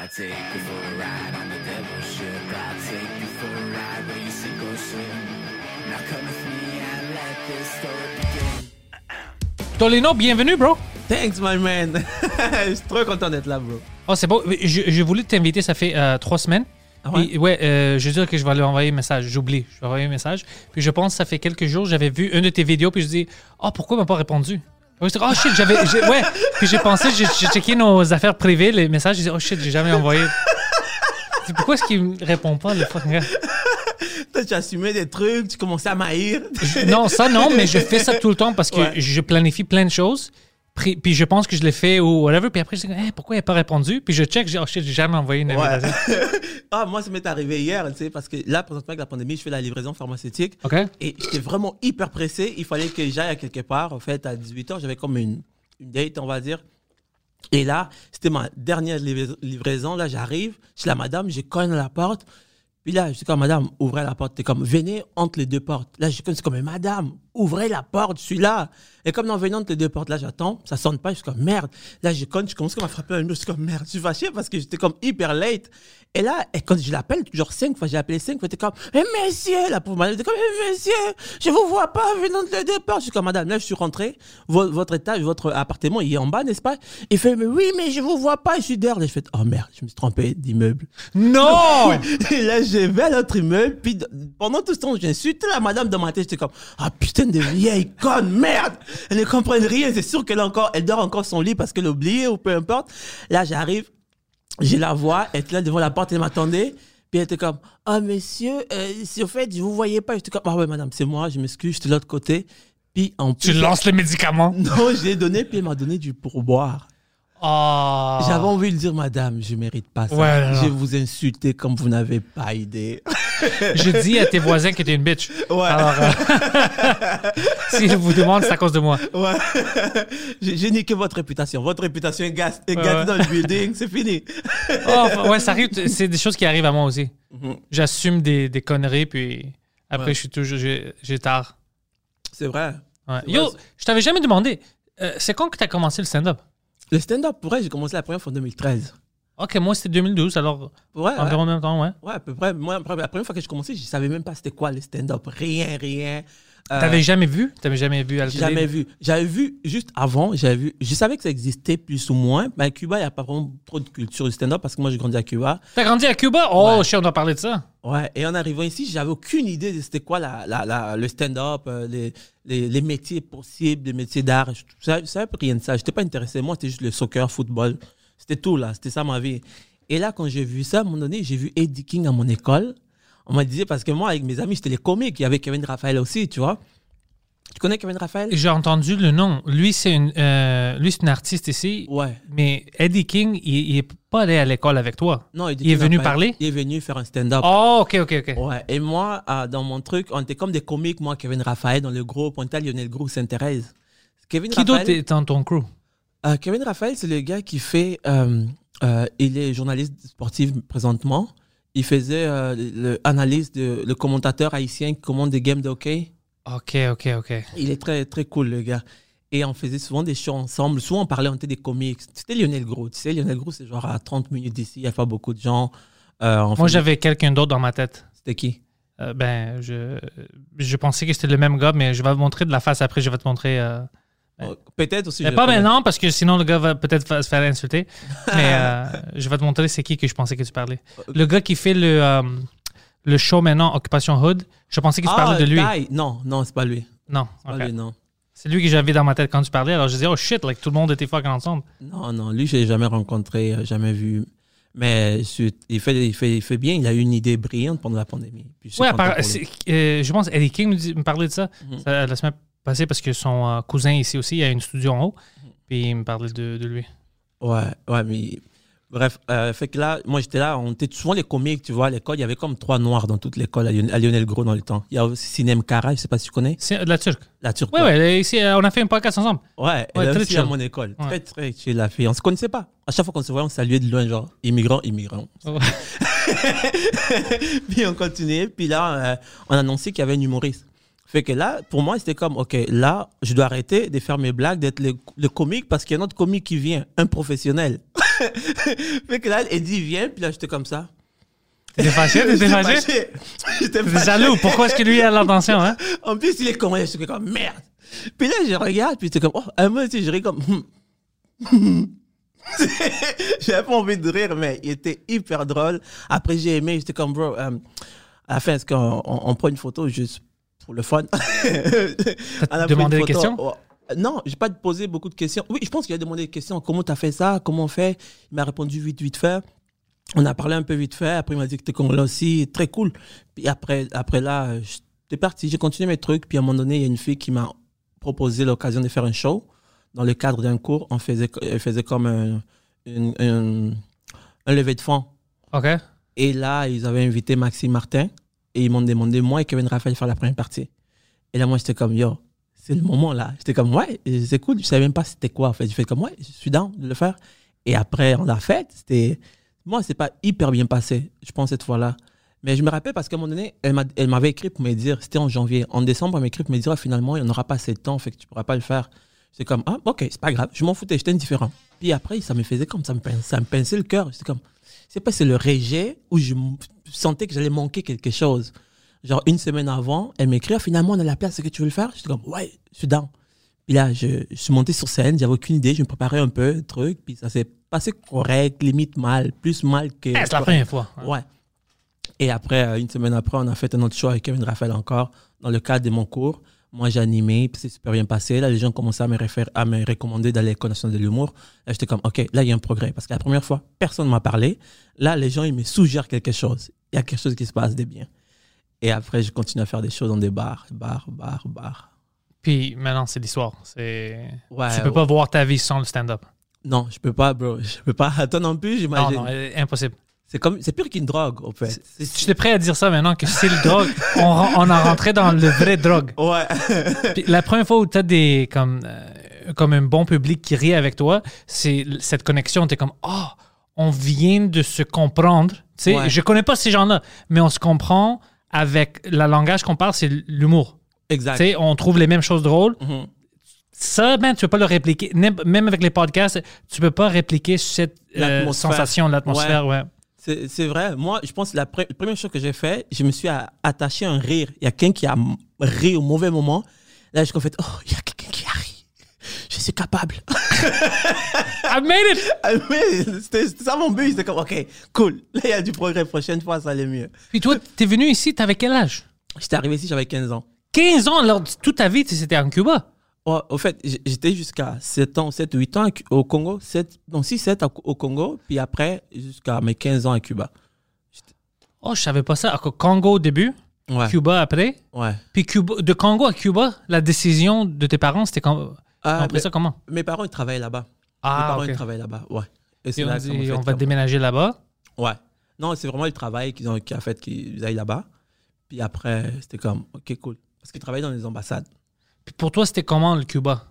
I take you for a ride on the devil's ship. I take you for a ride where you sink or swim. Now come with me and let this story begin. Tolino, bienvenue, bro. Thanks, my man. Je suis trop content d'être là, bro. Oh, c'est beau. Je- J'ai voulu t'inviter, ça fait euh, trois semaines. Ah ouais? Puis, ouais, euh, je veux dire que je vais lui envoyer un message. J'oublie. Je vais envoyer un message. Puis je pense que ça fait quelques jours, j'avais vu une de tes vidéos, puis je dis, oh, pourquoi il m'a pas répondu? Oh shit, j'avais. j'ai- Ouais. Puis j'ai pensé, j'ai checké nos affaires privées, les messages, j'ai dit, oh shit, j'ai jamais envoyé. Pourquoi est-ce qu'il me répond pas, le fucking gars? Toi, tu assumais des trucs, tu commençais à m'haïr. Non, ça non, mais je fais ça tout le temps parce que Ouais. je planifie plein de choses. Puis, puis je pense que je l'ai fait ou whatever. Puis après, je dis, Hey, pourquoi il n'a pas répondu? Puis je check, je dis, oh j'ai jamais envoyé une Ouais. ah, moi, ça m'est arrivé hier, tu sais, parce que là, présentement, avec la pandémie, je fais la livraison pharmaceutique. Et j'étais vraiment hyper pressé. Il fallait que j'aille à quelque part. En fait, à 18h, j'avais comme une, une date, on va dire. Et là, c'était ma dernière livra- livraison. Là, j'arrive chez la madame, je cogne à la porte. Puis là, je suis comme, madame, ouvrez la porte. T'es comme, venez entre les deux portes. Là, je c'est comme, madame, ouvrez la porte, je suis là. Et comme, non, venez entre les deux portes. Là, j'attends, ça sonne pas, je suis comme, merde. Là, je cogne, je commence comme à frapper un mur. Je suis comme, merde, je suis fâché parce que j'étais comme hyper late. Et là, et quand je l'appelle, genre cinq fois, j'ai appelé cinq fois, t'es comme, mais monsieur, la pauvre madame, t'es comme, mais monsieur, je vous vois pas, venez entre les deux portes. Je suis comme, madame, là, je suis rentré, Vo- votre étage, votre appartement, il est en bas, n'est-ce pas? Il fait, mais oui, mais je vous vois pas, je suis dehors. Là, je fais, oh merde, je me suis trompé d'immeuble. Non! Et là, je vais à l'autre immeuble, puis pendant tout ce temps, j'insulte la madame dans ma tête. J'étais comme, ah putain de vieille conne, merde! Elle ne comprend rien, c'est sûr qu'elle encore, elle dort encore son lit parce qu'elle oublié ou peu importe. Là, j'arrive, je la vois, elle était là devant la porte, elle m'attendait. Puis elle était comme, ah monsieur, euh, si au fait, je vous voyais pas. J'étais comme, ah ouais, madame, c'est moi, je m'excuse, j'étais de l'autre côté. Puis en Tu lances les médicaments. Non, je l'ai donné, puis elle m'a donné du pourboire. Oh. J'avais envie de dire, madame, je mérite pas ça. Ouais, non, non. je vais vous insulter comme vous n'avez pas idée. Je dis à tes voisins que t'es une bitch. Ouais. Alors, euh, s'ils vous demandent, c'est à cause de moi. Ouais. J'ai niqué votre réputation. Votre réputation est gas- est Ouais, dans le building. C'est fini. Oh, ouais, ça arrive. C'est des choses qui arrivent à moi aussi. Mhm. J'assume des, des conneries, puis après, je suis toujours. J'ai tard. C'est vrai. Yo, je t'avais jamais demandé. euh, c'est quand que t'as commencé le stand-up? Le stand-up, pour vrai, j'ai commencé la première fois en 2013. Ok, moi c'était 2012, alors Ouais, ouais. environ en même temps, ouais. Ouais, à peu près. Moi, la première fois que j'ai commencé, je savais même pas c'était quoi le stand-up. Rien, rien. Euh, T'avais jamais vu? T'avais jamais vu télé? jamais vu. J'avais vu juste avant, j'avais vu. Je savais que ça existait plus ou moins. Mais à Cuba, il n'y a pas vraiment trop de culture du stand-up parce que moi, j'ai grandi à Cuba. T'as grandi à Cuba? Oh, Ouais. on doit parler de ça. Ouais, et en arrivant ici, j'avais aucune idée de c'était quoi la, la, la- le stand-up, euh, les, les, les métiers possibles, les métiers d'art. Je je savais rien de ça. Je n'étais pas intéressé. Moi, c'était juste le soccer, football. C'était tout, là. C'était ça ma vie. Et là, quand j'ai vu ça, à un moment donné, j'ai vu Eddie King à mon école. On m'a dit, parce que moi, avec mes amis, j'étais les comiques. Il y avait Kevin Raphaël aussi, tu vois. Tu connais Kevin Raphaël? J'ai entendu le nom. Lui, c'est une, euh, lui, c'est un artiste ici. Ouais. Mais Eddie King, il, il est pas allé à l'école avec toi. Non, Eddie Il est King venu parler? Il est venu faire un stand-up. Oh, ok, ok, ok. Ouais, et moi, euh, dans mon truc, on était comme des comiques, moi, Kevin Raphaël, dans le groupe, on était à Lionel Gros, Sainte-Thérèse. Kevin Qui d'autre est dans ton crew? euh, Kevin Raphaël, c'est le gars qui fait, euh, il est journaliste sportif présentement. Il faisait euh, le, analyse de, le commentateur haïtien qui commande des games de hockey. Ok, ok, ok. Il est très, très cool, le gars. Et on faisait souvent des shows ensemble. Souvent, on parlait, on était des comiques. C'était Lionel Gros. Tu sais, Lionel Gros, c'est genre à 30 minutes d'ici. Il n'y a pas beaucoup de gens. Euh, Moi, j'avais quelqu'un d'autre dans ma tête. C'était qui? Euh, ben, je, je pensais que c'était le même gars, mais je vais te montrer de la face après. Je vais te montrer. Euh, Peut-être aussi. mais pas maintenant, parce que sinon le gars va peut-être se faire insulter. mais euh, je vais te montrer c'est qui que je pensais que tu parlais. Le gars qui fait le, euh, le show maintenant, Occupation Hood, je pensais que tu parlais de lui. Ty. Non, non, c'est pas lui. Non, C'est pas lui, non. c'est lui que j'avais dans ma tête quand tu parlais. Alors je disais, oh shit, like, tout le monde était fucking ensemble. Non, non, lui, je l'ai jamais rencontré, euh, jamais vu. Mais il fait, il, fait, il fait bien, il a eu une idée brillante pendant la pandémie. Puis je Ouais, euh, pense Eddie King me, dit- me parlait de ça, Mhm. ça, la semaine passé parce que son euh, cousin ici aussi, il a une studio en haut. Puis il me parlait de, de lui. Ouais, ouais, mais bref, euh, fait que là, moi j'étais là, on était souvent les comiques, tu vois, à l'école, il y avait comme trois noirs dans toute l'école à, Lion- à Lionel Gros dans le temps. Il y a aussi Sinem Kara, je sais pas si tu connais, C'est de la turque. la turque. Ouais, ouais, ici, euh, on a fait un podcast ensemble. Ouais, elle Ouais, est très aussi à mon école. Ouais. Très, très chill, la fille. On se connaissait pas. À chaque fois qu'on se voyait, on saluait de loin, genre, immigrant, immigrant. Puis on continuait. Puis là, euh, on a annoncé qu'il y avait un humoriste. Fait que là, pour moi, c'était comme, OK, là, je dois arrêter de faire mes blagues, d'être le, le comique, parce qu'il y a un autre comique qui vient, un professionnel. fait que là, Eddie vient, puis là, j'étais comme ça. T'étais fâché? T'étais fâché? J'étais jaloux. Pourquoi est-ce que lui a l'attention, hein? En plus, il est con. J'étais comme, merde. Puis là, je regarde, puis j'étais comme, oh, à moi, tu sais, je ris comme, J'avais pas envie de rire, mais il était hyper drôle. Après, j'ai aimé, j'étais comme, bro, euh, à la fin, est-ce qu'on on, on prend une photo juste pour le fun? Pris demandé des questions? Oh, Non, j'ai pas posé beaucoup de questions. Oui, je pense qu'il a demandé des questions. Comment tu as fait ça? Comment on fait? Il m'a répondu vite, vite fait. On a parlé un peu vite fait. Après, il m'a dit que t'es con là aussi. Très cool. Puis après, après là, j'étais parti. J'ai continué mes trucs. Puis à un moment donné, il y a une fille qui m'a proposé l'occasion de faire un show. Dans le cadre d'un cours, on faisait, faisait comme un, une- un, un lever de fonds. OK. Et là, ils avaient invité Maxime Martin. Et ils m'ont demandé, moi et Kevin Raphaël, faire la première partie. Et là, moi, j'étais comme, yo, c'est le moment là. J'étais comme, ouais, c'est cool. Je savais même pas c'était quoi, en fait. J'ai fait comme, ouais, je suis down de le faire. Et après, on l'a fait. C'était. Moi, c'est pas hyper bien passé, je pense, cette fois-là. Mais je me rappelle parce qu'à un moment donné, elle m'a- elle m'avait écrit pour me dire, c'était en janvier. En décembre, elle m'a écrit pour me dire, finalement, il n'y en aura pas assez de temps, fait que tu pourras pas le faire. C'est comme, ah, ok, c'est pas grave, je m'en foutais, j'étais indifférent. Puis après, ça me faisait comme, ça me, pince- ça me pinçait le cœur. J'étais comme, c'est pas, c'est le rejet où je sentais que j'allais manquer quelque chose. Genre, une semaine avant, elle m'écrit, finalement, on a la place, est-ce que tu veux le faire? J'étais comme, ouais, je suis down. Puis là, je, je suis monté sur scène, j'avais aucune idée, je me préparais un peu, truc, puis ça s'est passé correct, limite mal, plus mal que. Eh, c'est la première fois. Ouais. Et après, euh, une semaine après, on a fait un autre show avec Kevin Raphaël encore, dans le cadre de mon cours. Moi, j'ai animé, puis c'est super bien passé. Là, les gens commençaient à me, référer, à me recommander d'aller à l'École nationale de l'humour. Là, j'étais comme, OK, là, il y a un progrès. Parce que la première fois, personne ne m'a parlé. Là, les gens, ils me suggèrent quelque chose. Il y a quelque chose qui se passe de bien. Et après, je continue à faire des choses dans des bars, bars, bars, bars. Puis maintenant, c'est l'histoire. C'est... Ouais, tu peux pas voir ta vie sans le stand-up. Non, je peux pas, bro. Je peux pas. Toi non plus, Non, j'imagine. non, euh, impossible. C'est comme, c'est pire qu'une drogue, en fait. C'est- J'étais prêt à dire ça maintenant que c'est le drogue. On, on a rentré dans le vrai drogue. Ouais. Puis la première fois où tu as des comme euh, comme un bon public qui rit avec toi, c'est cette connexion. Tu es comme oh, on vient de se comprendre. Sais, Ouais. je connais pas ces gens-là, mais on se comprend avec le langage qu'on parle, c'est l'humour. Exact. sais, on trouve les mêmes choses drôles. Mhm. Ça, ben, tu peux pas le répliquer. Même avec les podcasts, tu peux pas répliquer cette euh, sensation, l'atmosphère. Ouais. C'est c'est vrai. Moi, je pense que la, pre- la première chose que j'ai fait, je me suis attaché à un rire. Il y a quelqu'un qui a ri au mauvais moment. Là, je fait, oh, il y a quelqu'un qui a ri. Je suis capable. I made it! Ah, Mais C'était c'était ça mon but. C'était comme, OK, cool. Là, il y a du progrès. Prochaine fois, ça allait mieux. Puis toi, t'es venu ici, t'avais quel âge? J'étais arrivé ici, j'avais 15 ans. 15 ans, alors toute ta vie, c'était en Cuba? Ouais, au fait, j'étais jusqu'à 7 ans, 7 ou 8 ans au Congo. 7, non, 6, 7 au Congo. Puis après, jusqu'à mes 15 ans à Cuba. Oh, je savais pas ça. Congo au début, Ouais. Cuba après. Ouais. Puis Cuba, de Congo à Cuba, la décision de tes parents, c'était quand Ah, mais- ça comment? Mes parents, ils travaillent là-bas. mes Ah, parents, ok. ils travaillent là-bas. Ouais. Et c'est on là dit, fait on va déménager là-bas? Ouais. Non, c'est vraiment le travail qu'ils ont, qui a fait qu'ils aillent là-bas. Puis après, c'était comme, OK, cool. Parce qu'ils travaillent dans les ambassades. Puis pour toi, c'était comment le Cuba?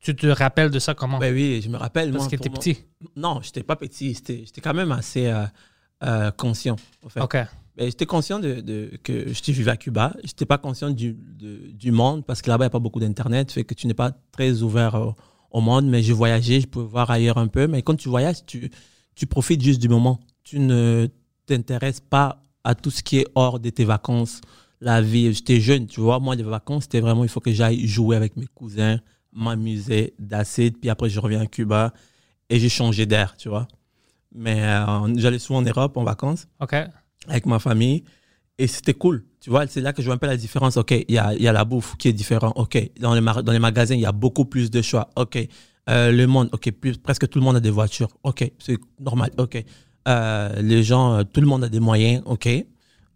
Tu te rappelles de ça comment? Ben oui, je me rappelle. Parce moi, que moi- petit. Non, j'étais pas petit. J'étais j'étais quand même assez euh, euh, conscient, en fait. OK. Ben, j'étais conscient de, de- que je vivais à Cuba. J'étais pas conscient du, de- du monde parce que là-bas, il n'y a pas beaucoup d'Internet. Fait que tu n'es pas très ouvert au, au monde. Mais je voyageais, je pouvais voir ailleurs un peu. Mais quand tu voyages, tu, tu profites juste du moment. Tu ne t'intéresses pas à tout ce qui est hors de tes vacances, la vie. J'étais jeune, tu vois. Moi, les vacances, c'était vraiment, il faut que j'aille jouer avec mes cousins, m'amuser, d'acide. Puis après, je reviens à Cuba et j'ai changé d'air, tu vois. Mais euh, j'allais souvent en Europe en vacances OK. Avec ma famille. Et c'était cool. Tu vois, c'est là que je vois un peu la différence. OK, il y a, y a la bouffe qui est différente. OK, dans les, dans les magasins, il y a beaucoup plus de choix. OK, Euh, le monde, OK, plus, presque tout le monde a des voitures. OK, c'est normal. OK, Euh, les gens, euh, tout le monde a des moyens. OK,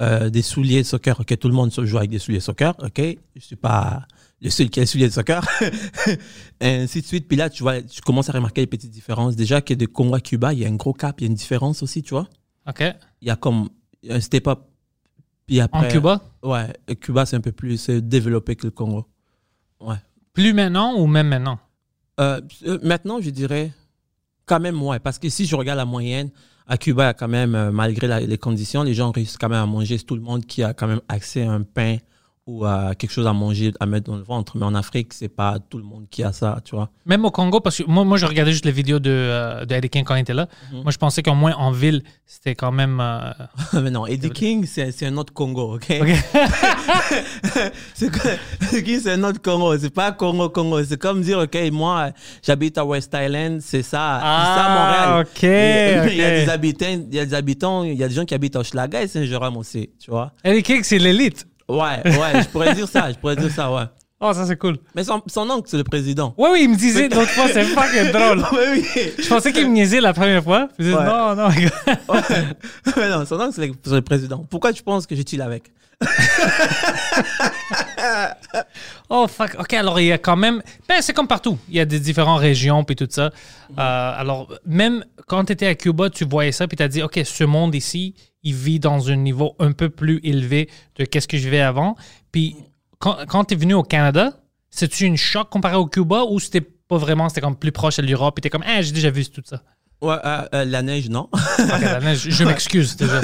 Euh, des souliers soccer. OK, tout le monde se joue avec des souliers soccer. OK, je suis pas, le seul qui a le soulier de soccer. et ainsi de suite. Puis là, tu vois, tu commences à remarquer les petites différences. Déjà que de Congo à Cuba, il y a un gros cap, il y a une différence aussi, tu vois. OK. Il y a comme un step-up. Puis après, En Cuba? Ouais, et Cuba, c'est un peu plus euh, développé que le Congo. Ouais. Plus maintenant ou même maintenant? Euh, euh, maintenant, je dirais quand même, ouais, parce que si je regarde la moyenne, à Cuba, il y a quand même, euh, malgré la- les conditions, les gens réussissent quand même à manger. C'est tout le monde qui a quand même accès à un pain ou quelque chose à manger, à mettre dans le ventre. Mais en Afrique, c'est pas tout le monde qui a ça, tu vois. Même au Congo, parce que moi, moi je regardais juste les vidéos de, euh, de Eddie King quand il était là. Mhm. Moi, je pensais qu'au moins en ville, c'était quand même. euh, mais non, Eddie King, c'est un autre Congo, ok? OK. c'est King, un autre Congo. C'est pas Congo, Congo. C'est comme dire, ok, moi, j'habite à West Island, c'est ça. c'est ça, Montréal. OK. Il y a des habitants, il y a des habitants, il y a des gens qui habitent à Hochelaga et Saint-Jérôme aussi, tu vois. Eddie King, c'est l'élite. Ouais, ouais, je pourrais dire ça, je pourrais dire ça, ouais. Oh, ça, c'est cool. Mais son, son oncle, c'est le président. Oui, oui, il me disait l'autre fois, c'est fucking drôle. oui, oui. Je pensais qu'il me niaisait la première fois. Je disais, Ouais. non, non. Ouais. Mais non, son oncle, c'est le, président. Pourquoi tu penses que je chill avec? Oh, fuck. OK, alors il y a quand même. Ben, c'est comme partout. Il y a des différentes régions puis tout ça. Euh, alors, même quand tu étais à Cuba, tu voyais ça puis tu as dit, OK, ce monde ici, il vit dans un niveau un peu plus élevé de qu'est-ce que je vivais avant. Puis, quand, quand tu es venu au Canada, c'est-tu une choc comparé au Cuba ou c'était pas vraiment, c'était comme plus proche de l'Europe puis t'es comme, ah, j'ai déjà vu tout ça? Ouais, euh, euh, la neige, non. OK, la neige, je m'excuse déjà.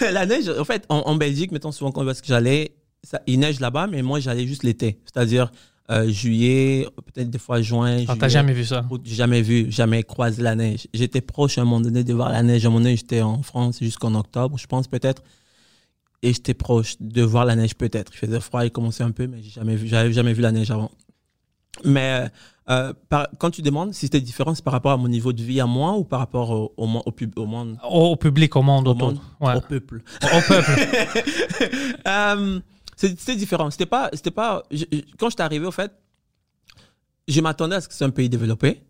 la neige, en fait, en, en Belgique, mettons souvent quand parce que j'allais, ça, il neige là-bas, mais moi j'allais juste l'été, c'est-à-dire euh, juillet, peut-être des fois juin. Ah, T'as jamais vu ça? jamais vu, jamais croisé la neige. J'étais proche à un moment donné de voir la neige. À un moment donné, j'étais en France jusqu'en octobre, je pense peut-être, et j'étais proche de voir la neige peut-être. Il faisait froid, il commençait un peu, mais j'ai jamais j'avais jamais vu la neige avant. Mais euh, par- quand tu demandes si c'était différent, c'est par rapport à mon niveau de vie à moi ou par rapport au, au, mo- au, pub- au monde, Au, public, au monde au, autour. monde, Ouais. au peuple. Au peuple. Euh, c'était différent. C'était pas, c'était pas. je- je- quand j'étais arrivé, au fait, je m'attendais à ce que c'est un pays développé.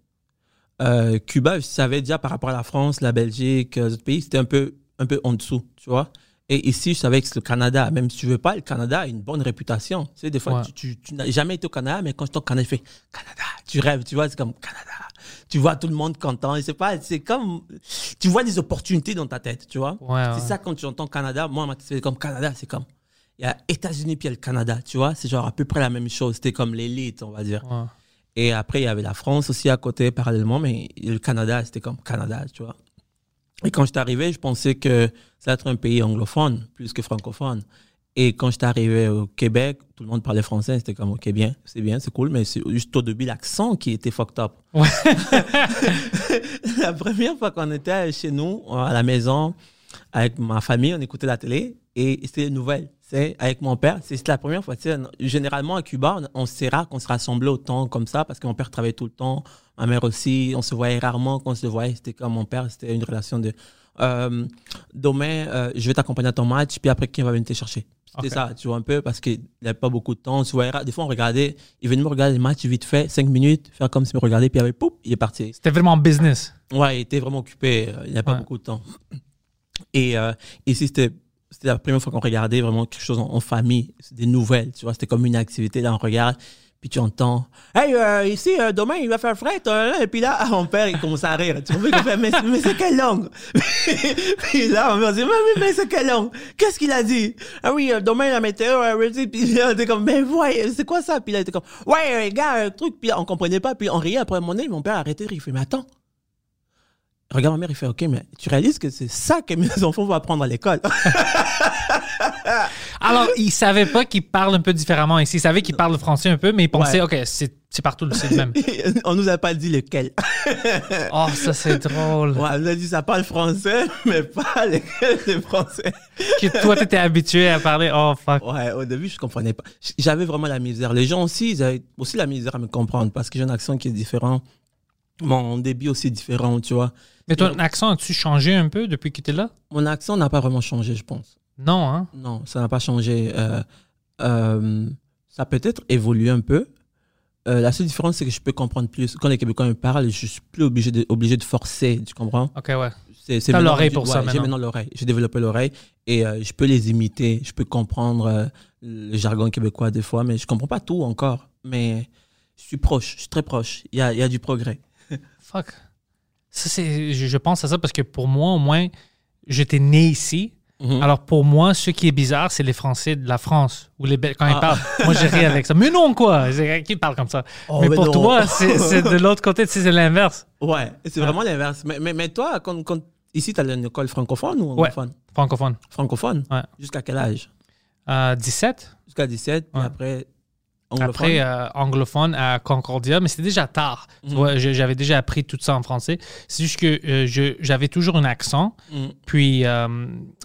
Euh, Cuba, je savais déjà par rapport à la France, la Belgique, euh, les autres pays, c'était un peu, un peu en dessous, tu vois. Et ici, je savais que c'est le Canada. Même si tu veux pas, le Canada a une bonne réputation. Tu sais, des fois, Ouais. tu, tu- tu n'as jamais été au Canada, mais quand es au Canada, tu fais Canada. Tu rêves, tu vois, c'est comme Canada. Tu vois tout le monde content. C'est pas, c'est comme, tu vois des opportunités dans ta tête, tu vois. Ouais, ouais. C'est ça quand tu entends Canada. Moi, c'est comme Canada, c'est comme. Il y a États-Unis puis il y a le Canada, tu vois. C'est genre à peu près la même chose. C'était comme l'élite, on va dire. Ouais. Et après, il y avait la France aussi à côté, parallèlement, mais le Canada, c'était comme Canada, tu vois. Et quand j'étais arrivé, je pensais que ça allait être un pays anglophone plus que francophone. Et quand j'étais arrivé au Québec, tout le monde parlait français, c'était comme, ok, bien, c'est bien, c'est cool, mais c'est juste au début l'accent qui était fucked up. Ouais. la première fois qu'on était chez nous, à la maison, avec ma famille, on écoutait la télé et c'était une nouvelle. Avec mon père, c'est la première fois. tu Généralement à Cuba, on, c'est rare qu'on se rassemblait autant comme ça parce que mon père travaillait tout le temps, ma mère aussi. On se voyait rarement. Quand on se voyait, c'était comme mon père, c'était une relation de euh, demain, euh, je vais t'accompagner à ton match, puis après, qui va venir te chercher. C'était ça, tu vois, un peu, parce qu'il n'y avait pas beaucoup de temps. On se voyait rare- Des fois, on regardait, il venait me regarder le match vite fait, cinq minutes, faire comme s'il me regardait, puis après, poup, il est parti. C'était vraiment business. Ouais, il était vraiment occupé. euh, Il n'y a pas Ouais. beaucoup de temps. Et euh, ici, c'était c'était la première fois qu'on regardait vraiment quelque chose en, en famille. Des nouvelles, tu vois. C'était comme une activité. Là, on regarde, puis tu entends Hey, euh, ici, euh, demain, il va faire euh, Et puis là, mon père, il commence à rire. Tu vois, Mais, mais c'est quelle langue Puis là, on me dit Mais, mais, c'est quelle langue? Qu'est-ce qu'il a dit Ah oui, euh, demain, la météo. puis là, on était comme Mais ouais, c'est quoi ça Puis là, il était comme Ouais, les gars, un truc. Puis on comprenait pas. Puis on riait. Après moment donné, mon père a arrêté de rire. Il fait Mais attends. Regarde ma mère, il fait OK, mais tu réalises que c'est ça que mes enfants vont apprendre à l'école? Alors, il savait pas qu'il parle un peu différemment ici. Il savait qu'il parle français un peu, mais il pensait, OK, c'est partout, le même. on nous a pas dit lequel. Oh, ça, c'est drôle. Ouais, on nous a dit ça parle français, mais pas lequel c'est français. Que toi, t'étais habitué à parler. Oh, fuck. Ouais, au début, je comprenais pas. J'avais vraiment la misère. Les gens aussi, ils avaient aussi la misère à me comprendre parce que j'ai un accent qui est différent. Mon débit aussi différent, tu vois. Mais ton accent, as-tu changé un peu depuis que t'es là? Mon accent n'a pas vraiment changé, je pense. Non, hein? Non, ça n'a pas changé. Euh, euh, ça a peut-être évolué un peu. Euh, la seule différence, c'est que je peux comprendre plus. Quand les Québécois me parlent, je suis plus obligé de, obligé de forcer, tu comprends? OK, ouais. C'est, maintenant l'oreille pour ça ouais, J'ai maintenant. maintenant l'oreille. J'ai développé l'oreille et je peux les imiter. Je peux comprendre le jargon québécois des fois, mais je comprends pas tout encore. mais je suis proche, je suis très proche. Il y a, il y a du progrès. Fuck. Ça, c'est, je, je pense à ça parce que pour moi, au moins, j'étais né ici. Mhm. Alors pour moi, ce qui est bizarre, c'est les Français de la France. Ou les quand ils Ah. parlent. Moi, j'ai ri avec ça. Mais non, quoi? Qui parle comme ça? Oh, mais mais pour non. toi, c'est, c'est de l'autre côté, c'est l'inverse. Ouais, c'est vraiment l'inverse. Mais, mais, mais toi, quand, quand, ici, tu as une école francophone ou Ouais. anglophone? Francophone. Francophone? Ouais. Jusqu'à quel âge? Euh, 17. Jusqu'à 17, puis Ouais. après anglophone Après, euh, anglophone à Concordia, mais c'était déjà tard. Je- j'avais déjà appris tout ça en français. C'est juste que euh, j'avais toujours un accent. Mhm. Puis, euh,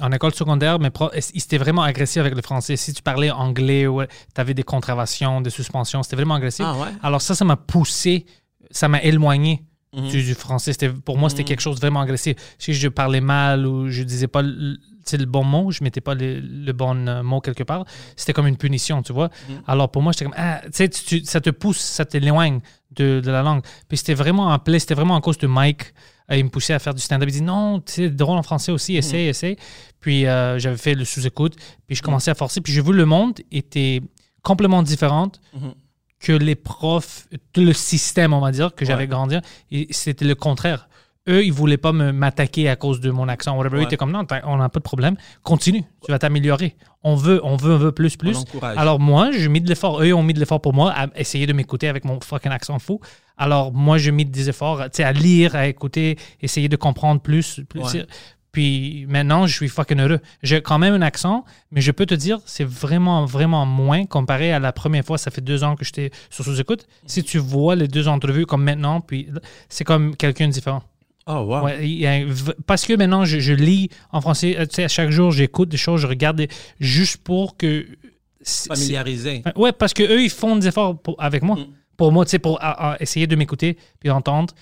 en école secondaire, mes profs, ils étaient vraiment agressifs avec le français. Si tu parlais anglais, tu avais des contraventions, des suspensions, c'était vraiment agressif. Ah ouais? Alors ça, ça m'a poussé, ça m'a éloigné Mhm. du, du français. Pour moi, c'était quelque chose de vraiment agressif. Si je parlais mal ou je disais pas sais, le bon mot, je mettais pas le, le bon euh, mot quelque part, c'était comme une punition, tu vois. Mhm. Alors pour moi, j'étais comme, ah, tu sais, tu- ça te pousse, ça t'éloigne de, de la langue. Puis c'était vraiment en plaie, c'était vraiment à cause de Mike. Euh, il me poussait à faire du stand-up. Il dit non, sais, drôle en français aussi, essaye, essaye. Puis euh, j'avais fait le sous-écoute, puis je commençais à forcer. Puis j'ai vu le monde était complètement différent Mhm. que les profs, tout le système, on va dire, que j'avais grandi, c'était le contraire. Eux, ils voulaient pas me m'attaquer à cause de mon accent. Whatever. Ils Ouais. étaient comme non, on n'a pas de problème. Continue, tu vas t'améliorer. On veut, on veut, on veut plus, plus. Alors moi, j'ai mis de l'effort. Eux ils ont mis de l'effort pour moi à essayer de m'écouter avec mon fucking accent fou. Alors moi, j'ai mis des efforts, tu sais, à lire, à écouter, essayer de comprendre plus. plus. Ouais. Puis maintenant, je suis fucking heureux. J'ai quand même un accent, mais je peux te dire, c'est vraiment, vraiment moins comparé à la première fois. Ça fait deux ans que j'étais sur sous-écoute. Si tu vois les deux entrevues comme maintenant, puis c'est comme quelqu'un de différent. Oh, wow. Ouais, parce que maintenant, je, je lis en français. euh, Tu sais, à chaque jour, j'écoute des choses, je regarde des- juste pour que. c'est- Ouais, parce que eux, ils font des efforts pour- avec moi. Mm. Pour moi, tu sais, pour à- à essayer de m'écouter puis d'entendre.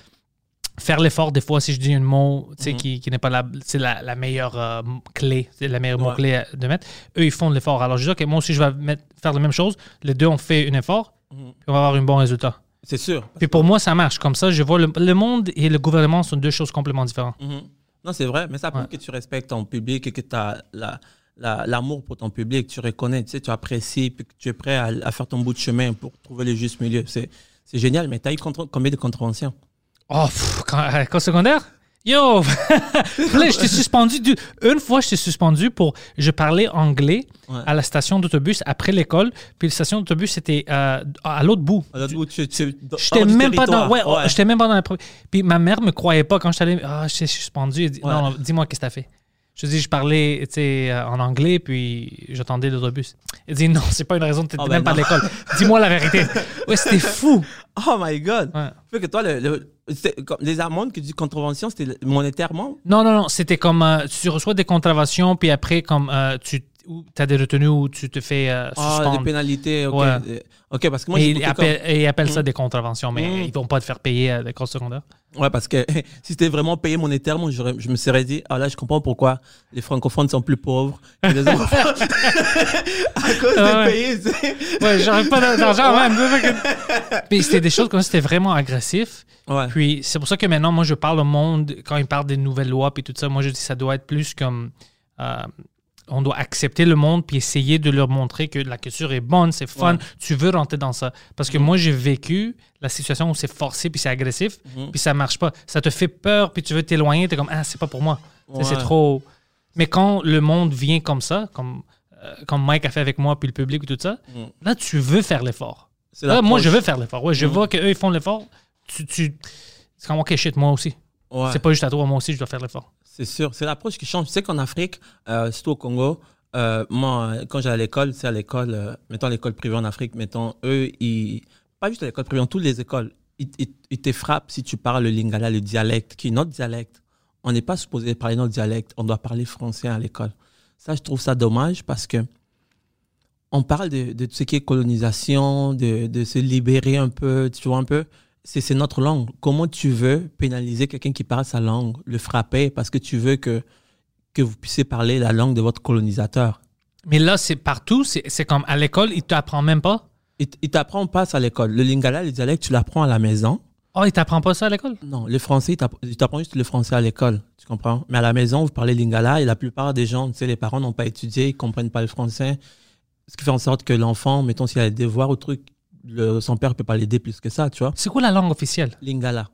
Faire l'effort, des fois, si je dis un mot tu sais, Mhm. qui, qui n'est pas la, la, la meilleure euh, clé, c'est la meilleure Ouais. mot-clé à- de mettre, eux, ils font de l'effort. Alors, je dis, OK, moi aussi, je vais mettre- faire la même chose. Les deux ont fait un effort, Mhm. puis on va avoir un bon résultat. C'est sûr. Puis pour moi, ça marche. Comme ça, je vois le, le monde et le gouvernement sont deux choses complètement différentes. Mhm. Non, c'est vrai, mais ça prouve Ouais. que tu respectes ton public et que tu as la, la- l'amour pour ton public, tu reconnais, tu sais, tu apprécies, puis que tu es prêt à, à faire ton bout de chemin pour trouver le juste milieu. C'est, génial, mais tu as eu contre- combien de contraventions? Oh, pff, quand, secondaire? Yo! là, j'étais suspendu. du- Une fois, j'étais suspendu pour. Je parlais anglais Ouais. à la station d'autobus après l'école. Puis la station d'autobus, c'était euh, à l'autre bout. À l'autre bout, tu- tu- dans- J'étais même pas dans. Ouais, oh, j'étais même pas dans la. Puis ma mère me croyait pas quand j'étais allé. Ah, je suis suspendu. Elle dit, Ouais. Non, non, dis-moi qu'est-ce que t'as fait. Je dis, je parlais euh, en anglais, puis j'attendais l'autobus. Elle dit, non, c'est pas une raison, t'étais Oh, ben même pas à l'école. Dis-moi la vérité. Ouais, c'était fou. Oh my God! Ouais. Fait que toi, le, le- les amendes que tu dis contravention, c'était monétairement? Non, non, non. C'était comme euh, tu reçois des contraventions, puis après, comme euh, tu as des retenues où tu te fais euh, Ah, des pénalités, ok. Ouais. Euh, Ok, parce que moi, et ils appellent, et ils appellent ça Mm. des contraventions, mais Mm. ils vont pas te faire payer à l'école secondaire. comme- Ouais, parce que si c'était vraiment payé monétairement, j'aurais- je me serais dit, ah là, je comprends pourquoi les francophones sont plus pauvres que les anglophones. à cause Ah de ouais. payer, tu sais. Ouais, j'aurais pas d'argent même. Puis c'était des choses comme ça, c'était vraiment agressif. Ouais. Puis c'est pour ça que maintenant, moi, je parle au monde, quand ils parlent des nouvelles lois, puis tout ça, moi, je dis ça doit être plus comme. euh, on doit accepter le monde puis essayer de leur montrer que la culture est bonne, c'est fun, Ouais. tu veux rentrer dans ça. Parce que moi, j'ai vécu la situation où c'est forcé puis c'est agressif, Mhm. puis ça marche pas. Ça te fait peur puis tu veux t'éloigner, t'es comme, ah, c'est pas pour moi. Tu C'est trop. Mais quand le monde vient comme ça, comme, euh, comme Mike a fait avec moi puis le public et tout ça, Mhm. là, tu veux faire l'effort. Là, moi, je veux faire l'effort. Ouais, je Mhm. vois qu'eux, ils font l'effort. Tu, tu... C'est comme, OK, shit, moi aussi. Ouais. C'est pas juste à toi, moi aussi, je dois faire l'effort. C'est sûr, c'est l'approche qui change. Tu sais qu'en Afrique, euh, surtout au Congo, euh, moi, quand j'allais à l'école, c'est à l'école, euh, mettons l'école privée en Afrique, mettons, eux, ils, pas juste à l'école privée, dans toutes les écoles, ils, te frappent si tu parles le lingala, le dialecte, qui est notre dialecte. On n'est pas supposé parler notre dialecte, on doit parler français à l'école. Ça, je trouve ça dommage parce que on parle de, de ce qui est colonisation, de, de se libérer un peu, tu vois un peu. C'est c'est notre langue. Comment tu veux pénaliser quelqu'un qui parle sa langue, le frapper parce que tu veux que, que vous puissiez parler la langue de votre colonisateur? Mais là, c'est partout. C'est comme à l'école, ils t'apprennent même pas? Il t- il t'apprend pas ça à l'école. Le lingala, le dialecte, tu l'apprends à la maison. Oh, ils t'apprennent pas ça à l'école? Non, le français, il t'app- il t'apprend juste le français à l'école, tu comprends? Mais à la maison, vous parlez lingala et la plupart des gens, tu sais, les parents n'ont pas étudié, ils comprennent pas le français. Ce qui fait en sorte que l'enfant, mettons, s'il a des devoirs ou trucs, le- son père peut pas l'aider plus que ça, tu vois. C'est quoi la langue officielle? Lingala.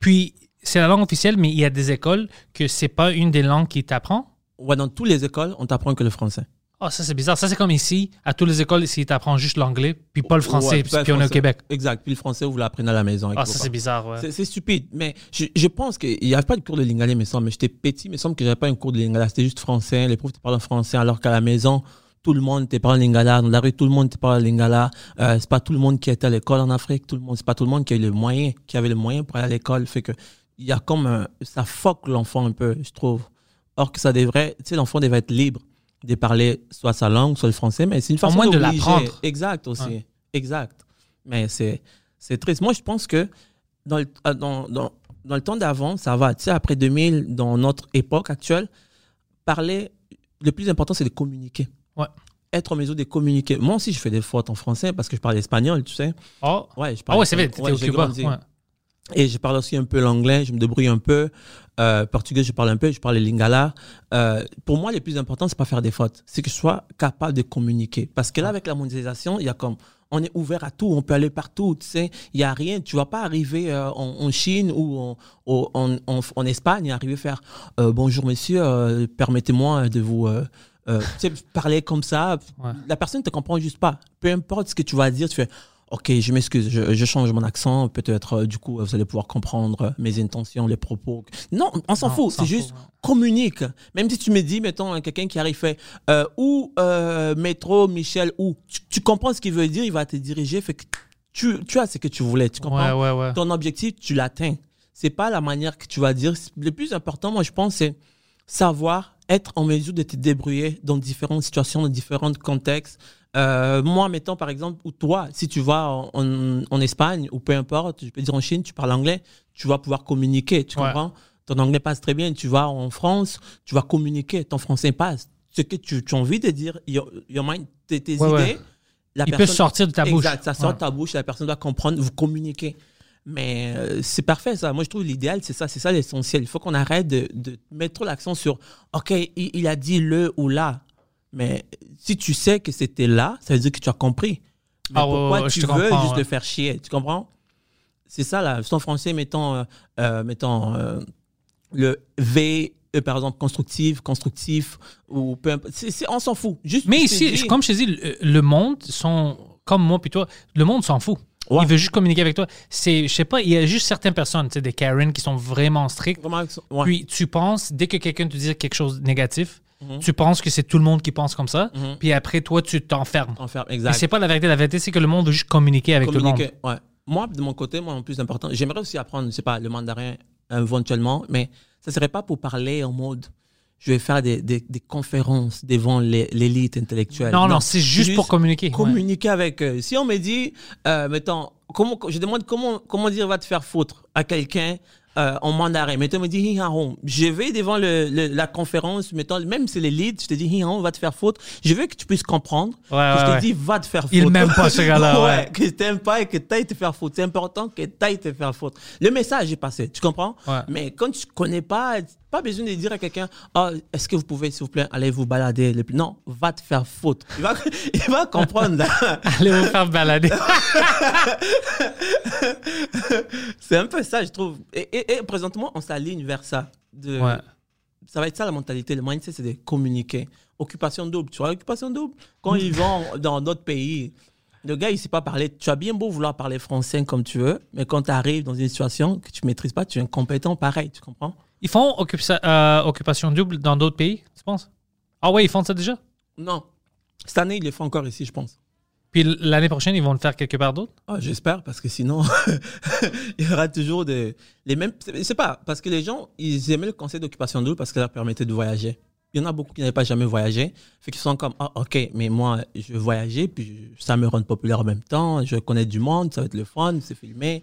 Puis, c'est la langue officielle, mais il y a des écoles que c'est pas une des langues qui t'apprend? Ouais, dans toutes les écoles, on t'apprend que le français. Ah, ça, c'est bizarre. Ça, c'est comme ici. À toutes les écoles, ici, ils t'apprennent juste l'anglais, puis pas le français, Ouais, puis on est au. Québec. Exact. Puis le français, vous l'apprenez à la maison. Ah, vos ça, c'est bizarre, ouais. C'est stupide, mais je, je pense qu'il n'y avait pas de cours de lingala, il me semble. J'étais petit, il me semble que j'avais pas un cours de lingala. C'était juste français. Les profs te parlent en français, alors qu'à la maison, tout le monde te parle lingala. Dans la rue, tout le monde te parle lingala. Euh, c'est pas tout le monde qui était à l'école en Afrique. Tout le monde, c'est pas tout le monde qui a eu le moyen, qui avait le moyen pour aller à l'école. Fait que il y a comme un- ça foque l'enfant un peu, je trouve. Or que ça devrait, tu sais, l'enfant devrait être libre de parler soit sa langue, soit le français, mais c'est une façon moins de l'apprendre. Exact aussi. Exact. Mais c'est, c'est triste. Moi, je pense que dans le, euh, dans, dans, dans le temps d'avant, ça va. Tu sais, après 2000, dans notre époque actuelle, parler, le plus important, c'est de communiquer. Ouais. Être en mesure de communiquer. Moi aussi, je fais des fautes en français parce que je parle espagnol, tu sais. Oh. Ouais, je Ah parle ouais, c'est vrai, Ouais, au Cuba. Ouais. Et je parle aussi un peu l'anglais, je me débrouille un peu. Euh, portugais, je parle un peu, je parle le lingala. Euh, pour moi, le plus important, c'est pas faire des fautes, c'est que je sois capable de communiquer. Parce que là, avec la mondialisation, il y a comme, on est ouvert à tout, on peut aller partout, tu sais. Il y a rien, tu vas pas arriver euh, en, en Chine ou en, en, en, en Espagne et arriver à faire bonjour monsieur, permettez-moi de vous euh, tu sais, parler comme ça. Ouais. La personne ne te comprend juste pas. Peu importe ce que tu vas dire, tu fais Ok, je m'excuse, je, je change mon accent. Peut-être, euh, du coup, vous allez pouvoir comprendre euh, mes intentions, les propos. Non, on s'en fout. C'est juste communique. Même si tu me dis, mettons, quelqu'un qui arrive fait euh, ou euh, métro, Michel, ou tu, tu comprends ce qu'il veut dire, il va te diriger. Fait que tu, tu as ce que tu voulais. Tu comprends? Ouais, ouais, ouais. ton objectif, tu l'atteins. C'est pas la manière que tu vas dire. Le plus important, moi, je pense, c'est savoir être en mesure de te débrouiller dans différentes situations, dans différents contextes. Euh, moi, mettons, par exemple, ou toi, si tu vas en, en- en Espagne ou peu importe, je peux dire en Chine, tu parles anglais, tu vas pouvoir communiquer, tu Ouais. comprends? Ton anglais passe très bien. Tu vas en France, tu vas communiquer, ton français passe. Ce que tu, tu as envie de dire, your, your mind, tes, tes Ouais, idées, ouais. la Il peut sortir de ta bouche. Exact, ça sort de ta bouche, la personne doit comprendre, vous communiquez. Mais euh, c'est parfait, ça. Moi, je trouve l'idéal, c'est ça, c'est ça l'essentiel. Il faut qu'on arrête de, de mettre trop l'accent sur, OK, il, il a dit le ou là. Mais si tu sais que c'était là, ça veut dire que tu as compris. Mais Ah pourquoi ouais, tu veux juste ouais. le faire chier? Tu comprends? C'est ça, là. En français, mettons, euh, euh, mettons euh, le V, par exemple, constructif, constructif, ou peu importe. On s'en fout. Juste Mais ici, comme je te dis, le, le monde sont comme moi puis toi. Le monde s'en fout. Ouais. Il veut juste communiquer avec toi. C'est, je sais pas, il y a juste certaines personnes, tu sais, des Karen qui sont vraiment strictes. Vraiment, ouais. Puis tu penses, dès que quelqu'un te dit quelque chose de négatif, Mhm. tu penses que c'est tout le monde qui pense comme ça. Mhm. Puis après, toi, tu t'enfermes. Enferme, exact. c'est pas la vérité. La vérité, c'est que le monde veut juste communiquer avec tout le monde. Ouais. Moi, de mon côté, moi, le plus important, j'aimerais aussi apprendre, je sais pas, le mandarin éventuellement, mais ça serait pas pour parler en mode, je vais faire des, des, des conférences devant l'élite intellectuelle. Non, non, c'est juste pour communiquer. ouais. Communiquer avec eux. Si on me dit, euh, mettons, comment, je demande comment, comment dire va te faire foutre à quelqu'un euh, en mandarin. Mettons, on me dit. Je vais devant le, le- la conférence, mettons, même si c'est l'élite, je te dis, hon, va te faire foutre. Je veux que tu puisses comprendre Ouais, que je te ouais. dis, va te faire foutre. Il m'aime pas, ce gars-là, ouais. que je t'aime pas et que t'ailles te faire foutre. C'est important que t'ailles te faire foutre. Le message est passé, tu comprends? Ouais. Mais quand tu connais pas, pas besoin de dire à quelqu'un, oh, est-ce que vous pouvez, s'il vous plaît, aller vous balader? le plus- Non, va te faire foutre. Il va, il va comprendre. Allez vous faire balader. C'est un peu ça, je trouve. Et, et- et présentement, on s'aligne vers ça. De, Ouais. Ça va être ça la mentalité. Le mindset, c'est de communiquer. Occupation double. Tu vois, occupation double? Quand ils vont dans d'autres pays, le gars, il sait pas parler. Tu as bien beau vouloir parler français comme tu veux, mais quand tu arrives dans une situation que tu maîtrises pas, tu es incompétent pareil. Tu comprends? Ils font occupa- euh, occupation double dans d'autres pays, tu penses? Ah ouais, ils font ça déjà? Non. Cette année, ils le font encore ici, je pense. Puis l'année prochaine, ils vont le faire quelque part d'autre? Ah, J'espère, parce que sinon, il y aura toujours des, les mêmes. Sais pas, parce que les gens, ils aimaient le concept d'occupation double parce que ça leur permettait de voyager. Il y en a beaucoup qui n'avaient pas jamais voyagé. Fait qu'ils sont comme, ah, ok, mais moi, je veux voyager, puis ça me rend populaire en même temps, je connais du monde, ça va être le fun, c'est filmé.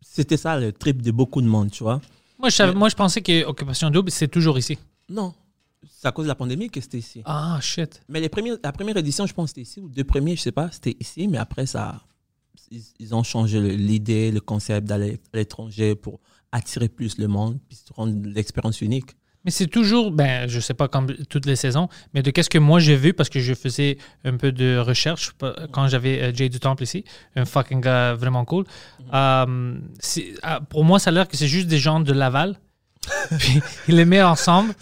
C'était ça le trip de beaucoup de monde, tu vois. Moi, je, savais- Mais- moi, je pensais que occupation double, c'est toujours ici. Non, c'est à cause de la pandémie que c'était ici. Ah, shit. Mais les premières, la première édition, je pense, c'était ici, ou deux premiers, je sais pas, c'était ici, mais après, ça, ils, ils ont changé le- l'idée, le concept d'aller à l'étranger pour attirer plus le monde, puis se rendre l'expérience unique. Mais c'est toujours, ben, je sais pas comme toutes les saisons, mais de qu'est-ce que moi j'ai vu parce que je faisais un peu de recherche pa- quand j'avais euh, Jay du Temple ici, un fucking gars vraiment cool. Euh, c'est- ah, pour moi, ça a l'air que c'est juste des gens de Laval. puis ils les met ensemble,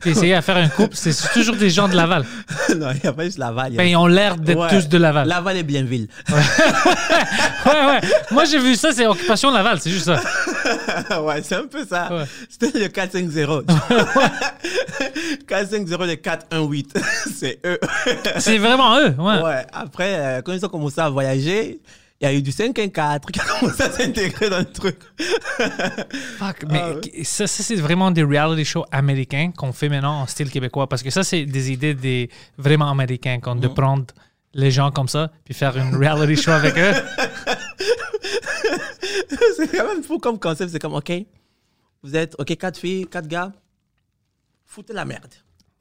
puis essayer à faire un couple. C'est toujours des gens de Laval. non, il n'y a pas juste Laval. il a- Ben, ils ont l'air d'être Ouais. tous de Laval. Laval et Bienville. Ouais, ouais. Moi, j'ai vu ça, c'est Occupation Laval, c'est juste ça. ouais, c'est un peu ça. Ouais. C'était le 4-5-0. 4-5-0, le 4-1-8. c'est eux. C'est vraiment eux, ouais. Ouais. Après, euh, quand ils ont commencé à voyager, il y a eu du 5-1-4 qui a commencé à s'intégrer dans le truc. Fuck, mais Ah ouais. ça, ça, c'est vraiment des reality shows américains qu'on fait maintenant en style québécois. Parce que ça, c'est des idées des vraiment américains, qu'on Mm. de prendre les gens comme ça, puis faire une reality show avec eux. c'est quand même fou comme concept. C'est comme, OK, vous êtes, OK, quatre filles, quatre gars, foutez la merde.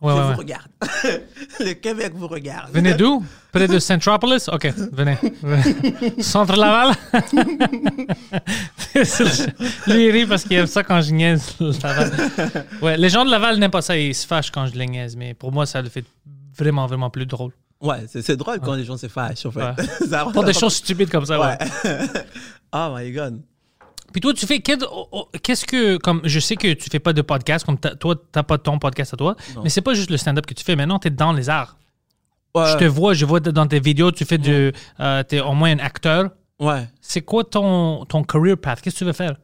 Ouais, Je ouais, vous ouais. regarde. le Québec vous regarde. Venez d'où? Près de Centropolis? OK, venez. Centre Laval? Lui, il rit parce qu'il aime ça quand je niaise Laval. Ouais, les gens de Laval n'aiment pas ça. Ils se fâchent quand je les niaise. Mais pour moi, ça le fait vraiment, vraiment plus drôle. Ouais, c'est drôle quand les gens se fâchent, en fait. Ça- Pour des choses stupides comme ça, ouais. Oh my God. Puis toi, tu fais oh, oh, qu'est-ce que comme je sais que tu fais pas de podcast comme toi t'as pas ton podcast à toi, mais c'est pas juste le stand-up que tu fais. Maintenant, tu es dans les arts. Ouais. Je te vois, je vois dans tes vidéos, tu fais de euh, t'es au moins un acteur. Ouais. C'est quoi ton ton career path? Qu'est-ce que tu veux faire?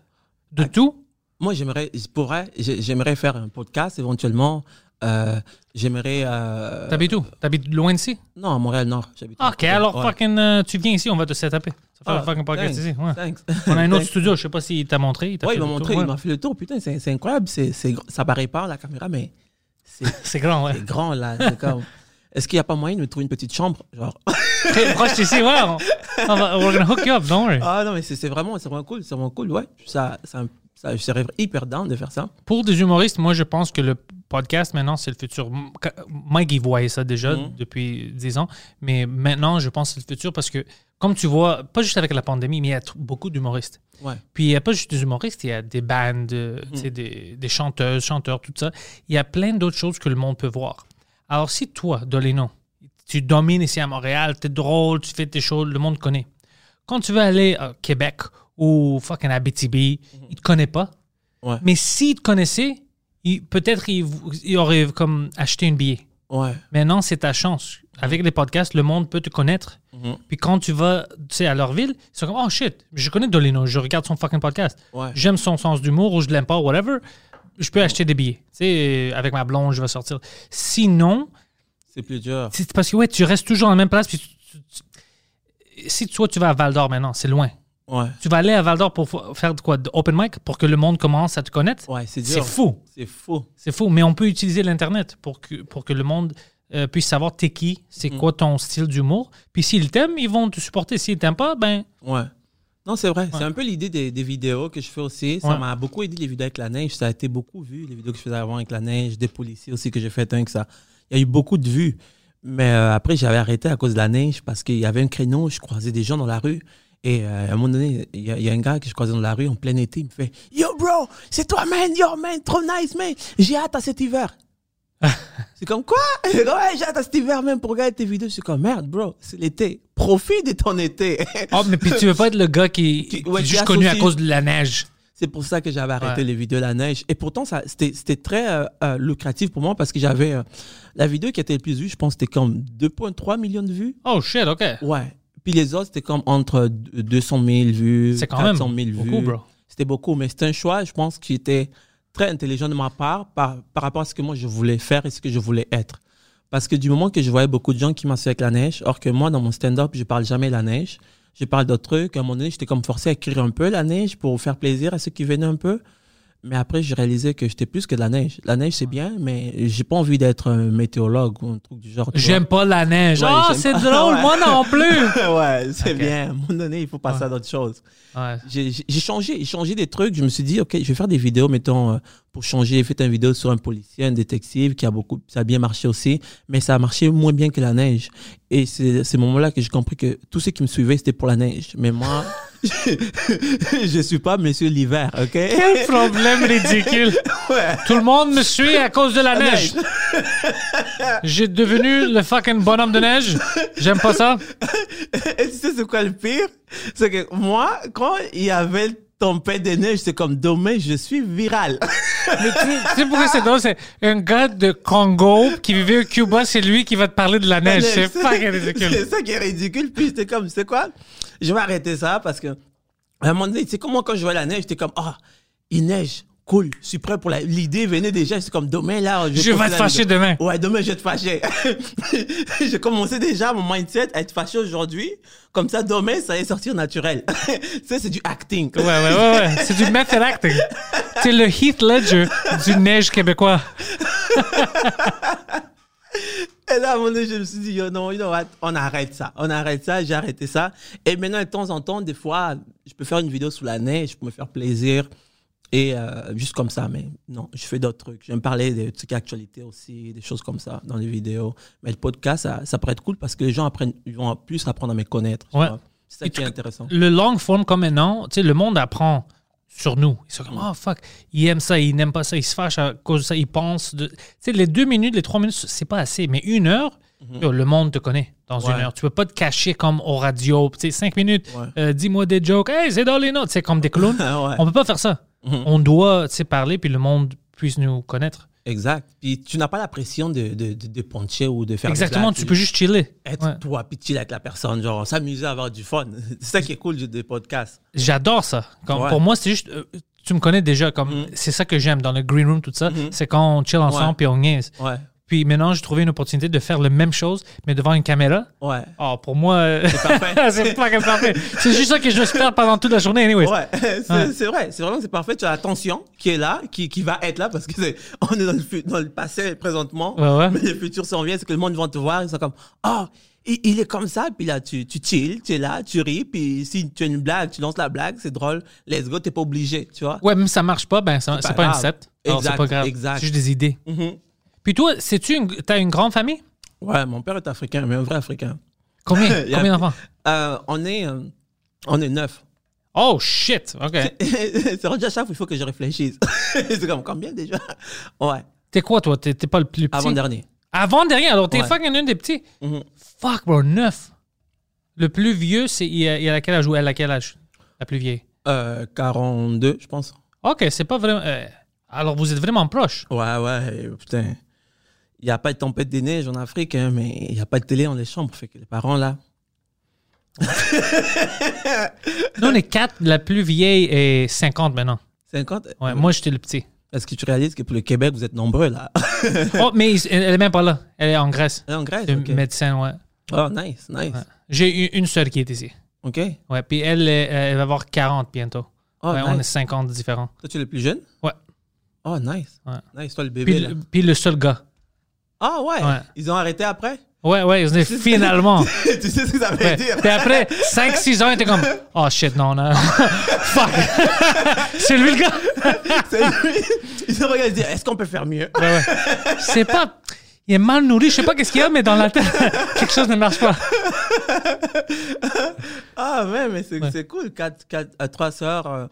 De tout? Moi, j'aimerais, pourrais, j'ai- j'aimerais faire un podcast éventuellement. Euh, j'aimerais. Euh... T'habites où? T'habites loin d'ici? Non, à Montréal-Nord. Ok, alors Ouais. fucking euh, tu viens ici, on va te setuper. Ça fait Ah, un fucking podcast thanks, ici. Ouais. thanks. On a un autre studio, je sais pas s'il t'a montré. t'a Ouais, il m'a tour, montré, il m'a fait le tour. Putain, c'est incroyable. C'est, gr- ça paraît pas la caméra, mais c'est, grand, ouais. c'est grand là. C'est comme. Est-ce qu'il n'y a pas moyen de me trouver une petite chambre Genre? Très proche d'ici, ouais. On, on va, we're gonna hook you up, don't worry. Ah non, mais c'est, vraiment, vraiment cool. C'est vraiment cool. Ouais. Ça, ça, ça, je serais hyper down de faire ça. Pour des humoristes, moi, je pense que le podcast, maintenant, c'est le futur. Mike, il voyait ça déjà Mhm. depuis 10 ans. Mais maintenant, je pense que c'est le futur parce que, comme tu vois, pas juste avec la pandémie, mais il y a beaucoup d'humoristes. Ouais. Puis, il n'y a pas juste des humoristes, il y a des bandes, sais, des, des chanteuses, chanteurs, tout ça. Il y a plein d'autres choses que le monde peut voir. Alors, si toi, Dolino, tu domines ici à Montréal, tu es drôle, tu fais tes choses, le monde connaît. Quand tu veux aller à Québec ou fucking Abitibi, il te connaît pas. Ouais. Mais s'il te connaissait, peut-être il, il aurait comme acheté une billet. Ouais. Maintenant, c'est ta chance. Avec les podcasts, le monde peut te connaître. Mhm. Puis quand tu vas tu sais, à leur ville, ils sont comme Oh shit, je connais Dolino, je regarde son fucking podcast. Ouais. J'aime son sens d'humour ou je l'aime pas, whatever. Je peux acheter des billets. Tu sais, avec ma blonde, je vais sortir. Sinon, C'est plus dur. c'est parce que ouais, tu restes toujours à la même place. Puis tu- si toi, tu vas à Val d'Or maintenant, c'est loin. Ouais. Tu vas aller à Val d'Or pour fa- faire de quoi? De open mic? Pour que le monde commence à te connaître? Ouais, c'est fou. C'est fou. C'est fou. Mais on peut utiliser l'Internet pour que, pour que le monde euh, puisse savoir t'es qui, c'est quoi ton style d'humour. Puis s'ils t'aiment, ils vont te supporter. S'ils t'aiment pas, ben. Ouais. Non, c'est vrai. C'est un peu l'idée des, des vidéos que je fais aussi. Ça m'a beaucoup aidé les vidéos avec la neige. Ça a été beaucoup vu, les vidéos que je faisais avant avec la neige, des policiers aussi que j'ai fait un que ça. Il y a eu beaucoup de vues. Mais euh, après, j'avais arrêté à cause de la neige parce qu'il y avait un créneau, je croisais des gens dans la rue. Et euh, à un moment donné, il y, a- il y a un gars que je croisais dans la rue en plein été, il me fait Yo, bro, c'est toi, man, yo, man, trop nice, man. J'ai hâte à cet hiver. c'est comme quoi? Ouais, j'ai hâte à cet hiver même pour regarder tes vidéos. Suis comme merde, bro, c'est l'été. Profite de ton été. Oh, mais puis tu veux pas être le gars qui, Qui- qui ouais, est juste connu à cause de la neige. C'est pour ça que j'avais arrêté Ouais. les vidéos de la neige. Et pourtant, ça, c'était, c'était très euh, euh, lucratif pour moi parce que j'avais euh, la vidéo qui était le plus vue, je pense, c'était comme 2,3 millions de vues. Oh shit, ok. Ouais. Puis les autres, c'était comme entre 200 000 vues, C'est quand même 400 000 beaucoup, vues. bro. C'était beaucoup, mais c'était un choix, je pense, qui était très intelligent de ma part par, par rapport à ce que moi je voulais faire et ce que je voulais être. Parce que du moment que je voyais beaucoup de gens qui m'associaient avec la neige, or que moi, dans mon stand-up, je parle jamais de la neige. Je parle d'autres trucs. À un moment donné, j'étais comme forcé à écrire un peu la neige pour faire plaisir à ceux qui venaient un peu. Mais après, j'ai réalisé que j'étais plus que de la neige. La neige, c'est bien, mais j'ai pas envie d'être un météorologue ou un truc du genre. J'aime pas la neige. Ouais, oh, c'est drôle, Ouais. moi non plus. ouais, c'est bien. À un moment donné, il faut passer à d'autres choses. Ouais. J'ai changé, j'ai changé des trucs. Je me suis dit, OK, je vais faire des vidéos, mettons, euh, pour changer. J'ai fait une vidéo sur un policier, un détective qui a beaucoup, ça a bien marché aussi, mais ça a marché moins bien que la neige. Et c'est ce moment-là que j'ai compris que tous ceux qui me suivaient, c'était pour la neige. Mais moi, je suis pas monsieur l'hiver, ok? Quel problème ridicule. Ouais. Tout le monde me suit à cause de la neige. J'ai devenu le fucking bonhomme de neige. J'aime pas ça. Et tu sais c'est quoi le pire? C'est que moi, quand il y avait tempête de neige, c'est comme demain, je suis viral. Mais tu, tu sais pourquoi c'est drôle? C'est un gars de Congo qui vivait au Cuba, c'est lui qui va te parler de la neige. C'est fucking ridicule. C'est ça qui est ridicule. Puis j'étais comme, c'est quoi? Je vais arrêter ça parce que, à un moment donné, tu sais comment quand je vois la neige, j'étais comme, ah, il neige. Cool, je suis prêt pour la. L'idée venait déjà, c'est comme demain là. Je vais poster te fâcher vidéo. demain. Ouais, demain je vais te fâcher. J'ai commencé déjà mon mindset à être fâché aujourd'hui. Comme ça, demain, ça allait sortir naturel. ça, c'est du acting. Ouais, ouais, ouais, ouais. C'est du method acting. C'est le Heath Ledger du neige québécois. Et là, à un moment donné, je me suis dit, yo, non, you know what, on arrête ça. On arrête ça, j'ai arrêté ça. Et maintenant, de temps en temps, des fois, je peux faire une vidéo sous la neige, je peux me faire plaisir. Et euh, juste comme ça, mais non, je fais d'autres trucs. J'aime parler des trucs d'actualité aussi, des choses comme ça dans les vidéos. Mais le podcast, ça, ça pourrait être cool parce que les gens apprennent, ils vont plus apprendre à me connaître. Ouais. C'est ça Et qui est intéressant. Le long form comme maintenant, tu sais, le monde apprend sur nous. Ils sont comme, oh fuck, il aime ça, il n'aime pas ça, il se fâche à cause de ça, il pense. De... Tu sais, les deux minutes, les trois minutes, c'est pas assez. Mais une heure, yo, le monde te connaît dans une Mhm. Heure. Tu peux pas te cacher comme au radio. Tu sais, cinq minutes, Ouais. euh, dis-moi des jokes, hey, c'est dans les notes. C'est comme des clowns. Ouais. On peut pas faire ça. Mhm. On doit, tu sais, parler, puis le monde puisse nous connaître. Exact. Puis tu n'as pas la pression de, de, de, de puncher ou de faire Exactement, tu peux juste chiller. être Ouais. toi, puis chill avec la personne, genre s'amuser à avoir du fun. C'est ça qui est cool du- des podcasts. J'adore ça. Comme, Ouais. Pour moi, c'est juste. euh, tu me connais déjà, comme c'est ça que j'aime dans le green room, tout ça. C'est quand on chill ensemble puis on niaise. Ouais. Puis maintenant, j'ai trouvé une opportunité de faire la même chose, mais devant une caméra. Ouais. Oh, pour moi, euh, parfait. c'est parfait. C'est juste ça que je faire pendant toute la journée, anyway. Ouais, c'est Ouais. c'est vrai, c'est vraiment c'est parfait. Tu as l'attention qui est là, qui, qui va être là parce que c'est on est dans le, dans le passé présentement, Ouais, ouais. mais le futur s'en vient, c'est que le monde va te voir, ils sont comme ah il, il est comme ça, puis là tu tu chill, tu es là, tu ris, puis si tu as une blague, tu lances la blague, c'est drôle, let's go, t'es pas obligé, tu vois. Ouais, même si ça marche pas, ben c'est pas pas, une set. Alors, c'est Exact, pas grave. exact. C'est juste des idées. Mhm. Puis toi, sais-tu, une... t'as une grande famille? Ouais, mon père est africain, mais un vrai africain. Combien? Combien d'enfants? Euh, on est euh, on est neuf. Oh shit! OK. c'est rendu à chaque fois il faut que je réfléchisse. c'est comme combien déjà? Ouais, T'es quoi, toi? T'es pas le plus petit? avant dernier. Avant dernier, alors t'es Ouais. fucking un des petits. Mhm. Fuck, bro, neuf. Le plus vieux, c'est il a, il a quel âge ou elle a quel âge? La plus vieille? Euh, 42, je pense. Ok, c'est pas vraiment. euh, alors vous êtes vraiment proches. Ouais, ouais, putain. Il n'y a pas de tempête des neiges en Afrique, hein, mais il n'y a pas de télé dans les chambres. Fait que les parents, là. Nous, on est quatre. La plus vieille est 50 maintenant. 50 Ouais, moi, j'étais le petit. Est-ce que tu réalises que pour le Québec, vous êtes nombreux, là Oh, mais elle est même pas là. Elle est en Grèce. En Grèce, C'est ok. médecin, ouais. Oh, nice, nice. Ouais. J'ai eu une sœur qui est ici. OK. Ouais, puis elle, est- elle va avoir 40 bientôt. Oh, ouais, on est nice. 50 différents. Toi, tu es le plus jeune? Ouais. Oh, nice. Ouais. Nice, toi, le bébé, Puis, là. le- puis le seul gars. Ah, ouais? Ouais. Ils ont arrêté après? Ouais, ouais, ils ont dit finalement. Tu sais ce que ça veut Ouais. dire? Puis après 5-6 ans, il était comme Oh shit, non, non. Fuck. c'est lui le gars. C'est lui. Ils ont regardé et dit Est-ce qu'on peut faire mieux? Ouais, ouais. Je sais pas. Il est mal nourri, je sais pas qu'est-ce qu'il y a, mais dans la tête, quelque chose ne marche pas. Ah, ouais, mais c'est Ouais. cool. Quatre, quatre, euh, trois sœurs, euh,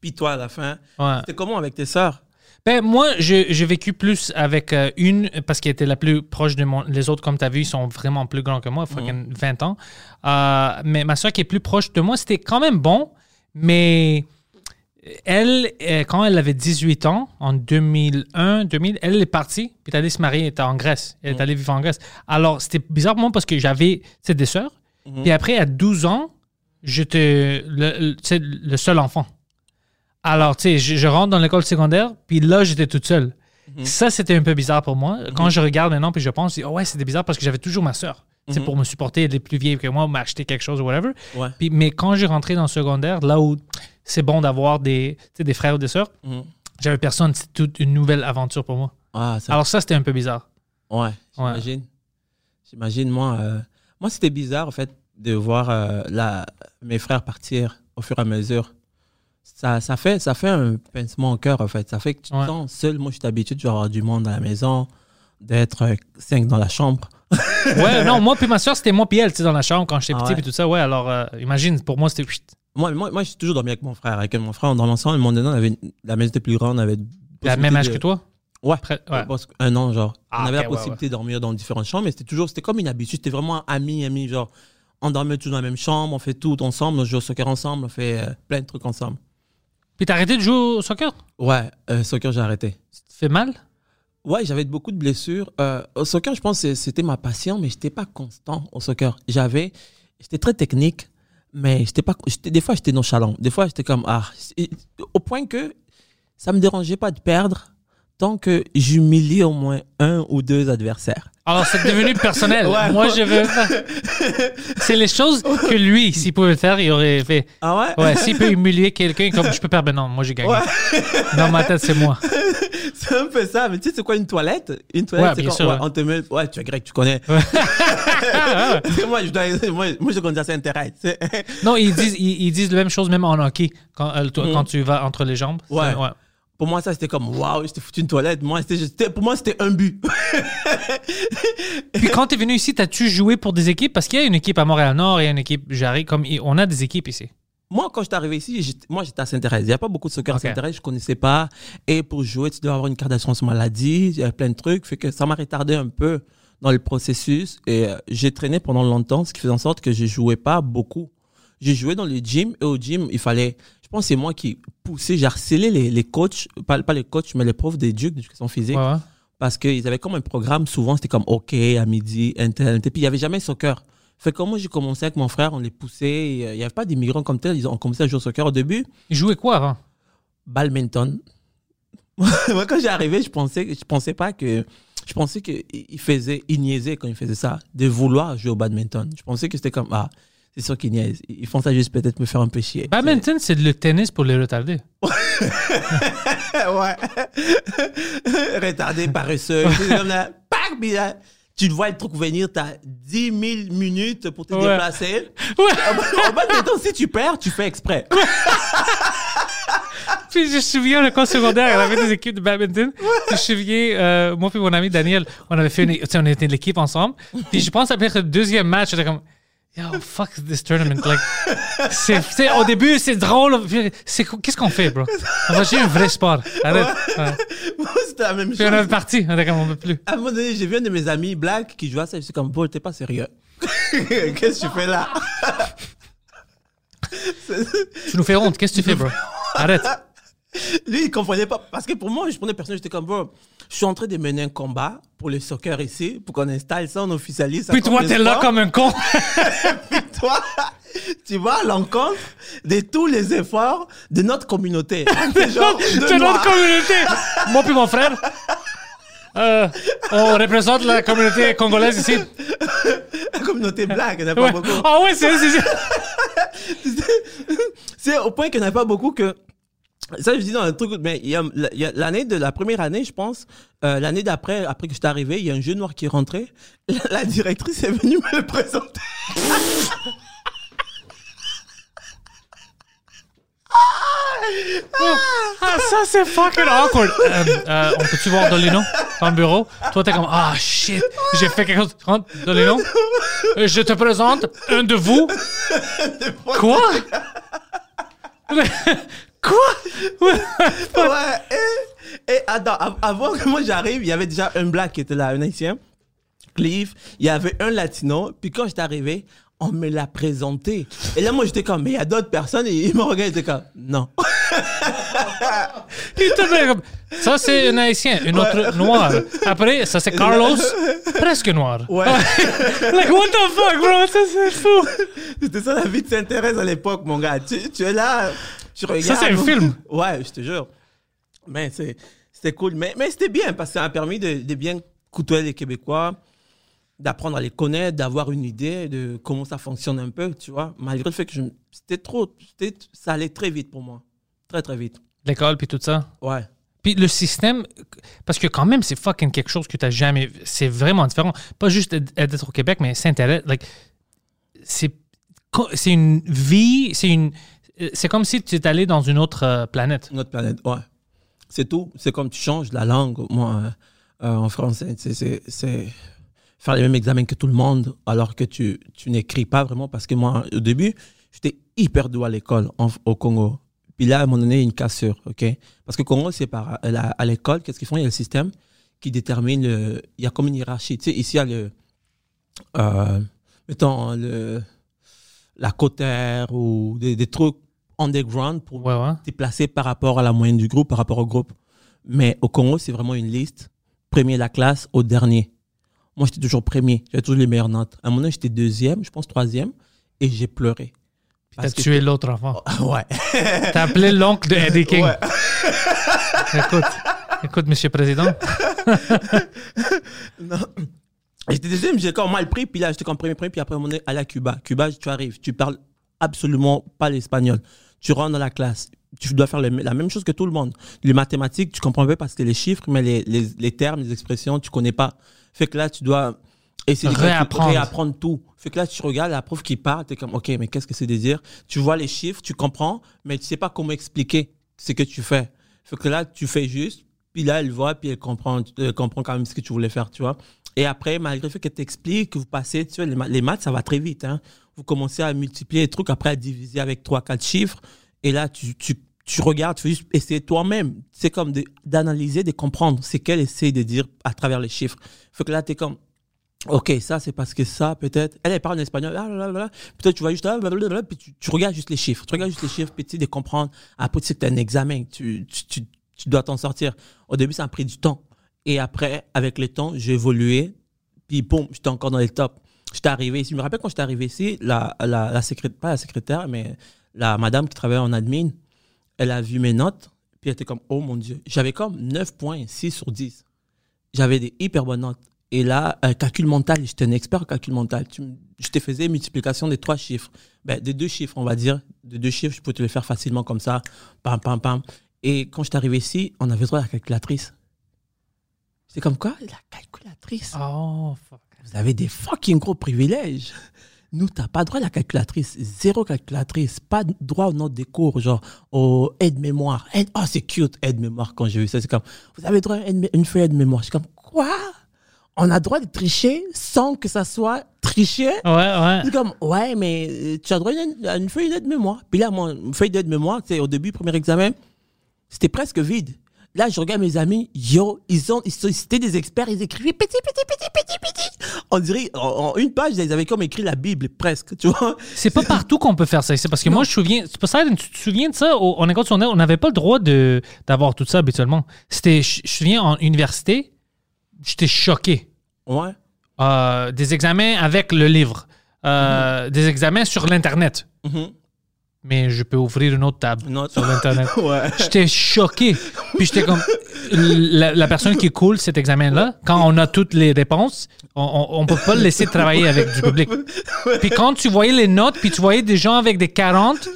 puis toi à la fin. C'était comment avec tes sœurs? Ben, moi, j'ai vécu plus avec euh, une, parce qu'elle était la plus proche de mon. Les autres, comme tu as vu, ils sont vraiment plus grands que moi, fucking 20 ans. Euh, mais ma soeur qui est plus proche de moi, c'était quand même bon, mais elle, euh, quand elle avait 18 ans, en 2001, 2000, elle est partie, puis elle est allée se marier, elle était en Grèce. Elle est allée vivre en Grèce. Alors, c'était bizarre pour moi parce que j'avais, des sœurs. Puis après, à 12 ans, j'étais le, le- le seul enfant. Alors, tu sais, je, je rentre dans l'école secondaire, puis là, j'étais toute seule. Ça, c'était un peu bizarre pour moi. Quand je regarde maintenant, puis je pense, je dis, oh ouais, c'était bizarre parce que j'avais toujours ma soeur. C'est pour me supporter, elle est plus vieille que moi, m'acheter quelque chose ou whatever. Ouais. Puis, mais quand j'ai rentré dans le secondaire, là où c'est bon d'avoir des, des frères ou des sœurs, Mhm. j'avais personne. C'était toute une nouvelle aventure pour moi. Ah, ça. Alors ça, c'était un peu bizarre. Ouais, j'imagine. J'imagine, moi, euh, moi c'était bizarre, en fait, de voir euh, la, mes frères partir au fur et à mesure. Ça, ça, fait, ça fait un pincement au cœur, en fait. Ça fait que tu te Ouais. sens seul. Moi, je suis habitué de avoir du monde à la maison, d'être euh, cinq dans la chambre. Ouais, non, moi puis ma soeur, c'était moi puis elle, tu sais, dans la chambre quand j'étais Ah petit puis tout ça. Ouais, alors euh, imagine, pour moi, c'était Moi, moi, moi j'ai toujours dormi avec mon frère. Avec mon frère, on dormait ensemble. Mon donné, on avait, la maison était plus grande, on avait. La même âge que toi? Ouais. Près- Un an, genre. Ah, on avait la ouais, possibilité de dormir dans différentes chambres, mais c'était toujours, c'était comme une habitude. C'était vraiment amis, amis, genre. On dormait tous dans la même chambre, on fait tout ensemble, on joue au soccer ensemble, on fait euh, plein de trucs ensemble. Puis t'as arrêté de jouer au soccer? Ouais, euh, soccer, j'ai arrêté. Ça te fait mal? Ouais, j'avais beaucoup de blessures. Euh, au soccer, je pense que c'était ma passion, mais j'étais pas constant au soccer. J'avais, j'étais très technique, mais j'étais pas, j'étais, des fois j'étais nonchalant. Des fois j'étais comme ah, au point que ça me dérangeait pas de perdre tant que j'humilie au moins un ou deux adversaires. Alors, c'est devenu personnel. Ouais. Moi, je veux faire. C'est les choses que lui, s'il pouvait le faire, il aurait fait. Ah ouais? Ouais, s'il peut humilier quelqu'un comme je peux perdre, ben non, moi j'ai gagné. Ouais. Dans ma tête, c'est moi. c'est un peu ça. Mais tu sais, c'est quoi une toilette? Une toilette, Ouais, c'est quand sûr, ouais, ouais. on te met, ouais, tu es grec, tu connais. moi, je dois, moi, moi, je connais ça intérêt. C'est- Non, ils disent, ils, ils disent la même chose même en hockey quand, euh, toi, quand tu vas entre les jambes. Ouais. Pour moi, ça, c'était comme, waouh, j'étais foutu une toilette. Moi, c'était, c'était- pour moi, c'était un but. Puis quand tu es venu ici, t'as-tu joué pour des équipes? Parce qu'il y a une équipe à Montréal-Nord et une équipe Jarry. Comme il- on a des équipes ici. Moi, quand je suis arrivé ici, j'étais- moi, j'étais à Saint-Thérèse. Il n'y a pas beaucoup de soccer Ok. à Saint-Thérèse, je ne connaissais pas. Et pour jouer, tu dois avoir une carte d'assurance maladie, il y a plein de trucs. Fait que ça m'a retardé un peu dans le processus. Et euh, j'ai traîné pendant longtemps, ce qui faisait en sorte que je ne jouais pas beaucoup. J'ai joué dans les gyms et au gym, il fallait. Je pense que c'est moi qui poussais, j'ai harcelé les, les coachs, pas, pas les coachs, mais les profs des DUC, d'éducation physique, Ouais, parce qu'ils avaient comme un programme, souvent c'était comme OK à midi, Intel, et puis il n'y avait jamais soccer. Fait que moi j'ai commencé avec mon frère, on les poussait, il n'y avait pas d'immigrants comme tel, ils ont commencé à jouer au soccer au début. Il jouait quoi avant? Badminton. moi quand j'ai arrivé, je pensais, je pensais pas que. Je pensais qu'il faisait, il niaisait quand il faisait ça, de vouloir jouer au badminton. Je pensais que c'était comme, ah, c'est sûr qu'ils niaisent. Ils font ça juste peut-être me faire un peu chier. Badminton, c'est le tennis pour les retardés. ouais. Retardé, paresseux. C'est comme là, pac, puis là, tu le vois le truc venir, t'as 10 000 minutes pour te Ouais. déplacer. Ouais. En badminton, si tu perds, tu fais exprès. Puis je me souviens, le cours secondaire, on avait des équipes de badminton. Puis je me souviens, euh, moi puis mon ami Daniel, on avait fait une, on était l'équipe ensemble. Puis je pense après le deuxième match, j'étais comme, yo, fuck this tournament. Like, c'est, au début, c'est drôle. C'est, qu'est-ce qu'on fait, bro? On va jouer un vrai sport. Arrête. Ouais. Moi, C'était la même Puis chose. on avait parti. On comme, on peut plus. À un moment donné, j'ai vu un de mes amis black qui jouait à ça. Je suis comme, Paul, t'es pas sérieux. Qu'est-ce que tu fais là? Tu nous fais honte. Qu'est-ce que tu fais, bro? Arrête. Lui, il comprenait pas. Parce que pour moi, je prenais personne. J'étais comme, bro, je suis en train de mener un combat pour le soccer ici, pour qu'on installe ça, on officialise ça. Puis toi, t'es là comme un con. Puis toi, tu vas à l'encontre de tous les efforts de notre communauté. Genre, de notre communauté. Moi puis mon frère. euh, on représente la communauté congolaise ici. La communauté black, il n'y en a pas Ouais. beaucoup. Ah ouais, c'est c'est- c'est- C'est au point qu'il n'y en a pas beaucoup que. Ça, je dis dans un truc, mais il y a, l'année de la première année, je pense, euh, l'année d'après, après que je suis arrivé, il y a un jeune noir qui est rentré. La, la directrice est venue me le présenter. Ah, ça, c'est fucking awkward. Euh, euh, on peut-tu voir Dolino dans le bureau? Toi, t'es comme, ah, shit, j'ai fait quelque chose. Rentre, Dolino. Euh, Je te présente un de vous. Quoi? Quoi? Ouais, et, et attends, av- avant que moi j'arrive, il y avait déjà un black qui était là, un haïtien, Cliff, il y avait un latino, puis quand j'étais arrivé, on me l'a présenté. Et là, moi, j'étais comme, mais il y a d'autres personnes, et il me regarde, il était comme, non. Ça, c'est un haïtien, une autre noire. Après, ça, c'est Carlos, presque noir. Ouais. like, what the fuck, bro? Ça, c'est fou. C'était ça la vie de Saint-Thérèse à l'époque, mon gars. Tu, tu es là, tu regardes. c'est un film. Ouais, je te jure. Mais c'est- c'était cool. Mais, mais c'était bien parce que ça m'a permis de, de bien côtoyer les Québécois, d'apprendre à les connaître, d'avoir une idée de comment ça fonctionne un peu, tu vois. Malgré le fait que c'était trop, ça allait très vite pour moi. Très, très vite. L'école, puis tout ça. Ouais. Puis le système, parce que quand même, c'est fucking quelque chose que tu n'as jamais. C'est vraiment différent. Pas juste d'être au Québec, mais s'intéresser. Like, c'est une vie, c'est une. C'est comme si tu étais allé dans une autre euh, planète. Notre planète, ouais. C'est tout. C'est comme tu changes la langue. Moi, euh, en français, c'est- faire les mêmes examens que tout le monde, alors que tu, tu n'écris pas vraiment. Parce que moi, au début, j'étais hyper doux à l'école au Congo. Puis là, à un moment donné, il y a une cassure, OK? Parce que Congo, c'est par à la- à l'école, qu'est-ce qu'ils font? Il y a le système qui détermine, le- il y a comme une hiérarchie. Tu sais, ici, il y a le, euh, mettons, le, la cotère ou des, des trucs underground pour Ouais, ouais. par rapport à la moyenne du groupe, par rapport au groupe. Mais au Congo, c'est vraiment une liste. Premier de la classe au dernier. Moi, j'étais toujours premier. J'avais toujours les meilleures notes. À un moment donné, j'étais deuxième, je pense troisième, et j'ai pleuré. T'as que- tué l'autre enfant. Ouais. T'as appelé l'oncle de Eddie King. Ouais. Écoute, écoute, monsieur le président. Non. J'étais deuxième, j'ai encore mal pris, puis là, j'étais comme premier, premier, puis après, un moment donné, à Cuba. Cuba, tu arrives, tu parles absolument pas l'espagnol. Tu rentres dans la classe, tu dois faire le- la même chose que tout le monde. Les mathématiques, tu comprends pas parce que les chiffres, mais les, les, les termes, les expressions, tu connais pas. Fait que là, tu dois essayer de Réapprendre. réapprendre tout. Fait que là, tu regardes la prof qui parle, tu es comme, OK, mais qu'est-ce que c'est de dire? Tu vois les chiffres, tu comprends, mais tu sais pas comment expliquer ce que tu fais. Fait que là, tu fais juste, puis là, elle voit, puis elle comprend, elle comprend quand même ce que tu voulais faire, tu vois. Et après, malgré le fait qu'elle t'explique, que vous passez, tu vois, les, ma- les maths, ça va très vite. Hein. Vous commencez à multiplier les trucs, après à diviser avec 3, 4 chiffres. Et là, tu, tu, tu regardes, tu fais juste essayer toi-même. C'est comme de- d'analyser, de comprendre ce qu'elle essaie de dire à travers les chiffres. Fait que là, tu es comme, OK, ça, c'est parce que ça, peut-être. Elle, elle parle en espagnol. Ah, là, là, là. Peut-être tu vas juste. ah, blablabla, puis tu, regardes juste les chiffres. Tu regardes juste les chiffres, puis tu sais, de comprendre. Après, tu sais que un examen. Tu, tu, tu, tu dois t'en sortir. Au début, ça a pris du temps. Et après, avec le temps, j'ai évolué. Puis, boum, j'étais encore dans les tops. J'étais arrivé ici. Je me rappelle quand j'étais arrivé ici, la, la, la secrétaire, pas la secrétaire, mais la madame qui travaillait en admin, elle a vu mes notes. Puis elle était comme, oh mon Dieu. J'avais comme 9,6 sur 10 j'avais des hyper bonnes notes. Et là, euh, calcul mental, j'étais un expert en calcul mental. Tu, je te faisais multiplication des trois chiffres. Ben, des deux chiffres, on va dire. De deux chiffres, je peux te le faire facilement comme ça. Pam, pam, pam. Et quand je suis arrivé ici, on avait droit à la calculatrice. C'est comme quoi La calculatrice? Oh, fuck. Vous avez des fucking gros privilèges. Nous, t'as pas droit à la calculatrice. Zéro calculatrice. Pas droit aux notes des cours, genre au aide-mémoire. Aide, oh, c'est cute, aide-mémoire. Quand j'ai vu ça, c'est comme, vous avez droit à une, une feuille aide-mémoire. Je suis comme, quoi? On a droit de tricher sans que ça soit triché Ouais, ouais. c'est comme, ouais, mais euh, tu as droit à une, à une feuille d'aide-mémoire. Puis là, moi, une feuille d'aide-mémoire, tu sais, au début, premier examen, c'était presque vide. Là, je regarde mes amis, yo, ils ont, ils sont- c'était des experts, ils écrivaient petit, petit, petit, petit, petit. On dirait, en, en une page, ils avaient comme écrit la Bible, presque, tu vois. C'est pas partout qu'on peut faire ça. C'est parce que moi, je me souviens. C'est pas ça, tu te souviens de ça? Au- secondaire, on n'avait pas le droit de, d'avoir tout ça habituellement. C'était, je je me souviens, en université, j'étais choqué. Ouais. Euh, des examens avec le livre. Euh, Des examens sur l'Internet. Mhm. Mais je peux ouvrir une autre table Non, sur l'Internet. ouais. J'étais choqué. Puis j'étais comme. La, la personne qui coule cet examen-là, quand on a toutes les réponses, on, on peut pas le laisser travailler avec du public. Puis quand tu voyais les notes, puis tu voyais des gens avec des 40,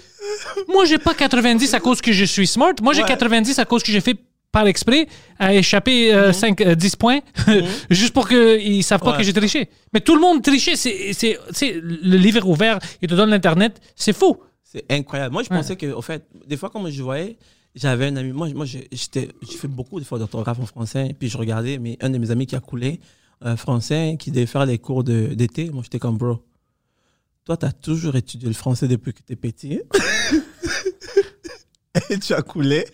moi j'ai pas 90 à cause que je suis smart. Moi j'ai Ouais. 90 à cause que j'ai fait par exprès à échapper euh, cinq- euh, 10 points juste pour qu'ils savent pas Ouais. que j'ai triché. Mais tout le monde trichait. C'est, le livre ouvert, il te donne l'Internet. C'est fou. C'est incroyable. Moi, je pensais que, au fait, des fois, quand je voyais, j'avais un ami. Moi, moi j'ai- j'étais, j'ai fait beaucoup de fois d'orthographe en français. Puis je regardais, mais un de mes amis qui a coulé, euh, français, qui devait faire les cours d'été. Moi, j'étais comme, bro, toi, tu as toujours étudié le français depuis que tu es petit. Et tu as coulé.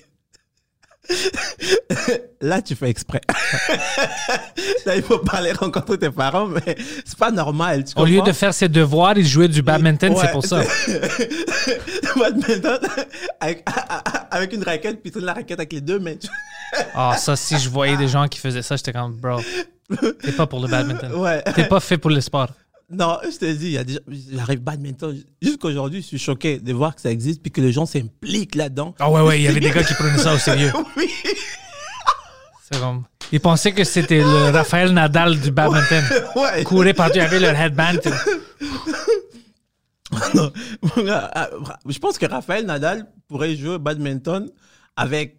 Là, tu fais exprès. Là, il faut pas aller rencontrer tes parents, mais c'est pas normal. tu Au lieu de faire ses devoirs, il jouait du badminton, c'est pour ça. badminton avec, avec une raquette, puis tu la raquette avec les deux mains. Ah, ça, si je voyais des gens qui faisaient ça, j'étais comme, bro, t'es pas pour le badminton. Ouais. T'es pas fait pour le sport. Non, je te dis, il y a des gens- j'arrive badminton. Jusqu'aujourd'hui, je suis choqué de voir que ça existe, puis que les gens s'impliquent là-dedans. Ah ouais, ouais, il y avait des gars qui prenaient ça au sérieux. Oui. C'est comme... Ils pensaient que c'était le Raphaël Nadal du badminton. Ouais. Courait partout, avait leur headband. Non. Je pense que Raphaël Nadal pourrait jouer au badminton avec,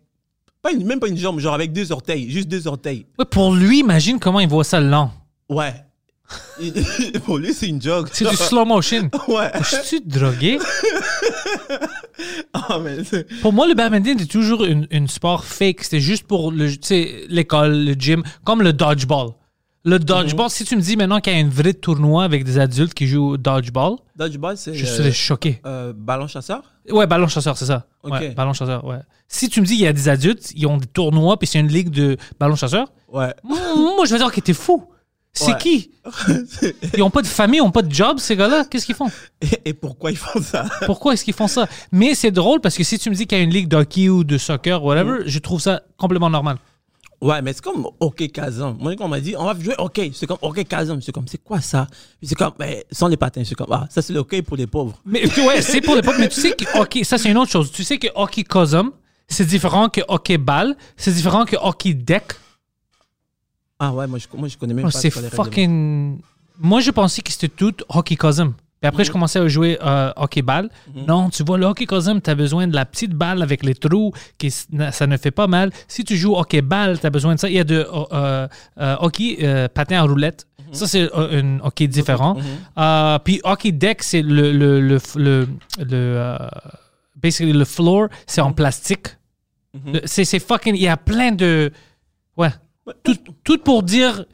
pas une- même pas une jambe, genre avec deux orteils, juste deux orteils. Ouais, pour lui, imagine comment il voit ça lent. Ouais. Pour lui, c'est une joke. C'est du slow motion. Ouais. Je suis drogué. Ah, mais c'est- Pour moi, le badminton était toujours une, une sport fake. C'était juste pour l'école, le gym, comme le dodgeball. Le dodgeball, si tu me dis maintenant qu'il y a un vrai tournoi avec des adultes qui jouent au dodgeball, Dodgeball, c'est je euh, serais choqué. euh, ballon chasseur? Ouais, ballon chasseur, c'est ça. Ok. Ouais, ballon chasseur, ouais. Si tu me dis qu'il y a des adultes, ils ont des tournois, puis c'est une ligue de ballon chasseur, Ouais. moi, je vais dire que t'es fou. C'est Ouais. qui? Ils ont pas de famille, ils ont pas de job, ces gars-là? Qu'est-ce qu'ils font? Et, et pourquoi ils font ça? Pourquoi est-ce qu'ils font ça? Mais c'est drôle parce que si tu me dis qu'il y a une ligue de hockey ou de soccer, whatever, je trouve ça complètement normal. Ouais, mais c'est comme hockey Kazan. Moi, quand on m'a dit, on va jouer hockey, c'est comme hockey Kazan. C'est comme, c'est quoi ça? C'est comme, ben, sans les patins. C'est comme, ah, ça c'est le hockey pour les pauvres. Mais ouais, c'est pour les pauvres. Mais tu sais que hockey, ça c'est une autre chose. Tu sais que hockey cosum, c'est différent que hockey balle, c'est différent que hockey deck. Ah ouais, moi je, moi, je connais même Oh, pas. c'est fucking. Moi, je pensais que c'était tout hockey cosum. Puis après, je commençais à jouer euh, hockey balle. Non, tu vois, le hockey cosum, tu as besoin de la petite balle avec les trous, qui, ça ne fait pas mal. Si tu joues hockey balle, tu as besoin de ça. Il y a de euh, euh, hockey euh, patin à roulette. Ça, c'est un hockey différent. Puis hockey deck, c'est le. le, le, le, le, basically, le floor, c'est en plastique. C'est fucking. Il y a plein de. Ouais. Tout, tout pour dire.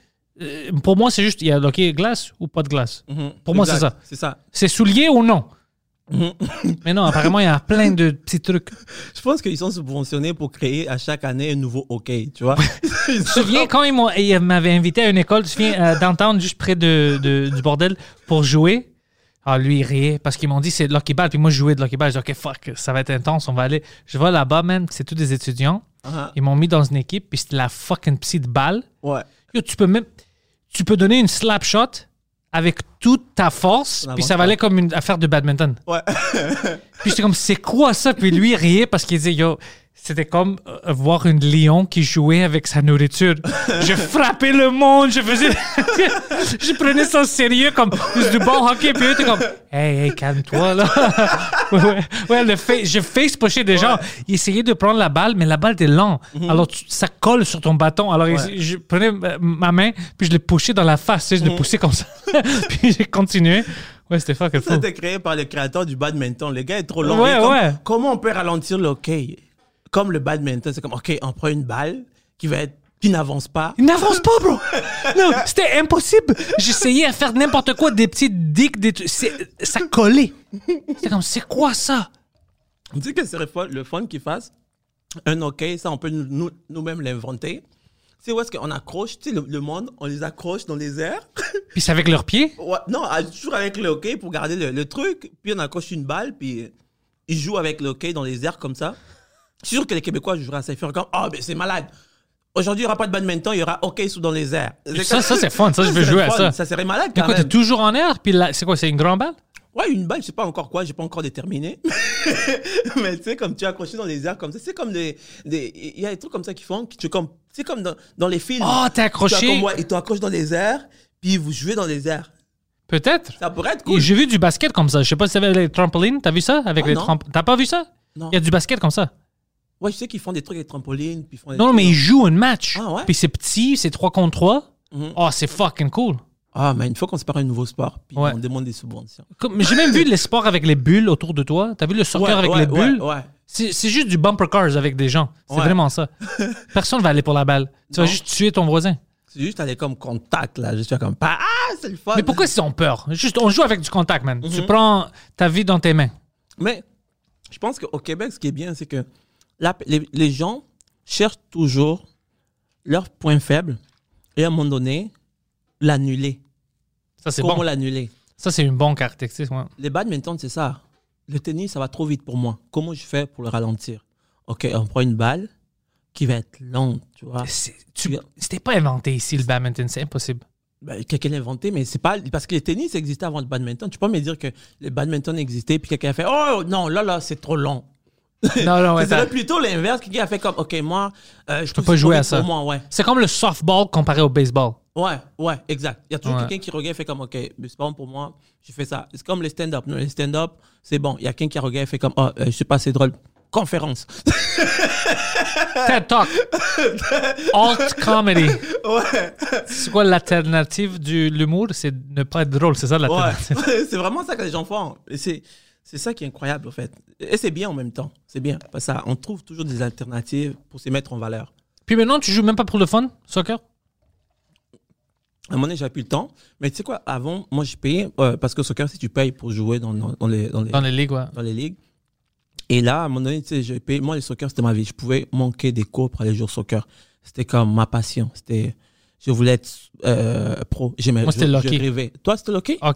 euh, Pour moi, c'est juste, il y a hockey glace ou pas de glace. Mhm. Pour moi, c'est Exact, ça. C'est ça. C'est soulier ou non? Mais non, apparemment, il y a plein de petits trucs. Je pense qu'ils sont subventionnés pour créer à chaque année un nouveau hockey, tu vois. Tu te souviens quand ils m'ont- ils m'avaient invité à une école, tu te souviens, euh, downtown, juste près de, de- du bordel, pour jouer? Ah, lui, il riait parce qu'ils m'ont dit c'est de l'hockey ball. Puis moi, je jouais de l'hockey ball. Je dis, OK, fuck, ça va être intense, on va aller. Je vais là-bas, man, c'est tous des étudiants. Ah, Ils m'ont mis dans une équipe, puis c'était la fucking petite balle. ouais. Yo, tu peux même. Tu peux donner une slap shot avec toute ta force, puis ça valait comme une affaire de badminton. Ouais. Puis j'étais comme, c'est quoi ça? Puis lui, il riait parce qu'il disait, yo, c'était comme euh, voir une lion qui jouait avec sa nourriture. Je frappais le monde, je faisais. je prenais ça au sérieux comme du bon hockey, puis eux étaient comme, hey, hey, calme-toi, là. ouais, ouais, ouais, le fa- je face pushais des gens. Ils essayaient de prendre la balle, mais la balle était lente. Alors tu- ça colle sur ton bâton. Alors Mhm. Je prenais ma- ma main, puis je l'ai poussé dans la face, sais, je Mhm. l'ai poussé comme ça. puis j'ai continué. Ouais, c'était fucking Ça a fou. été créé par le créateur du badminton. Le gars est trop long. Ouais, comme, ouais. Comment on peut ralentir le hockey? Comme le badminton, c'est comme, OK, on prend une balle qui va être qui n'avance pas. Il n'avance pas, bro. Non, c'était impossible. J'essayais à faire n'importe quoi, des petits dicks, des Ça collait. C'est comme, c'est quoi ça? On dit que c'est le fun- le fun qu'ils fassent un hockey, ça on peut nous- nous- nous-mêmes l'inventer. C'est où est-ce qu'on accroche, tu sais, le, le monde, on les accroche dans les airs. Puis c'est avec leurs pieds? Ouais, non, toujours avec le hockey pour garder le, le truc. Puis on accroche une balle, puis ils jouent avec le hockey dans les airs comme ça. Suis sûr que les Québécois joueraient à ça. Ils feraient comme, oh, mais c'est malade. Aujourd'hui, il n'y aura pas de badminton, il y aura hockey sous dans les airs. Ça, ça, c'est fun. Ça, je veux jouer à ça. Ça serait malade Mais quand t'es même. toujours en air? Puis c'est quoi, c'est une grande balle? Ouais, une balle, je sais pas encore quoi, j'ai pas encore déterminé. mais tu sais, comme tu es accroché dans les airs comme ça, c'est comme des. des- Il y a des trucs comme ça qui font, tu comme. C'est comme dans, dans les films. Oh, t'es accroché? comme, ouais, ils t'accrochent dans les airs, puis vous jouez dans les airs. Peut-être. Ça pourrait être cool. J'ai vu du basket comme ça. Je sais pas si t'avais les trampolines. T'as vu ça? Avec Ah, les T'as pas vu ça? Non. Il y a du basket comme ça. Ouais, je sais qu'ils font des trucs avec trampoline, puis font des Non, trucs mais ils jouent un match. Ah ouais? Puis c'est petit, c'est 3 contre 3. Mhm. Oh, c'est fucking cool. Ah, mais une fois qu'on se part un nouveau sport, puis Ouais. on demande des subventions. J'ai même vu les sports avec les bulles autour de toi. T'as vu le soccer avec ouais, les bulles? C'est juste du bumper cars avec des gens. C'est vraiment ça. Personne va aller pour la balle. Tu vas juste tuer ton voisin. C'est juste aller comme contact, là. Je suis comme, ah, c'est le fun. Mais pourquoi ils ont peur? Juste, on joue avec du contact, man. Mhm. Tu prends ta vie dans tes mains. Mais je pense qu'au Québec, ce qui est bien, c'est que les, les gens cherchent toujours leur point faible et à un moment donné, l'annuler. Ça, c'est Comment bon. l'annuler? Ça, c'est une bonne caractéristique. ouais. Les badminton, c'est ça. Le tennis, ça va trop vite pour moi. Comment je fais pour le ralentir? Ok, on prend une balle qui va être lente, tu vois. C'était pas inventé ici, le badminton. C'est impossible. Ben, quelqu'un l'a inventé, mais c'est pas parce que le tennis existait avant le badminton. Tu peux pas me dire que le badminton existait puis quelqu'un a fait oh non là là c'est trop long. Non, non, ouais, Ce serait ça- plutôt l'inverse. Quelqu'un a fait comme ok moi euh, je peux pas jouer à ça. Pour moi ouais C'est comme le softball comparé au baseball. ouais ouais exact. Il y a toujours Ouais. quelqu'un qui regarde et fait comme ok mais c'est bon pour moi. Je fais ça. C'est comme les stand-up. Non, les stand-up c'est bon. Il y a quelqu'un qui regarde et fait comme oh euh, je suis pas assez drôle. Conférence. TED Talk. Alt comedy. ouais. C'est quoi l'alternative de l'humour? C'est ne pas être drôle. C'est ça Ouais, l'alternative. c'est vraiment ça que les gens font. C'est, c'est ça qui est incroyable, en fait. Et c'est bien en même temps. C'est bien. Parce que ça, on trouve toujours des alternatives pour se mettre en valeur. Puis maintenant, tu joues même pas pour le fun, soccer? À un moment donné, j'avais plus le temps. Mais tu sais quoi, avant, moi, je payais, euh, parce que soccer, si tu payes pour jouer dans, dans, dans les, dans, les, Dans les ligues, ouais. dans les ligues. Et là, à un moment donné, tu sais, j'ai payé, moi, le soccer, c'était ma vie. Je pouvais manquer des cours pour aller jouer au soccer. C'était comme ma passion. C'était, je voulais être euh, pro. J'aimais, Moi, c'était je-. Je rêvais. Toi, c'était le hockey? Pour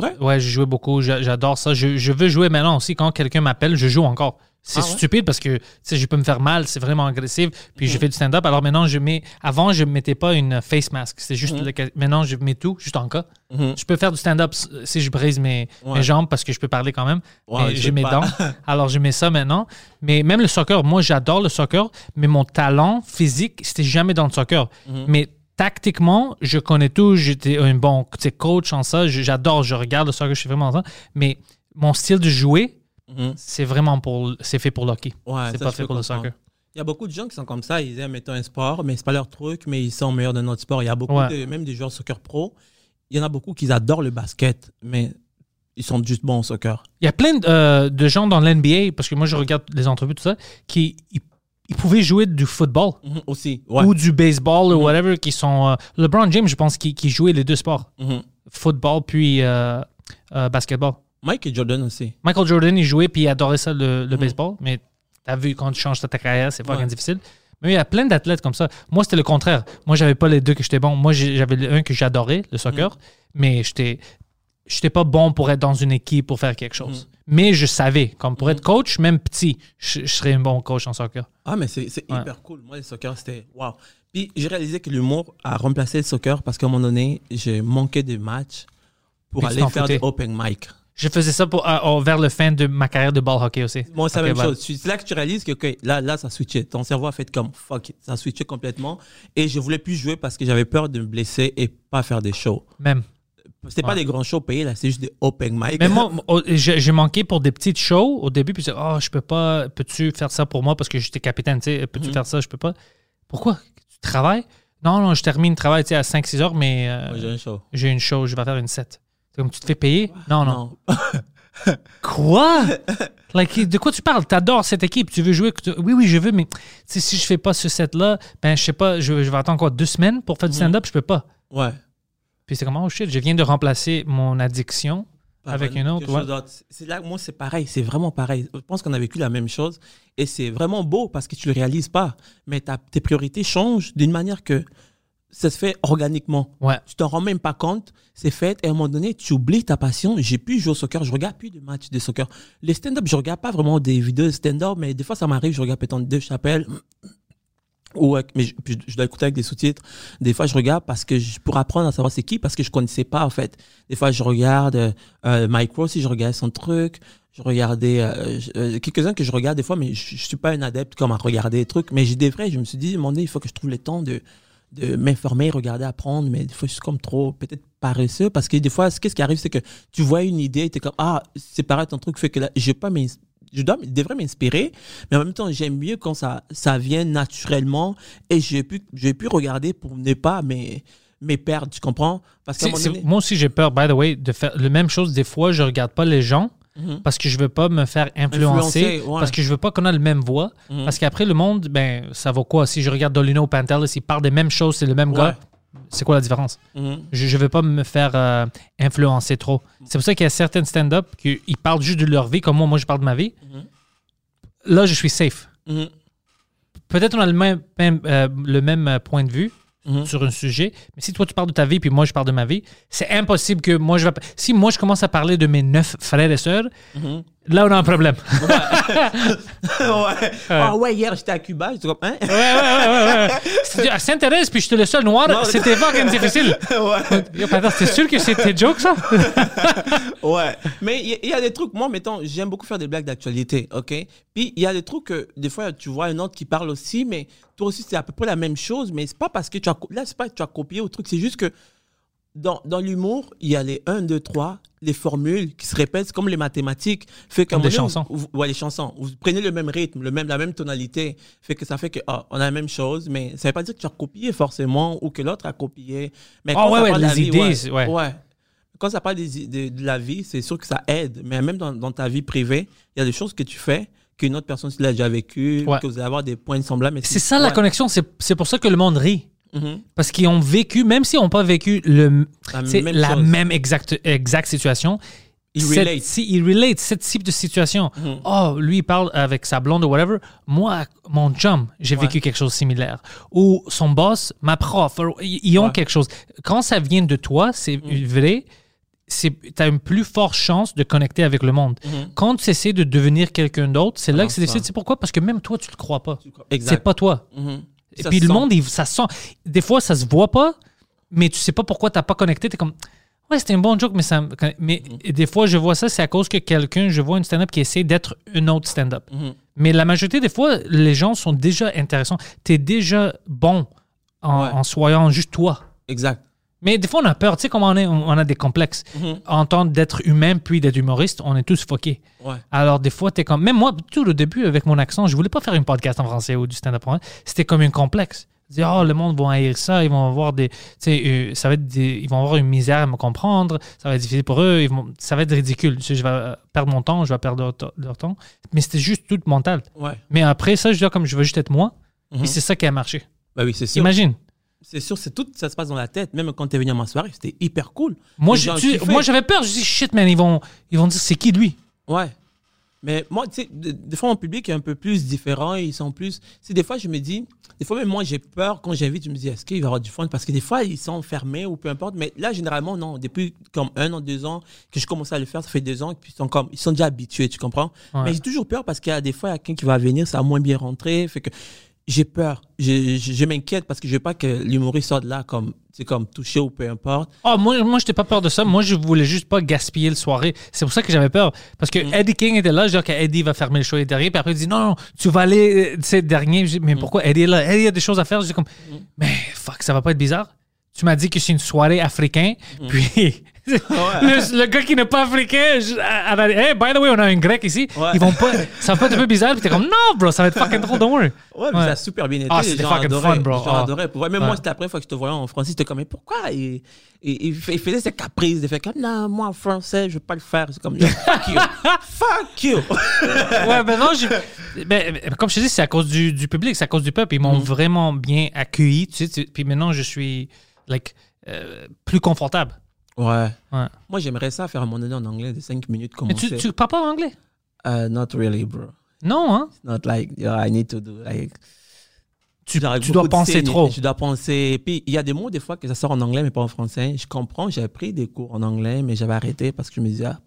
vrai? Ouais, j'ai joué beaucoup. j'a- J'adore ça. Je, je veux jouer maintenant aussi. Quand quelqu'un m'appelle, je joue encore. C'est Ah ouais? stupide parce que tu sais, je peux me faire mal. C'est vraiment agressif. Puis Mhm. je fais du stand-up. Alors maintenant, je mets. Avant, je ne mettais pas une face mask. C'est juste. Mhm. le- Maintenant, je mets tout, juste en cas. Mhm. Je peux faire du stand-up si je brise mes, Ouais. mes jambes parce que je peux parler quand même. Ouais, mais je j'ai mes pas. dents. Alors, je mets ça maintenant. Mais même le soccer, moi, j'adore le soccer, mais mon talent physique, c'était jamais dans le soccer. Mhm. Mais tactiquement, je connais tout. J'étais un bon coach en ça. J'adore, je regarde le soccer, je suis vraiment dans ça. Mais mon style de jouer, Mhm. c'est vraiment pour. C'est fait pour le hockey. Ouais, c'est pas fait pour le soccer. Il y a beaucoup de gens qui sont comme ça. Ils aiment mettons un sport, mais c'est pas leur truc, mais ils sont meilleurs dans notre sport. Il y a beaucoup, Ouais. de, même des joueurs soccer pro. Il y en a beaucoup qui adorent le basket, mais ils sont juste bons au soccer. Il y a plein de, euh, de gens dans l'NBA, parce que moi, je regarde les entrevues, tout ça, qui ils, ils pouvaient jouer du football. Mhm, Aussi, ouais. ou du baseball ou Mhm. whatever qui sont euh, LeBron James je pense qui, qui jouait les deux sports Mhm. football puis euh, euh, basketball Mike et Jordan aussi. Michael Jordan il jouait puis il adorait ça le, le baseball mais t'as vu quand tu changes ta carrière c'est pas Ouais. difficile mais il y a plein d'athlètes comme ça moi c'était le contraire moi j'avais pas les deux que j'étais bon moi j'avais un que j'adorais le soccer mais j'étais j'étais pas bon pour être dans une équipe pour faire quelque chose mais je savais comme pour être coach même petit je, je serais un bon coach en soccer Ah, mais c'est Ouais. hyper cool. Moi, le soccer, c'était waouh. Puis j'ai réalisé que l'humour a remplacé le soccer parce qu'à un moment donné, j'ai manqué de matchs pour Puis aller faire des open mic. je faisais ça pour, euh, euh, vers le fin de ma carrière de ball hockey aussi Moi, c'est la même chose. C'est là que tu réalises que ok, là, là, ça switchait. Ton cerveau a fait comme fuck it. Ça a switché complètement. Et je voulais plus jouer parce que j'avais peur de me blesser et pas faire des shows. même C'était pas des grands shows payés, là, c'est juste des open mic. Mais moi, au- j'ai manqué pour des petites shows au début, puis dit, oh, je peux pas, peux-tu faire ça pour moi parce que j'étais capitaine, tu sais, peux-tu Mhm. faire ça, je peux pas? Pourquoi? Tu travailles? Non, non, je termine le travail, tu sais, à 5-6 heures, mais euh, j'ai un show. j'ai une show, je vais faire une 7. C'est comme, tu te fais payer? Non, non. Non. Quoi? like, de quoi tu parles? T'adores cette équipe, tu veux jouer? Oui, oui, je veux, mais si je fais pas ce set-là, ben, je sais pas, je, je vais attendre quoi, deux semaines pour faire Mhm. du stand-up? Je peux pas. Ouais. Puis c'est comme, oh shit, je viens de remplacer mon addiction Par avec un- une autre. ouais. C'est là, moi, c'est pareil. C'est vraiment pareil. Je pense qu'on a vécu la même chose. Et c'est vraiment beau parce que tu le réalises pas. Mais ta- tes priorités changent d'une manière que ça se fait organiquement. Ouais. Tu t'en rends même pas compte. C'est fait. Et à un moment donné, tu oublies ta passion. J'ai pu jouer au soccer. Je regarde plus de matchs de soccer. Les stand-up, je regarde pas vraiment des vidéos de stand-up. Mais des fois, ça m'arrive. Je regarde peut-être deux chapelles. Ou, mais je, je dois écouter avec des sous-titres. Des fois, je regarde parce que je, pour apprendre à savoir c'est qui, parce que je connaissais pas, en fait. Des fois, je regarde euh, euh, Mike Ross, si je regardais son truc. Je regardais euh, je- euh, quelques-uns que je regarde des fois, mais je, je suis pas un adepte comme à regarder des trucs. Mais j'ai des vrais, je me suis dit, mon il faut que je trouve le temps de, de m'informer, regarder, apprendre. Mais des fois, je suis comme trop, peut-être paresseux, parce que des fois, ce qu'est-ce qui arrive, c'est que tu vois une idée, tu es comme, ah, c'est pareil, ton truc fait que là, j'ai pas m'ins- je dois, devrais m'inspirer, mais en même temps, j'aime mieux quand ça, ça vient naturellement et j'ai pu, j'ai pu regarder pour ne pas mais me perdre, tu comprends? Parce donné, moi aussi, j'ai peur, by the way, de faire la même chose. Des fois, je regarde pas les gens Mhm. parce que je veux pas me faire influencer, Influencer, ouais. parce que je veux pas qu'on ait la même voix. Mhm. Parce qu'après, le monde, ben, ça vaut quoi? Si je regarde Dolino ou Pantelis, ils parlent des mêmes choses, c'est le même Ouais. gars. C'est quoi la différence? Mhm. Je, je veux pas me faire euh, influencer trop. C'est pour ça qu'il y a certains stand-up qui ils parlent juste de leur vie, comme moi, moi, je parle de ma vie. Mhm. Là, je suis safe. Mhm. Peut-être on a le même, même, euh, le même euh, point de vue Mhm. sur un sujet, mais si toi tu parles de ta vie puis moi je parle de ma vie, c'est impossible que moi je vais. Si moi je commence à parler de mes neuf frères et sœurs, Mhm. Là on a un problème. ouais. Ah ouais, hier j'étais à Cuba, j'étais comme, hein? ouais, ouais, ouais, ouais, ouais. Si tu- À Sainte-Thérèse, puis j'étais le seul noir, c'était fucking difficile. ouais. T'es sûr que c'était joke ça? Ouais, mais il y, y a des trucs, moi, mettons, j'aime beaucoup faire des blagues d'actualité, ok? Puis il y a des trucs que, des fois, tu vois un autre qui parle aussi, mais toi aussi, c'est à peu près la même chose, mais c'est pas parce que tu as, là, c'est pas que tu as copié au truc, c'est juste que dans, dans l'humour, il y a les 1, 2, 3, les formules qui se répètent, comme les mathématiques. Fait Comme des chansons. vous- ouais, les chansons. Vous prenez le même rythme, le même, la même tonalité. Fait que ça fait que, ah, on a la même chose, mais ça veut pas dire que tu as copié forcément ou que l'autre a copié. Mais quand ouais, ça ouais, parle de la les vie, idées, ouais. Quand ça parle des, de, de la vie, c'est sûr que ça aide. Mais même dans, dans ta vie privée, il y a des choses que tu fais qu'une autre personne l'a déjà vécu, que vous allez avoir des points semblables. C'est ça la connexion, c'est c'est pour ça que le monde rit. Parce qu'ils ont vécu, même s'ils n'ont pas vécu le, La même la même exacte, exacte situation, Ils relate. si ils relate cette type de situation. Oh, lui, il parle avec sa blonde ou whatever. Moi, mon chum, j'ai vécu quelque chose de similaire. Ou son boss, ma prof, ils ont Ouais. quelque chose. Quand ça vient de toi, c'est vrai, tu as une plus forte chance de connecter avec le monde. Quand tu essaies de devenir quelqu'un d'autre, c'est là que c'est difficile. C'est pourquoi? Parce que même toi, tu le crois pas. Exact. C'est pas toi. Et Ça puis le sent. monde, il- ça sent. Des fois, ça se voit pas, mais tu sais pas pourquoi t'as pas connecté. T'es comme, ouais, c'était un bon joke, mais ça. me- Mais Mhm. et des fois, je vois ça, c'est à cause que quelqu'un, je vois une stand-up qui essaie d'être une autre stand-up. Mhm. Mais la majorité des fois, les gens sont déjà intéressants. T'es déjà bon en, Ouais. en soyant juste toi. Exact. Mais des fois, on a peur. Tu sais, comme on, est, on a des complexes. Mhm. En tant d'être humain puis d'être humoriste, on est tous. Ouais. Alors, des fois, t'es comme. Même moi, tout le début, avec mon accent, je voulais pas faire une podcast en français ou du stand-up en. C'était comme un complexe. Dire, oh, le monde va haïr ça, ils vont avoir des. Tu sais, euh, ça va être des, ils vont avoir une misère à me comprendre, ça va être difficile pour eux, ils vont, ça va être ridicule. Tu sais, je vais perdre mon temps, je vais perdre leur, temps. Mais c'était juste tout mental. Ouais. Mais après ça, je dis, ah, comme je veux juste être moi, Mhm. et c'est ça qui a marché. Bah oui, c'est. Imagine. C'est sûr, c'est tout, ça se passe dans la tête. Même quand tu es venu à ma soirée, c'était hyper cool. Moi, je- tu- j'avais peur. Je dis, shit, man, ils vont, ils vont dire, c'est qui lui? Ouais. Mais moi, tu sais, de- des fois, mon public est un peu plus différent. Ils sont plus. C'est des fois, je me dis, des fois, même moi, j'ai peur quand j'invite. Je me dis, est-ce qu'il va y avoir du fun? Parce que des fois, ils sont fermés ou peu importe. Mais là, généralement, non. Depuis comme un an, deux ans que je commence à le faire, ça fait deux ans. Puis ils sont, comme, ils sont déjà habitués, tu comprends? Ouais. Mais j'ai toujours peur parce qu'il y a des fois, il y a quelqu'un qui va venir, ça a moins bien rentré. Fait que j'ai peur. Je, je, je m'inquiète parce que je veux pas que l'humoriste sorte là comme, c'est comme touché ou peu importe. Oh, moi, moi je n'étais pas peur de ça. Moi, je voulais juste pas gaspiller le soirée. C'est pour ça que j'avais peur. Parce que Mm. Eddie King était là. Je dis, OK, Eddie va fermer le show derrière. Puis après, il dit, non, non, tu vas aller, euh, tu sais, dernier. Je dis, Mm. mais pourquoi Eddie est là? Eddie a des choses à faire. Je dis, comme, mais fuck, ça va pas être bizarre. Tu m'as dit que c'est une soirée africaine. Mm. Le, le gars qui n'est pas africain, je- a dit, hey, by the way, on a un grec ici. Ouais. Ils vont pas, ça va pas être un peu bizarre. Puis t'es comme, non, bro, ça va être fucking drôle, don't worry. Ouais, mais Ouais. ça a super bien été. Ah, c'était fucking adoraient. fun, bro. Gens Ah. Pour vrai. Même moi, c'était la première fois que je te voyais en français. J'étais comme, mais pourquoi il, il, il fait- il faisait ses caprices. Il fait comme, non, moi en français, je veux pas le faire. C'est comme, fuck you. fuck you. ouais, ben non, j'ai- ben, ben, comme je te dis, c'est à cause du, du public, c'est à cause du peuple. Ils m'ont Mm. vraiment bien accueilli. Tu sais, tu- puis maintenant, je suis like, euh, plus confortable. Ouais. Ouais. Moi, j'aimerais ça faire un moment donné en anglais de 5 minutes Mais tu, tu parles pas anglais? Uh, not really, bro. Non, hein? Not like, I need to do, like, Tu, tu dois penser scènes, trop. Je dois penser. Puis il y a des mots, des fois, que ça sort en anglais, mais pas en français. Je comprends, j'avais pris des cours en anglais, mais j'avais arrêté parce que je me disais, ah,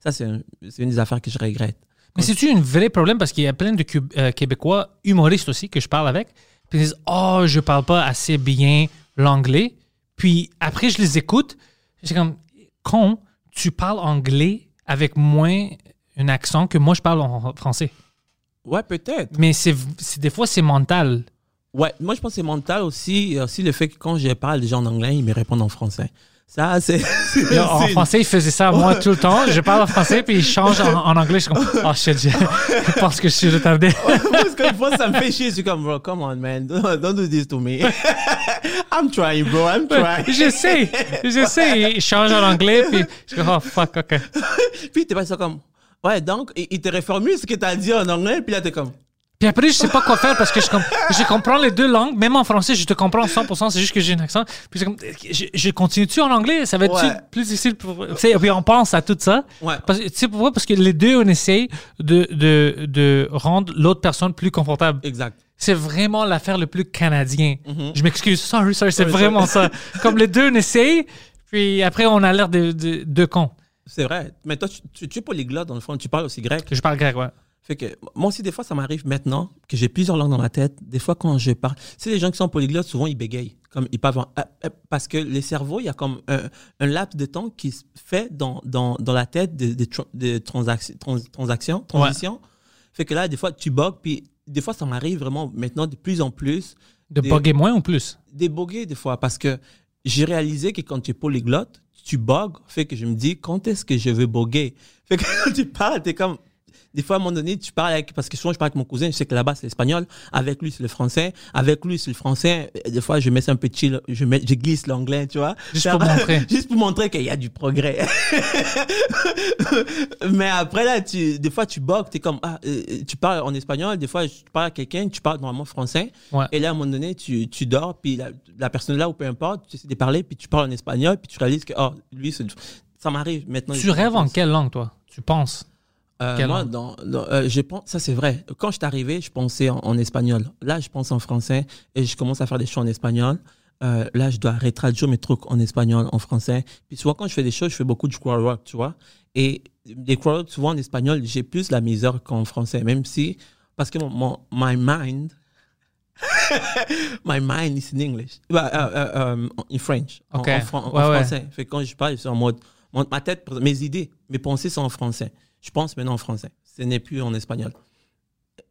ça, c'est un- c'est une des affaires que je regrette. Mais c'est-tu un vrai problème? Parce qu'il y a plein de Cub- euh, Québécois humoristes aussi que je parle avec. Puis ils disent Oh, je parle pas assez bien l'anglais. Puis après, je les écoute. C'est comme Con, tu parles anglais avec moins un accent que moi, je parle en français. Ouais, peut-être. Mais c'est des fois, c'est mental. Ouais, moi, je pense que c'est mental aussi, aussi le fait que quand je parle déjà en anglais, ils me répondent en français. Ça, c'est. En français, il faisait ça moi tout le temps. Je parle en français, puis il change en, en anglais. Je suis comme, oh shit, je, je pense que je suis retardé. Parce qu'une fois, ça me fait chier. Je suis comme, bro, come on, man. Don't, don't do this to me. I'm trying, bro. I'm trying. J'essaie, j'essaie. Il change en anglais, puis je suis comme, oh fuck, ok. Puis t'es pas ça comme, ouais, donc, il il te reformule ce que t'as dit en anglais, puis là, t'es comme, Puis après, je sais pas quoi faire parce que je, com- je comprends les deux langues. Même en français, je te comprends 100%. C'est juste que j'ai un accent. Puis comme, je, je continue-tu en anglais? Ça va être Ouais. plus difficile pour. Tu sais, puis on pense à tout ça. Ouais. Parce, tu sais pourquoi? Parce que les deux, on essaye de, de, de rendre l'autre personne plus confortable. exact. C'est vraiment l'affaire le plus canadien. Mhm. Je m'excuse. Sorry, sorry. C'est vraiment ça. Comme les deux, on essaye. Puis après, on a l'air de, de, de cons. C'est vrai. Mais toi, tu, tu, tu es polyglotte, dans le fond. Tu parles aussi grec. Je parle grec, ouais. Fait que moi aussi, des fois, ça m'arrive maintenant que j'ai plusieurs langues dans la tête. Des fois, quand je parle, c'est les gens qui sont polyglottes, souvent ils bégayent. Comme ils parlent en- ah, ah, parce que les cerveaux, il y a comme un, un laps de temps qui se fait dans, dans, dans la tête des de, de transac- trans- transactions, transitions. Fait que là, des fois, tu bugs. Puis des fois, ça m'arrive vraiment maintenant de plus en plus De bugger moins ou plus? des boguer des fois parce que j'ai réalisé que quand tu es polyglotte, tu bugs, fait que je me dis quand est-ce que je veux boguer? Fait que quand tu parles, t'es comme des fois, à un moment donné, tu parles avec, parce que souvent, je parle avec mon cousin, je sais que là-bas, c'est l'espagnol. Avec lui, c'est le français. Avec lui, c'est le français. Et des fois, je mets ça un peu chill, je mets, je glisse l'anglais, tu vois. Juste pour montrer. Juste pour montrer qu'il y a du progrès. Mais après, là, tu, des fois, tu boques, t'es comme, ah, euh, tu parles en espagnol, des fois, tu parles à quelqu'un, tu parles normalement français. Ouais. Et là, à un moment donné, tu, tu dors, puis la, la personne là, ou peu importe, tu essaies de parler, puis tu parles en espagnol, puis tu réalises que, oh, lui, c'est- ça m'arrive maintenant. Tu rêves en quelle langue, toi? Tu penses? Euh, moi, langue dans, dans- euh, je pense, ça c'est vrai. Quand je suis arrivé, je pensais en, en espagnol. Là, je pense en français et je commence à faire des shows en espagnol. Euh, là, je dois retraduire mes trucs en espagnol, en français. Puis souvent, quand je fais des shows, je fais beaucoup de crowd work, tu vois. Et des crowd souvent en espagnol, j'ai plus la misère qu'en français, même si, parce que mon, mon- my mind, my mind is in English, Bah, euh, euh, euh, in French, en- Ok. en, fran- en Ouais, ouais. français. Fait quand je parle, c'est en mode, mon- ma tête, mes idées, mes pensées sont en français. Je pense maintenant en français. Ce n'est plus en espagnol.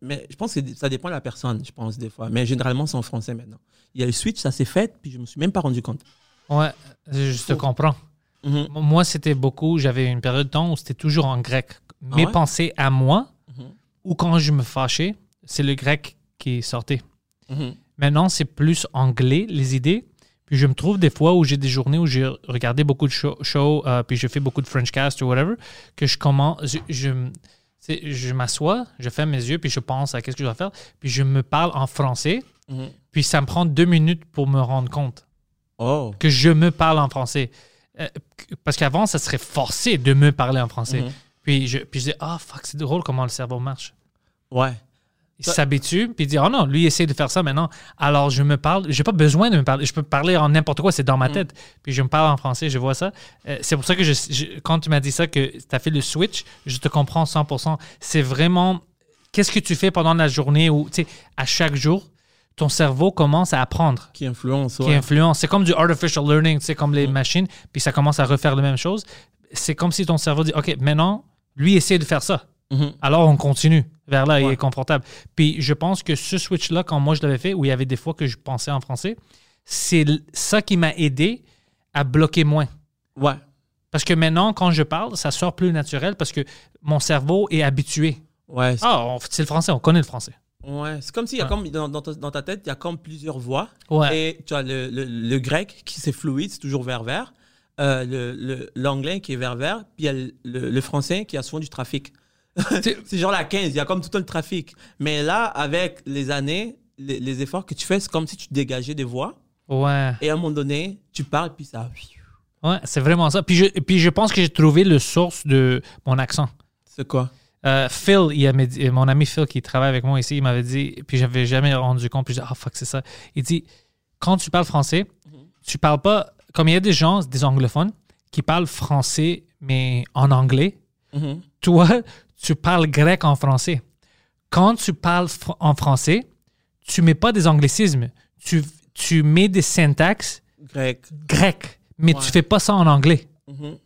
Mais je pense que ça dépend de la personne, je pense, des fois. Mais généralement, c'est en français maintenant. Il y a le switch, ça s'est fait, puis je me suis même pas rendu compte. Ouais, je te comprends. Mhm. Moi, c'était beaucoup. J'avais une période de temps où c'était toujours en grec. Mes ouais? pensées à moi, Mhm. ou quand je me fâchais, c'est le grec qui sortait. Mhm. Maintenant, c'est plus anglais, les idées. Puis je me trouve des fois où j'ai des journées où j'ai regardé beaucoup de shows, euh, puis je fais beaucoup de Frenchcast ou whatever, que je commence, je, m'assois, je ferme mes yeux, puis je pense à qu'est-ce que je dois faire, puis je me parle en français, Mhm. puis ça me prend deux minutes pour me rendre compte Oh. que je me parle en français. Euh, parce qu'avant, ça serait forcé de me parler en français. Mhm. Puis je, puis je dis, ah, fuck, c'est drôle comment le cerveau marche. Ouais. Il s'habitue, puis dit, oh non, lui, essaie de faire ça maintenant. Alors, je me parle, j'ai pas besoin de me parler. Je peux parler en n'importe quoi, c'est dans Mm. ma tête. Puis je me parle en français, je vois ça. Euh, c'est pour ça que je, je- quand tu m'as dit ça, que tu as fait le switch, je te comprends 100%. C'est vraiment, qu'est-ce que tu fais pendant la journée ou, tu sais, à chaque jour, ton cerveau commence à apprendre Qui influence, qui influence. C'est comme du artificial learning, c'est comme les Mm. machines, puis ça commence à refaire la même chose. C'est comme si ton cerveau dit, OK, maintenant, lui essaie de faire ça. Mhm. Alors, on continue vers là, il est confortable. Puis je pense que ce switch-là, quand moi je l'avais fait, où il y avait des fois que je pensais en français, c'est ça qui m'a aidé à bloquer moins. Ouais. Parce que maintenant, quand je parle, ça sort plus naturel parce que mon cerveau est habitué. Ouais. Ah, on- c'est le français, on connaît le français. Ouais. C'est comme s'il y a Ouais. comme, dans, dans ta, dans ta tête, il y a comme plusieurs voix. Ouais. Et tu as le, le, le grec qui c'est fluide, c'est toujours vers-vers. Euh, le- L'anglais qui est vers-vers. Puis il y a le français qui a souvent du trafic. C'est- genre la 15, il y a comme tout le trafic. Mais là, avec les années, les, les efforts que tu fais, c'est comme si tu dégageais des voix. Ouais. Et à un moment donné, tu parles, puis ça. Ouais, c'est vraiment ça. Puis je, puis je pense que j'ai trouvé le source de mon accent. C'est quoi? Euh, Phil, il m'a dit- mon ami Phil qui travaille avec moi ici, il m'avait dit, puis j'avais jamais rendu compte, puis je dis, ah fuck, c'est ça. Il dit, quand tu parles français, tu parles pas, comme il y a des gens, des anglophones, qui parlent français, mais en anglais. Mhm. Toi, tu parles grec en français. Quand tu parles fr- en français, tu mets pas des anglicismes. Tu, tu mets des syntaxes Grec. grecs, mais Ouais. tu fais pas ça en anglais. Mhm.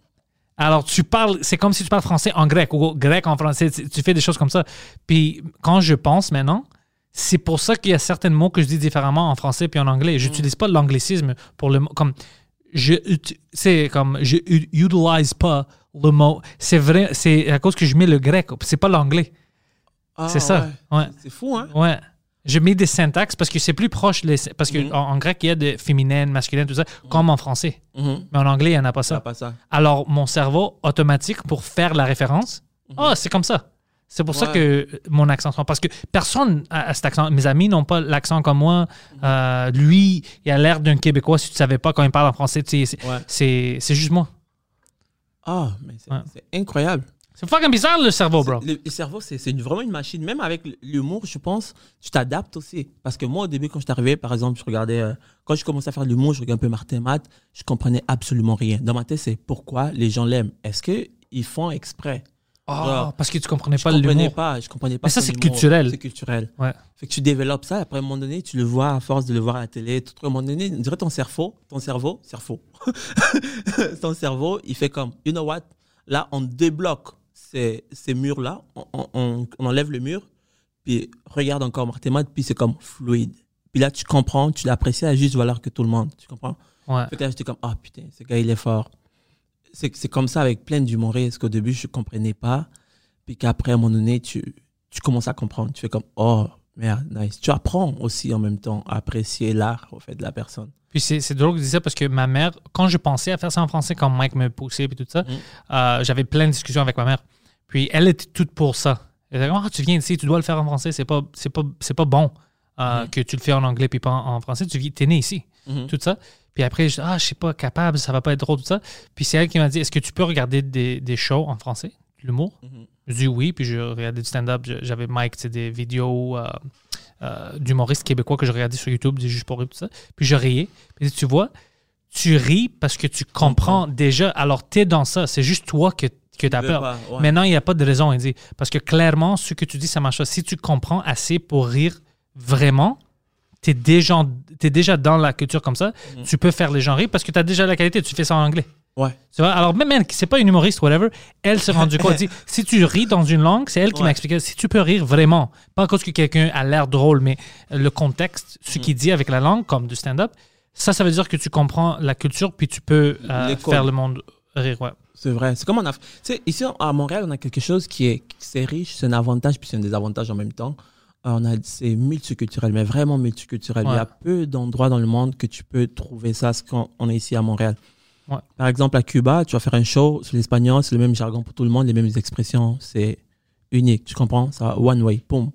Alors, tu parles, c'est comme si tu parles français en grec ou grec en français. Tu, tu fais des choses comme ça. Puis, quand je pense maintenant, c'est pour ça qu'il y a certains mots que je dis différemment en français puis en anglais. Je n'utilise pas l'anglicisme pour le mot. Comme, je, c'est comme, je utilise pas le mot. C'est vrai, c'est à cause que je mets le grec. C'est pas l'anglais. Ah, C'est ça. ouais. Ouais. C'est fou, hein? Ouais. Je mets des syntaxes parce que c'est plus proche. les- parce qu'en Mhm. en, grec, il y a des féminines, masculines, tout ça, comme en français. Mhm. Mais en anglais, il n'y en a pas Ça, ça. pas ça. Alors, mon cerveau, automatique, pour faire la référence, ah, c'est comme ça. C'est pour ça que mon accent. Parce que personne a cet accent. Mes amis n'ont pas l'accent comme moi. Euh, lui, il a l'air d'un Québécois. Si tu ne savais pas quand il parle en français, tu sais, c'est Ouais. c'est- c'est juste moi. Ah, mais c'est Ouais. incroyable. C'est fucking bizarre, le cerveau, bro. Le, le cerveau, c'est vraiment une machine. Même avec l'humour, je pense, tu t'adaptes aussi. Parce que moi, au début, quand je suis arrivé, par exemple, je regardais, euh, quand je commençais à faire de l'humour, je regardais un peu Martin Matt, je comprenais absolument rien. Dans ma tête, c'est pourquoi les gens l'aiment. Est-ce qu'ils font exprès? Ah, parce que tu comprenais Je pas comprenais l'humour. pas, je comprenais pas. Mais ça, c'est culturel. C'est culturel. Ouais. Fait que tu développes ça, après à un moment donné, tu le vois à force de le voir à la télé. Tout, à un moment donné, on dirait ton cerveau, ton cerveau, cerveau. ton cerveau, il fait comme, you know what, là, on débloque ces, ces murs-là, on, on- on- enlève le mur, puis regarde encore Martin Matt, puis c'est comme fluide. Puis là, tu comprends, tu l'apprécies à juste valeur que tout le monde, tu comprends? Ouais. Fait que là, j'étais comme, ah putain, ce gars, il est fort. C'est c'est comme ça avec plein d'humoristes qu'au début, je comprenais pas. puis qu'après, à un moment donné, tu, tu commences à comprendre. Tu fais comme, oh, merde, nice. Tu apprends aussi en même temps à apprécier l'art, au fait, de la personne. Puis c'est c'est drôle que tu dis ça parce que ma mère, quand je pensais à faire ça en français, quand Mike me poussait et tout ça, euh, j'avais plein de discussions avec ma mère. Puis elle était toute pour ça. Elle était comme, ah, tu viens ici, tu dois le faire en français, c'est pas, c'est pas, c'est pas bon euh, que tu le fais en anglais puis pas en, en français. Tu vis, t'es né ici, tout ça. Puis après, je dis, ah, je suis pas capable, ça va pas être drôle, tout ça. Puis c'est elle qui m'a dit, est-ce que tu peux regarder des, des shows en français, l'humour? Je dis oui, puis je regardais du stand-up. J'avais Mike, c'est des vidéos euh, euh, d'humoristes québécois que je regardais sur YouTube, des juste pour rire, tout ça. Puis je riais. Puis tu vois, tu ris parce que tu comprends déjà. Alors, tu es dans ça. C'est juste toi que, que tu as peur. pas, ouais. Maintenant, il n'y a pas de raison, il dit. Parce que clairement, ce que tu dis, ça marche pas. Si tu comprends assez pour rire vraiment, tu es, déjà- t'es déjà dans la culture comme ça. Mm. Tu peux faire les gens rire parce que tu as déjà la qualité. Tu fais ça en anglais. Ouais. Tu vois? Alors, même elle, qui c'est pas une humoriste, whatever, elle s'est rendue compte. Elle dit si tu ris dans une langue, c'est elle qui Ouais. m'a expliqué. Si tu peux rire vraiment, pas cause que quelqu'un a l'air drôle, mais le contexte, ce Mm. qu'il dit avec la langue, comme du stand-up, ça, ça veut dire que tu comprends la culture, puis tu peux euh, faire le monde rire. Ouais. C'est vrai. C'est comme en Afrique. Tu sais, ici à Montréal, on a quelque chose qui est c'est riche, c'est un avantage puis c'est un désavantage en même temps. Euh, On a c'est multiculturel, mais vraiment multiculturel. Il y a peu d'endroits dans le monde que tu peux trouver ça ce qu'on on est ici à Montréal. Ouais. Par exemple, à Cuba, tu vas faire un show sur l'espagnol, c'est le même jargon pour tout le monde, les mêmes expressions, c'est unique. Tu comprends? Ça, one way, boom.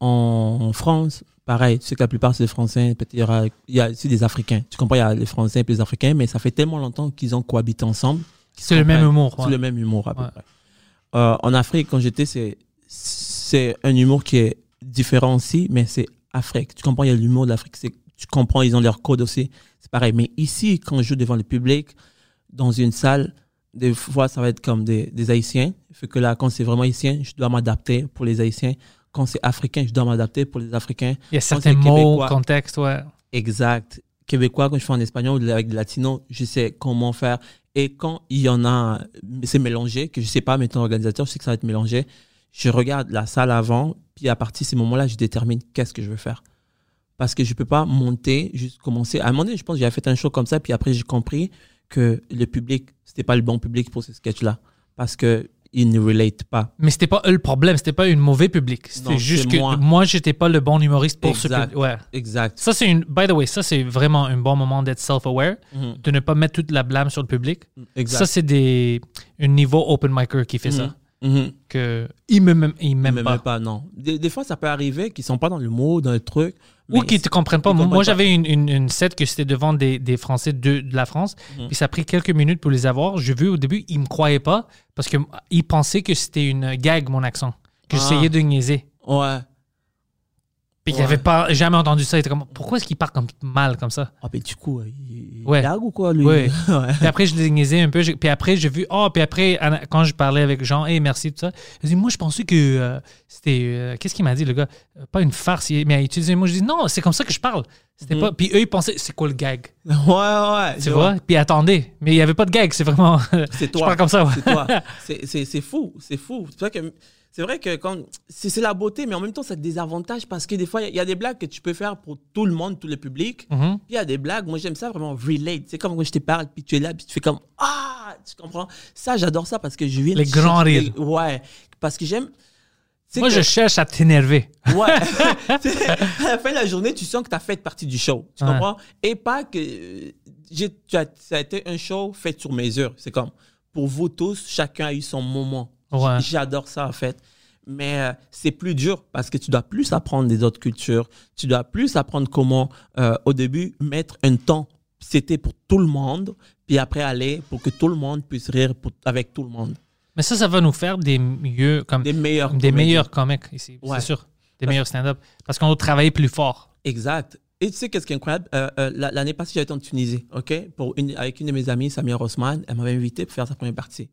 En, en France, pareil. Tu sais que la plupart c'est des Français. Peut-être il y aura, il y a aussi des Africains. Tu comprends Il y a les Français et les Africains, mais ça fait tellement longtemps qu'ils ont cohabité ensemble. C'est le même humour. C'est ouais. le même humour à peu près. Euh, en Afrique, quand j'étais, c'est c'est un humour qui est différent aussi, mais c'est Afrique. Tu comprends, il y a l'humour de l'Afrique. c'est- Tu comprends, ils ont leur code aussi. C'est pareil. Mais ici, quand je joue devant le public, dans une salle, des fois, ça va être comme des, des Haïtiens. Fait que là, quand c'est vraiment haïtien, je dois m'adapter pour les Haïtiens. Quand c'est africain, je dois m'adapter pour les Africains. Il y a certains mots, contextes, ouais. Exact. Québécois, quand je fais en espagnol ou avec des latinos, je sais comment faire. Et quand il y en a, c'est mélangé, que je sais pas, mettons organisateur, je sais que ça va être mélangé, je regarde la salle avant, puis à partir de ces moments-là, je détermine qu'est-ce que je veux faire. Parce que je peux pas monter, juste commencer. À un moment donné, je pense que j'avais fait un show comme ça, puis après, j'ai compris que le public, c'était pas le bon public pour ce sketch-là. Parce que ils ne relate pas. Mais c'était pas eux le problème, c'était pas un mauvais public. C'était juste que moi. moi, j'étais pas le bon humoriste pour ce Exact. public. Ouais. Exact. Ça, c'est une. By the way, ça, c'est vraiment un bon moment d'être self-aware, Mhm. de ne pas mettre toute la blâme sur le public. Exact. Ça, c'est des un niveau open micer qui fait ça. Mhm. Que il me il Ils m'aime m'aiment pas. pas. non. Des, des fois, ça peut arriver qu'ils sont pas dans le mot, dans le truc. Ou mais qui te comprennent pas. ils Moi, j'avais une, une, une set que c'était devant des, des Français de, de la France. Mhm. Puis ça a pris quelques minutes pour les avoir. J'ai vu au début, ils me croyaient pas parce qu'ils pensaient que c'était une gag, mon accent. Que Ah. j'essayais de niaiser. Ouais. Puis Ouais. n'avaient pas jamais entendu ça. Ils étaient comme, pourquoi est-ce qu'il parle comme mal comme ça? Ah, mais du coup, il, il Ouais. blague ou quoi, lui? Ouais. Puis après, je les niaisais un peu. Puis après, j'ai vu, oh, puis après, quand je parlais avec Jean, hey, merci, tout ça, il dit, moi, je pensais que euh, c'était. euh, Qu'est-ce qu'il m'a dit, le gars? Euh, Pas une farce, mais il a utilisé. Moi, je dis, non, c'est comme ça que je parle. C'était Mhm. pas. Puis eux, ils pensaient, c'est quoi le gag? Ouais, ouais. Tu je vois? Puis attendez, mais il n'y avait pas de gag, c'est vraiment. C'est je toi. parle comme ça, ouais. C'est toi. C'est- fou. C'est fou. C'est vrai que, c'est vrai que quand, c'est la beauté, mais en même temps, c'est des avantages parce que des fois, il y, a- il y a des blagues que tu peux faire pour tout le monde, tout le public. Mhm. Puis il y a des blagues, moi j'aime ça vraiment relate. C'est comme quand je te parle, puis tu es là, puis tu fais comme Ah Tu comprends? Ça, j'adore ça parce que je viens. Les grands rires. Ouais. Parce que j'aime. Moi, que- je cherche à t'énerver. Ouais. À la fin de la journée, tu sens que tu as fait partie du show. Tu Ouais. comprends? Et pas que. euh, j'ai- tu as- ça a été un show fait sur mesure. C'est comme, pour vous tous, chacun a eu son moment. Ouais. J'adore ça, en fait. Mais euh, c'est plus dur parce que tu dois plus apprendre des autres cultures. Tu dois plus apprendre comment, euh, au début, mettre un temps. C'était pour tout le monde. Puis après, aller pour que tout le monde puisse rire pour- avec tout le monde. Mais ça, ça va nous faire des mieux, comme Des meilleurs. des meilleurs comiques ici, Ouais. c'est sûr. Des meilleurs stand-up. Parce qu'on doit travailler plus fort. Exact. Et tu sais qu'est-ce qui est incroyable? Euh, euh, la- L'année passée, j'étais en Tunisie, OK? Pour une, avec une de mes amies, Samia Rosman. Elle m'avait invité pour faire sa première partie.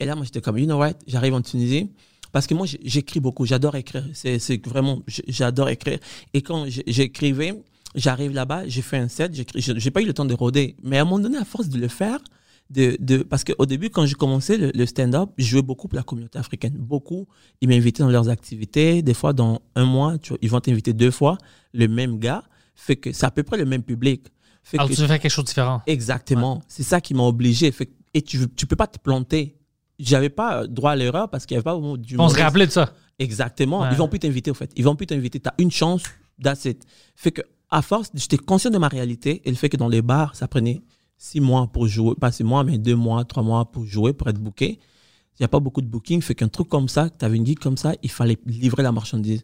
Et là, moi, j'étais comme, you know what? J'arrive en Tunisie. Parce que moi, j'écris beaucoup. J'adore écrire. C'est vraiment, j'adore écrire. Et quand j'écrivais, j'arrive là-bas, j'ai fait un set. j'ai pas eu le temps de rôder. Mais à un moment donné, à force de le faire, de, de, parce qu'au début, quand j'ai commencé le, le stand-up, je jouais beaucoup pour la communauté africaine. Beaucoup. Ils m'invitaient dans leurs activités. Des fois, dans un mois, tu ils vont t'inviter deux fois, le même gars. Fait que c'est à peu près le même public. Fait Alors, que tu veux faire quelque chose de différent. Exactement. C'est ça qui m'a obligé. Fait que- et tu, tu peux pas te planter. j'avais pas droit à l'erreur parce qu'il y avait pas vraiment On se rappelait de ça. Exactement. Ouais. Ils vont plus t'inviter, au fait. Ils vont plus t'inviter. Tu as une chance, that's it. Fait que, à force, j'étais conscient de ma réalité et le fait que dans les bars, ça prenait six mois pour jouer, pas six mois, mais deux mois, trois mois pour jouer, pour être booké. Il n'y a pas beaucoup de booking. Fait qu'un truc comme ça, tu avais une gig comme ça, il fallait livrer la marchandise.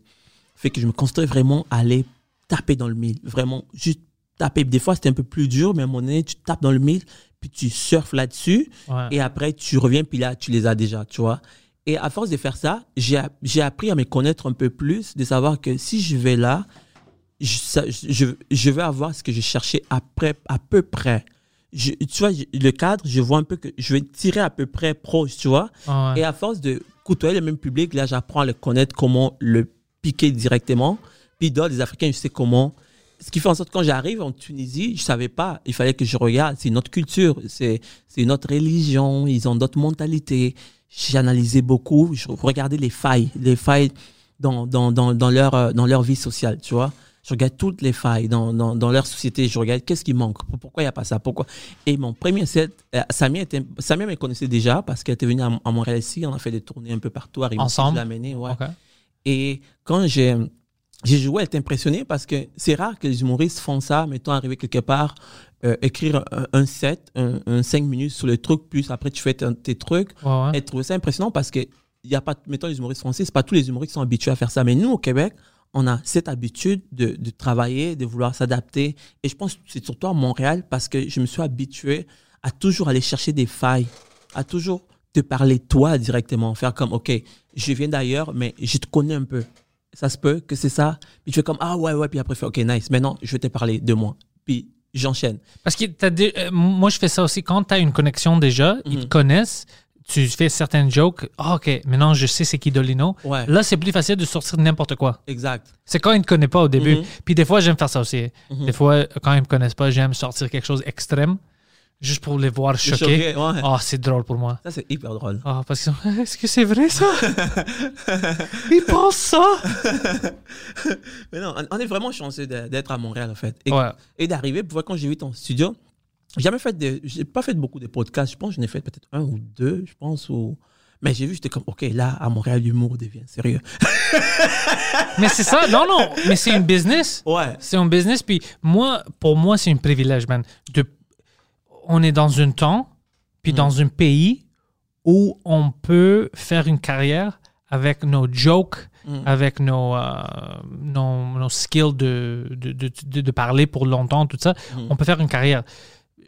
Fait que je me concentrais vraiment à aller taper dans le mille. Vraiment, juste taper. Des fois, c'était un peu plus dur, mais à un moment donné, tu tapes dans le mille, puis tu surfes là-dessus. Ouais. Et après, tu reviens, puis là, tu les as déjà, tu vois. Et à force de faire ça, j'ai app- j'ai appris à me connaître un peu plus, de savoir que si je vais là, je, je, je vais avoir ce que je cherchais après, à peu près. Je- tu vois, le cadre, je vois un peu que je vais tirer à peu près proche, tu vois. Ouais. Et à force de côtoyer le même public, là, j'apprends à le connaître, comment le piquer directement. Puis dans les Africains, je sais comment. Ce qui fait en sorte que quand j'arrive en Tunisie, je savais pas. Il fallait que je regarde. C'est notre culture, c'est c'est notre religion. Ils ont d'autres mentalités. J'ai analysé beaucoup. Je regardais les failles, les failles dans dans dans dans leur euh, dans leur vie sociale, tu vois. Je regarde toutes les failles dans, dans, dans leur société. Je regarde qu'est-ce qui manque. Pourquoi il n'y a pas ça Pourquoi Et mon premier set, euh, Samia, était, Samia me connaissait déjà parce qu'elle était venue à, à Montréal ici. On a fait des tournées un peu partout. à Ensemble? Amenée, ouais. Et quand j'ai j'ai joué, elle était impressionnée parce que c'est rare que les humoristes font ça, mettons, arriver quelque part, euh, écrire un, un set, un, un 5 minutes sur le truc, puis après tu fais tes, trucs. Ouais, ouais. Elle trouvait ça impressionnant parce que y a pas, mettons, les humoristes français, c'est pas tous les humoristes qui sont habitués à faire ça. Mais nous, au Québec, on a cette habitude de, de travailler, de vouloir s'adapter. Et je pense que c'est surtout à Montréal parce que je me suis habitué à toujours aller chercher des failles, à toujours te parler toi directement, faire comme, OK, je viens d'ailleurs, mais je te connais un peu. Ça se peut que c'est ça. Puis tu fais comme, ah ouais, ouais, puis après, OK, nice. Maintenant, je vais te parler de moi. Puis j'enchaîne. Parce que dé- euh, moi, je fais ça aussi. Quand tu as une connexion déjà, ils Mhm. te connaissent, tu fais certaines jokes. Ah, OK, maintenant je sais c'est qui Dolino. Ouais. Là, c'est plus facile de sortir n'importe quoi. Exact. C'est quand ils ne te connaissent pas au début. Mhm. Puis des fois, j'aime faire ça aussi. Mhm. Des fois, quand ils ne me connaissent pas, j'aime sortir quelque chose d'extrême, juste pour les voir choqués. Ouais. Ah, c'est drôle pour moi. Ça, c'est hyper drôle. Ah, parce que est-ce que c'est vrai ça? Ils pensent ça? Mais non, on- est vraiment chanceux d'être à Montréal, en fait. Et, Ouais. et d'arriver, pour voir quand j'ai vu ton studio, jamais fait de, j'ai pas fait beaucoup de podcasts. Je pense que j'en ai fait peut-être un ou deux, je pense. Ou... Mais j'ai vu, j'étais comme, OK, là, à Montréal, l'humour devient sérieux. Mais c'est ça, non, non, mais c'est une business. Ouais. C'est un business. Puis moi, pour moi, c'est un privilège, man. De, on est dans un temps, puis dans un pays où on peut faire une carrière avec nos jokes, avec nos, euh, nos, nos skills de, de, de, de- de parler pour longtemps, tout ça. On peut faire une carrière.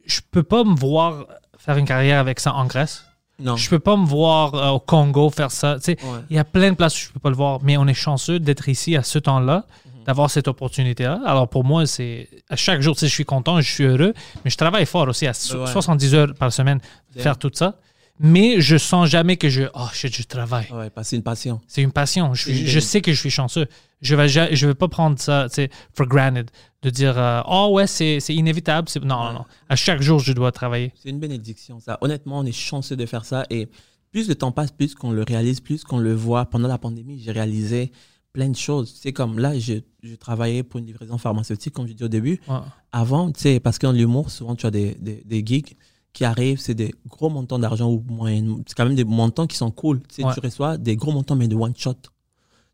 Je peux pas me voir faire une carrière avec ça en Grèce. Non. Je peux pas me voir euh, au Congo faire ça. Ouais. Il y a plein de places où je peux pas le voir, mais on est chanceux d'être ici à ce temps-là, Mhm. d'avoir cette opportunité-là. Alors pour moi, c'est à chaque jour, je suis content, je suis heureux, mais je travaille fort aussi à so- Ouais. 70 heures par semaine Damn. faire tout ça. Mais je sens jamais que je oh shit, je travaille. Ouais, passer une passion. C'est une passion. Je, suis- C'est une je sais que je suis chanceux. Je vais je vais pas prendre ça, for granted, de dire euh, oh ouais c'est c'est inévitable. C'est- Non non non. À chaque jour, je dois travailler. C'est une bénédiction, ça. Honnêtement, on est chanceux de faire ça. Et plus le temps passe, plus qu'on le réalise, plus qu'on le voit. Pendant la pandémie, j'ai réalisé plein de choses. C'est comme là, je, je travaillais pour une livraison pharmaceutique, comme je dis au début. Ouais. Avant, tu sais, parce que dans l'humour, souvent, tu as des, des, des gigs qui arrivent, c'est des gros montants d'argent ou moyens. C'est quand même des montants qui sont cool. Tu sais, Ouais. tu reçois des gros montants, mais de one shot.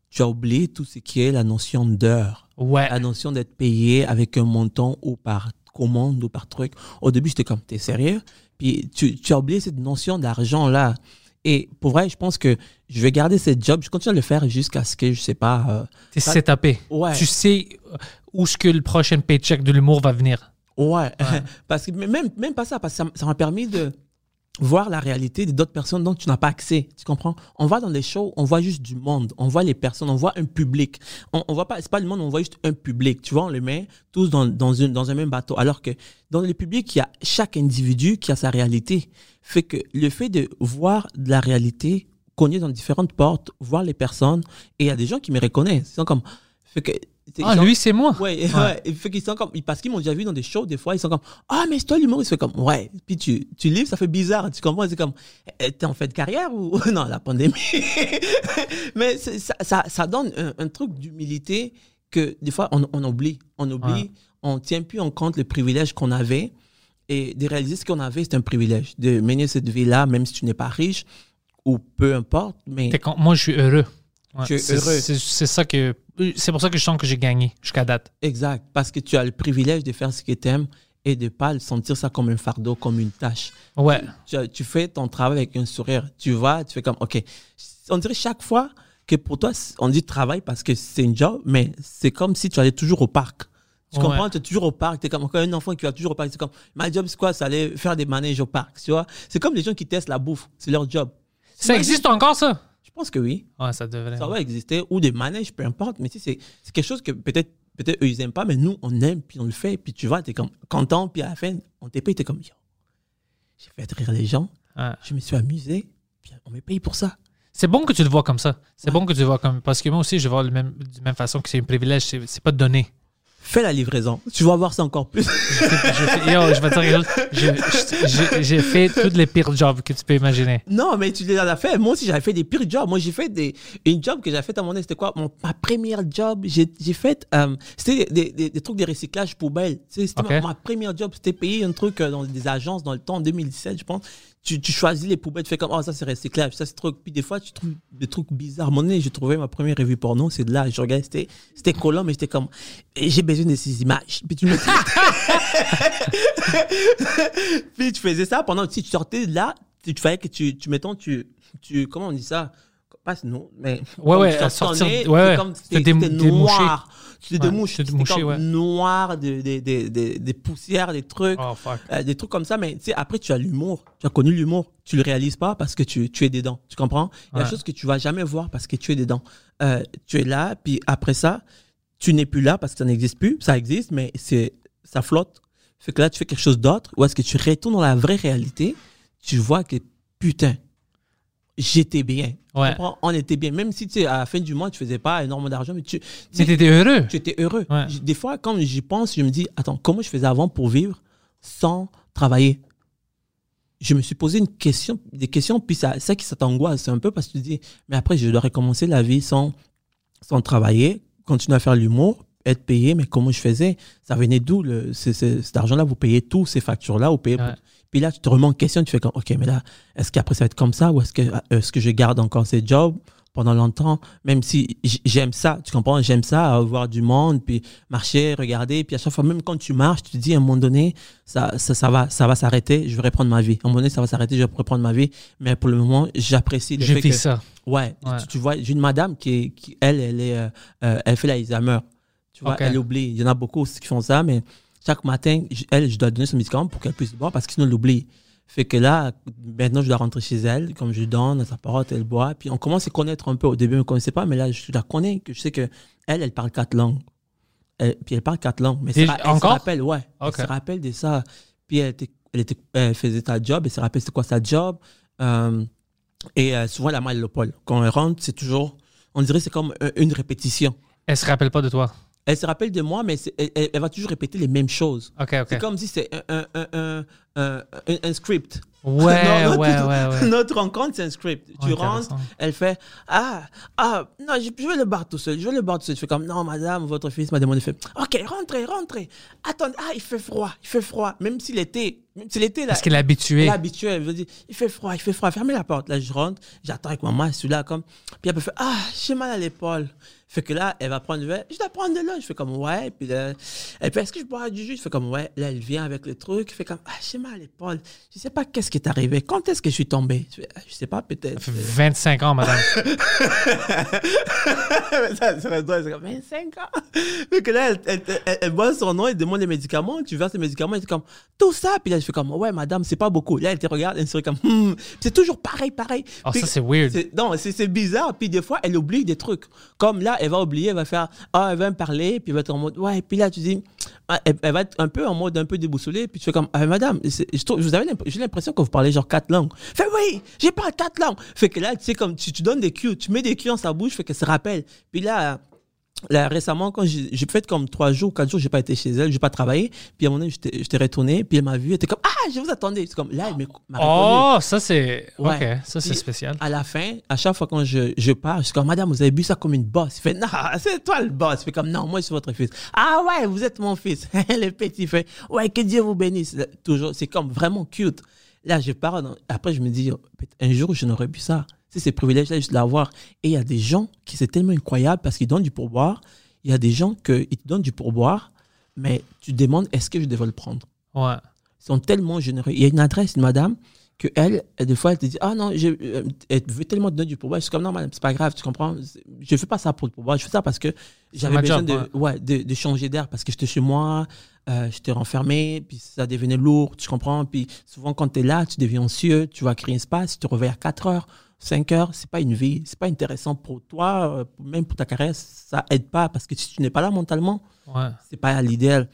Tu as oublié tout ce qui est la notion d'heure Ouais. la notion d'être payé avec un montant ou par commande ou par truc. Au début, j'étais comme, t'es sérieux? Puis tu, tu as oublié cette notion d'argent-là. Et pour vrai, je pense que je vais garder cette job. Je continue à le faire jusqu'à ce que, je sais pas... euh, T'es setupé. Ouais. Tu sais où ce que le prochain paycheck de l'humour va venir. Ouais, parce que même, même pas ça, parce que ça m'a permis de voir la réalité d'autres personnes dont tu n'as pas accès. Tu comprends? On va dans les shows, on voit juste du monde, on voit les personnes, on voit un public. On, on voit pas, c'est pas le monde, on voit juste un public. Tu vois, on les met tous dans, dans, une, dans un même bateau. Alors que dans le public, il y a chaque individu qui a sa réalité. Fait que le fait de voir de la réalité, cogner dans différentes portes, voir les personnes, et il y a des gens qui me reconnaissent. Ils sont comme, fait que, Ah, sont- lui, c'est moi. Ouais, ouais. Il fait qu'ils sont comme, parce qu'ils m'ont déjà vu dans des shows, des fois, ils sont comme, ah, mais c'est toi l'humoriste. Fait comme, ouais. Puis tu, tu livres, ça fait bizarre. Tu comprends? C'est comme, eh, t'es en fait de carrière ou, non, la pandémie. mais ça, ça, ça donne un, un truc d'humilité que des fois, on, on oublie. On oublie, Ouais. on tient plus en compte le privilège qu'on avait. Et de réaliser ce qu'on avait, c'est un privilège. De mener cette vie-là, même si tu n'es pas riche, ou peu importe, mais Moi, je suis heureux. Ouais, Tu es c'est- heureux. C'est ça que. C'est pour ça que je sens que j'ai gagné jusqu'à date. exact, parce que tu as le privilège de faire ce que tu aimes et de pas le sentir ça comme un fardeau, comme une tâche. Ouais. Tu, tu fais ton travail avec un sourire. Tu vas, tu fais comme, OK. On dirait chaque fois que pour toi, on dit travail parce que c'est une job, mais c'est comme si tu allais toujours au parc. Tu Ouais. comprends? Tu es toujours au parc. Tu es comme encore un enfant qui va toujours au parc. C'est comme, ma job, c'est quoi? C'est aller faire des manèges au parc. Tu vois? C'est comme les gens qui testent la bouffe. C'est leur job. Ça existe encore, ça? Je pense que oui. Ouais, ça devrait. Ça va exister. Ou des manèges, peu importe. Mais tu sais, c'est quelque chose que peut-être peut-être eux, ils aiment pas, mais nous, on aime, puis on le fait. Puis tu vois, tu es comme content. Puis à la fin, on te paye. Tu es comme, yo, j'ai fait rire les gens. Ouais. Je me suis amusé. Puis on me paye pour ça. C'est bon que tu le vois comme ça. C'est bon que tu le vois comme. Parce que moi aussi, je vois le même, de la même façon que c'est un privilège. C'est pas donné. Fais la livraison. Tu vas voir ça encore plus. Yo, je vais te dire quelque chose. J'ai fait tous les pires jobs que tu peux imaginer. non, mais tu les as fait. Moi aussi, j'avais fait des pires jobs. Moi, j'ai fait des, une job que j'avais fait à donné. C'était quoi? Mon, ma première job, j'ai fait, euh, c'était des, des, des trucs de recyclage poubelle. C'était Ok. ma, ma première job. C'était payé un truc euh, dans des agences dans le temps, en 2017, je pense. Tu, tu choisis les poubelles, tu fais comme, oh, ça c'est recyclage, ça c'est truc. Puis des fois, tu trouves des trucs bizarres. Moment donné, j'ai trouvé ma première revue porno, c'est de là. Je regardais, c'était, c'était collant, mais j'étais comme, j'ai besoin de ces images. Puis tu me Puis tu faisais ça pendant que tu sortais de là, tu, tu fallait que tu, tu mettons, tu, tu, comment on dit ça? Pas non, mais. Ouais, ouais, sortir- nez, ouais, comme- C'était c'était C'était Ouais, des mouches. c'était comme ouais. noir, des, des, des, des, poussières, des trucs. Oh. Euh, des trucs comme ça, mais tu sais, après, tu as l'humour. Tu as connu l'humour. Tu le réalises pas parce que tu, tu es dedans. Tu comprends? Il y a des choses que tu vas jamais voir parce que tu es dedans. Euh, tu es là, puis après ça, tu n'es plus là parce que ça n'existe plus. Ça existe, mais c'est, ça flotte. Fait que là, tu fais quelque chose d'autre. Ou est-ce que tu retournes dans la vraie réalité? Tu vois que, putain, j'étais bien. Ouais. On était bien. Même si, tu sais, à la fin du mois, tu faisais pas énormément d'argent, mais tu, tu t'étais heureux. tu étais heureux. Ouais. Des fois, quand j'y pense, je me dis, attends, comment je faisais avant pour vivre sans travailler? Je me suis posé une question, des questions, puis ça, ça qui ça t'angoisse un peu parce que tu te dis, mais après, je dois recommencer la vie sans, sans travailler, continuer à faire l'humour, être payé, mais comment je faisais? Ça venait d'où cet argent-là Vous payez tous ces factures-là, vous payez. pour-. Puis là, tu te remets en question, tu fais comme, ok, mais là, est-ce qu'après ça va être comme ça ou est-ce que, est-ce que je garde encore ces jobs pendant longtemps, même si j'aime ça, tu comprends, j'aime ça, avoir du monde, puis marcher, regarder, puis à chaque fois, même quand tu marches, tu te dis à un moment donné, ça, ça, ça va, ça va s'arrêter, je vais reprendre ma vie. À un moment donné, ça va s'arrêter, je vais reprendre ma vie, mais pour le moment, j'apprécie le J'ai fait que, ça. ouais, Ouais. Tu, tu vois, j'ai une madame qui, elle, elle est, euh, euh, elle fait l'Alzheimer, tu vois, Ok. elle oublie. Il y en a beaucoup aussi qui font ça, mais chaque matin, j- elle, je dois donner son médicament pour qu'elle puisse boire parce que sinon, elle oublie. Fait que là, maintenant, je dois rentrer chez elle, comme je donne à sa porte, elle boit. Puis on commence à se connaître un peu. Au début, on ne connaissait pas, mais là, je la connais, que je sais que elle, elle parle quatre langues. Elle- puis elle parle quatre langues. Mais elle encore? se rappelle, ouais. Ok. Elle se rappelle de ça. Puis elle, était, elle, était, elle faisait sa job, elle se rappelle c'est quoi sa job. Euh, et euh, souvent, elle a mal au poil. Quand elle rentre, c'est toujours, on dirait que c'est comme un- une répétition. Elle se rappelle pas de toi. Elle se rappelle de moi, mais elle, elle- elle va toujours répéter les mêmes choses. Ok, ok. C'est comme si c'est un, un, un- un script. Ouais, Non, notre- ouais, ouais. Notre rencontre, c'est un script. tu rentres, elle fait Ah, ah, non, je, je vais le bar tout seul, je vais le bar tout seul. Je fais comme Non, madame, votre fils m'a demandé. Fait Ok, rentrez, rentrez. Attendez, ah, il fait froid, il fait froid. Même si l'été, même si l'été, là. Parce qu'elle est habituée. Elle est habituée, elle veut dire, il fait froid, il fait froid, fermez la porte. Là, je rentre, j'attends avec maman, je suis là comme. Puis elle me fait, ah, j'ai mal à l'épaule. Fait que là, elle va prendre le verre, je dois prendre de l'eau. Je fais comme, ouais. Puis là, elle fait, est-ce que je bois du jus? Je fais comme, ouais. Là, elle vient avec le truc, elle fait comme, ah, j'ai mal à l'épaule. Je sais pas qu'est-ce qui est arrivé? Quand est-ce que je suis tombé? Je Ah, je sais pas, peut-être. Ça fait 25 ans, madame. ça serait drôle, c'est comme 25 ans? Fait que là, elle, elle, elle, elle voit son nom, elle demande les médicaments, tu verses les médicaments, elle dit comme, tout ça? Puis là, je fais comme, ouais, madame, c'est pas beaucoup. Là, elle te regarde, elle se comme, Hmm. c'est toujours pareil, pareil. Oh, Puis- ça, c'est weird. Non, c'est bizarre. Puis des fois, elle oublie des trucs. Comme là, elle va oublier, elle va faire, ah, elle va me parler, puis elle va être en mode, ouais. Puis là, tu dis, ah, elle, va être un peu en mode un peu déboussolée, puis tu fais comme, ah, madame, je trouve- vous avez j'ai l'impression que vous parlez genre quatre langues. Fait, oui, j'ai pas quatre langues. Fait que là, tu sais, comme tu, tu donnes des cues, tu mets des cues dans sa bouche, fait qu'elle se rappelle. Puis là, Là, récemment, quand j'ai fait comme trois jours, quatre jours, j'ai pas été chez elle, j'ai pas travaillé. Puis à un moment donné, j'étais retourné, puis elle m'a vu, elle était comme Ah, je vous attendais. C'est comme là, elle m'a. Oh, ça, c'est. Ouais. Ok, ça, c'est spécial. À la fin, à chaque fois quand je, je pars, je suis comme Madame, vous avez bu ça comme une bosse. Il fait Non, c'est toi le boss. Il fait comme Non, moi je suis votre fils. Ah ouais, vous êtes mon fils. le petit fait Ouais, que Dieu vous bénisse. Toujours, c'est comme vraiment cute. Là, je pars. Après, je me dis, un jour, je n'aurais pu ça. C'est ces privilèges-là, juste l'avoir. Et il y a des gens qui c'est tellement incroyable parce qu'ils donnent du pourboire. Il y a des gens qui te donnent du pourboire, mais tu te demandes, est-ce que je devrais le prendre? Ouais. Ils sont tellement généreux. Il y a une adresse, une madame, que elle, des fois, elle te dit Ah non, je, euh, elle veut tellement te donner du pourboire. Je suis comme Non, madame, c'est pas grave, tu comprends? Je fais pas ça pour le pourboire. Je fais ça parce que j'avais besoin job, de, ouais, de, de changer d'air parce que j'étais chez moi, euh, j'étais renfermé, puis ça devenait lourd, tu comprends? Puis souvent, quand tu es là, tu deviens anxieux, tu vas créer un espace, tu te réveilles à 4 heures. 5 heures, c'est pas une vie, c'est pas intéressant pour toi, euh, même pour ta carrière, ça aide pas parce que si tu n'es pas là mentalement, Ouais. c'est pas l'idéal.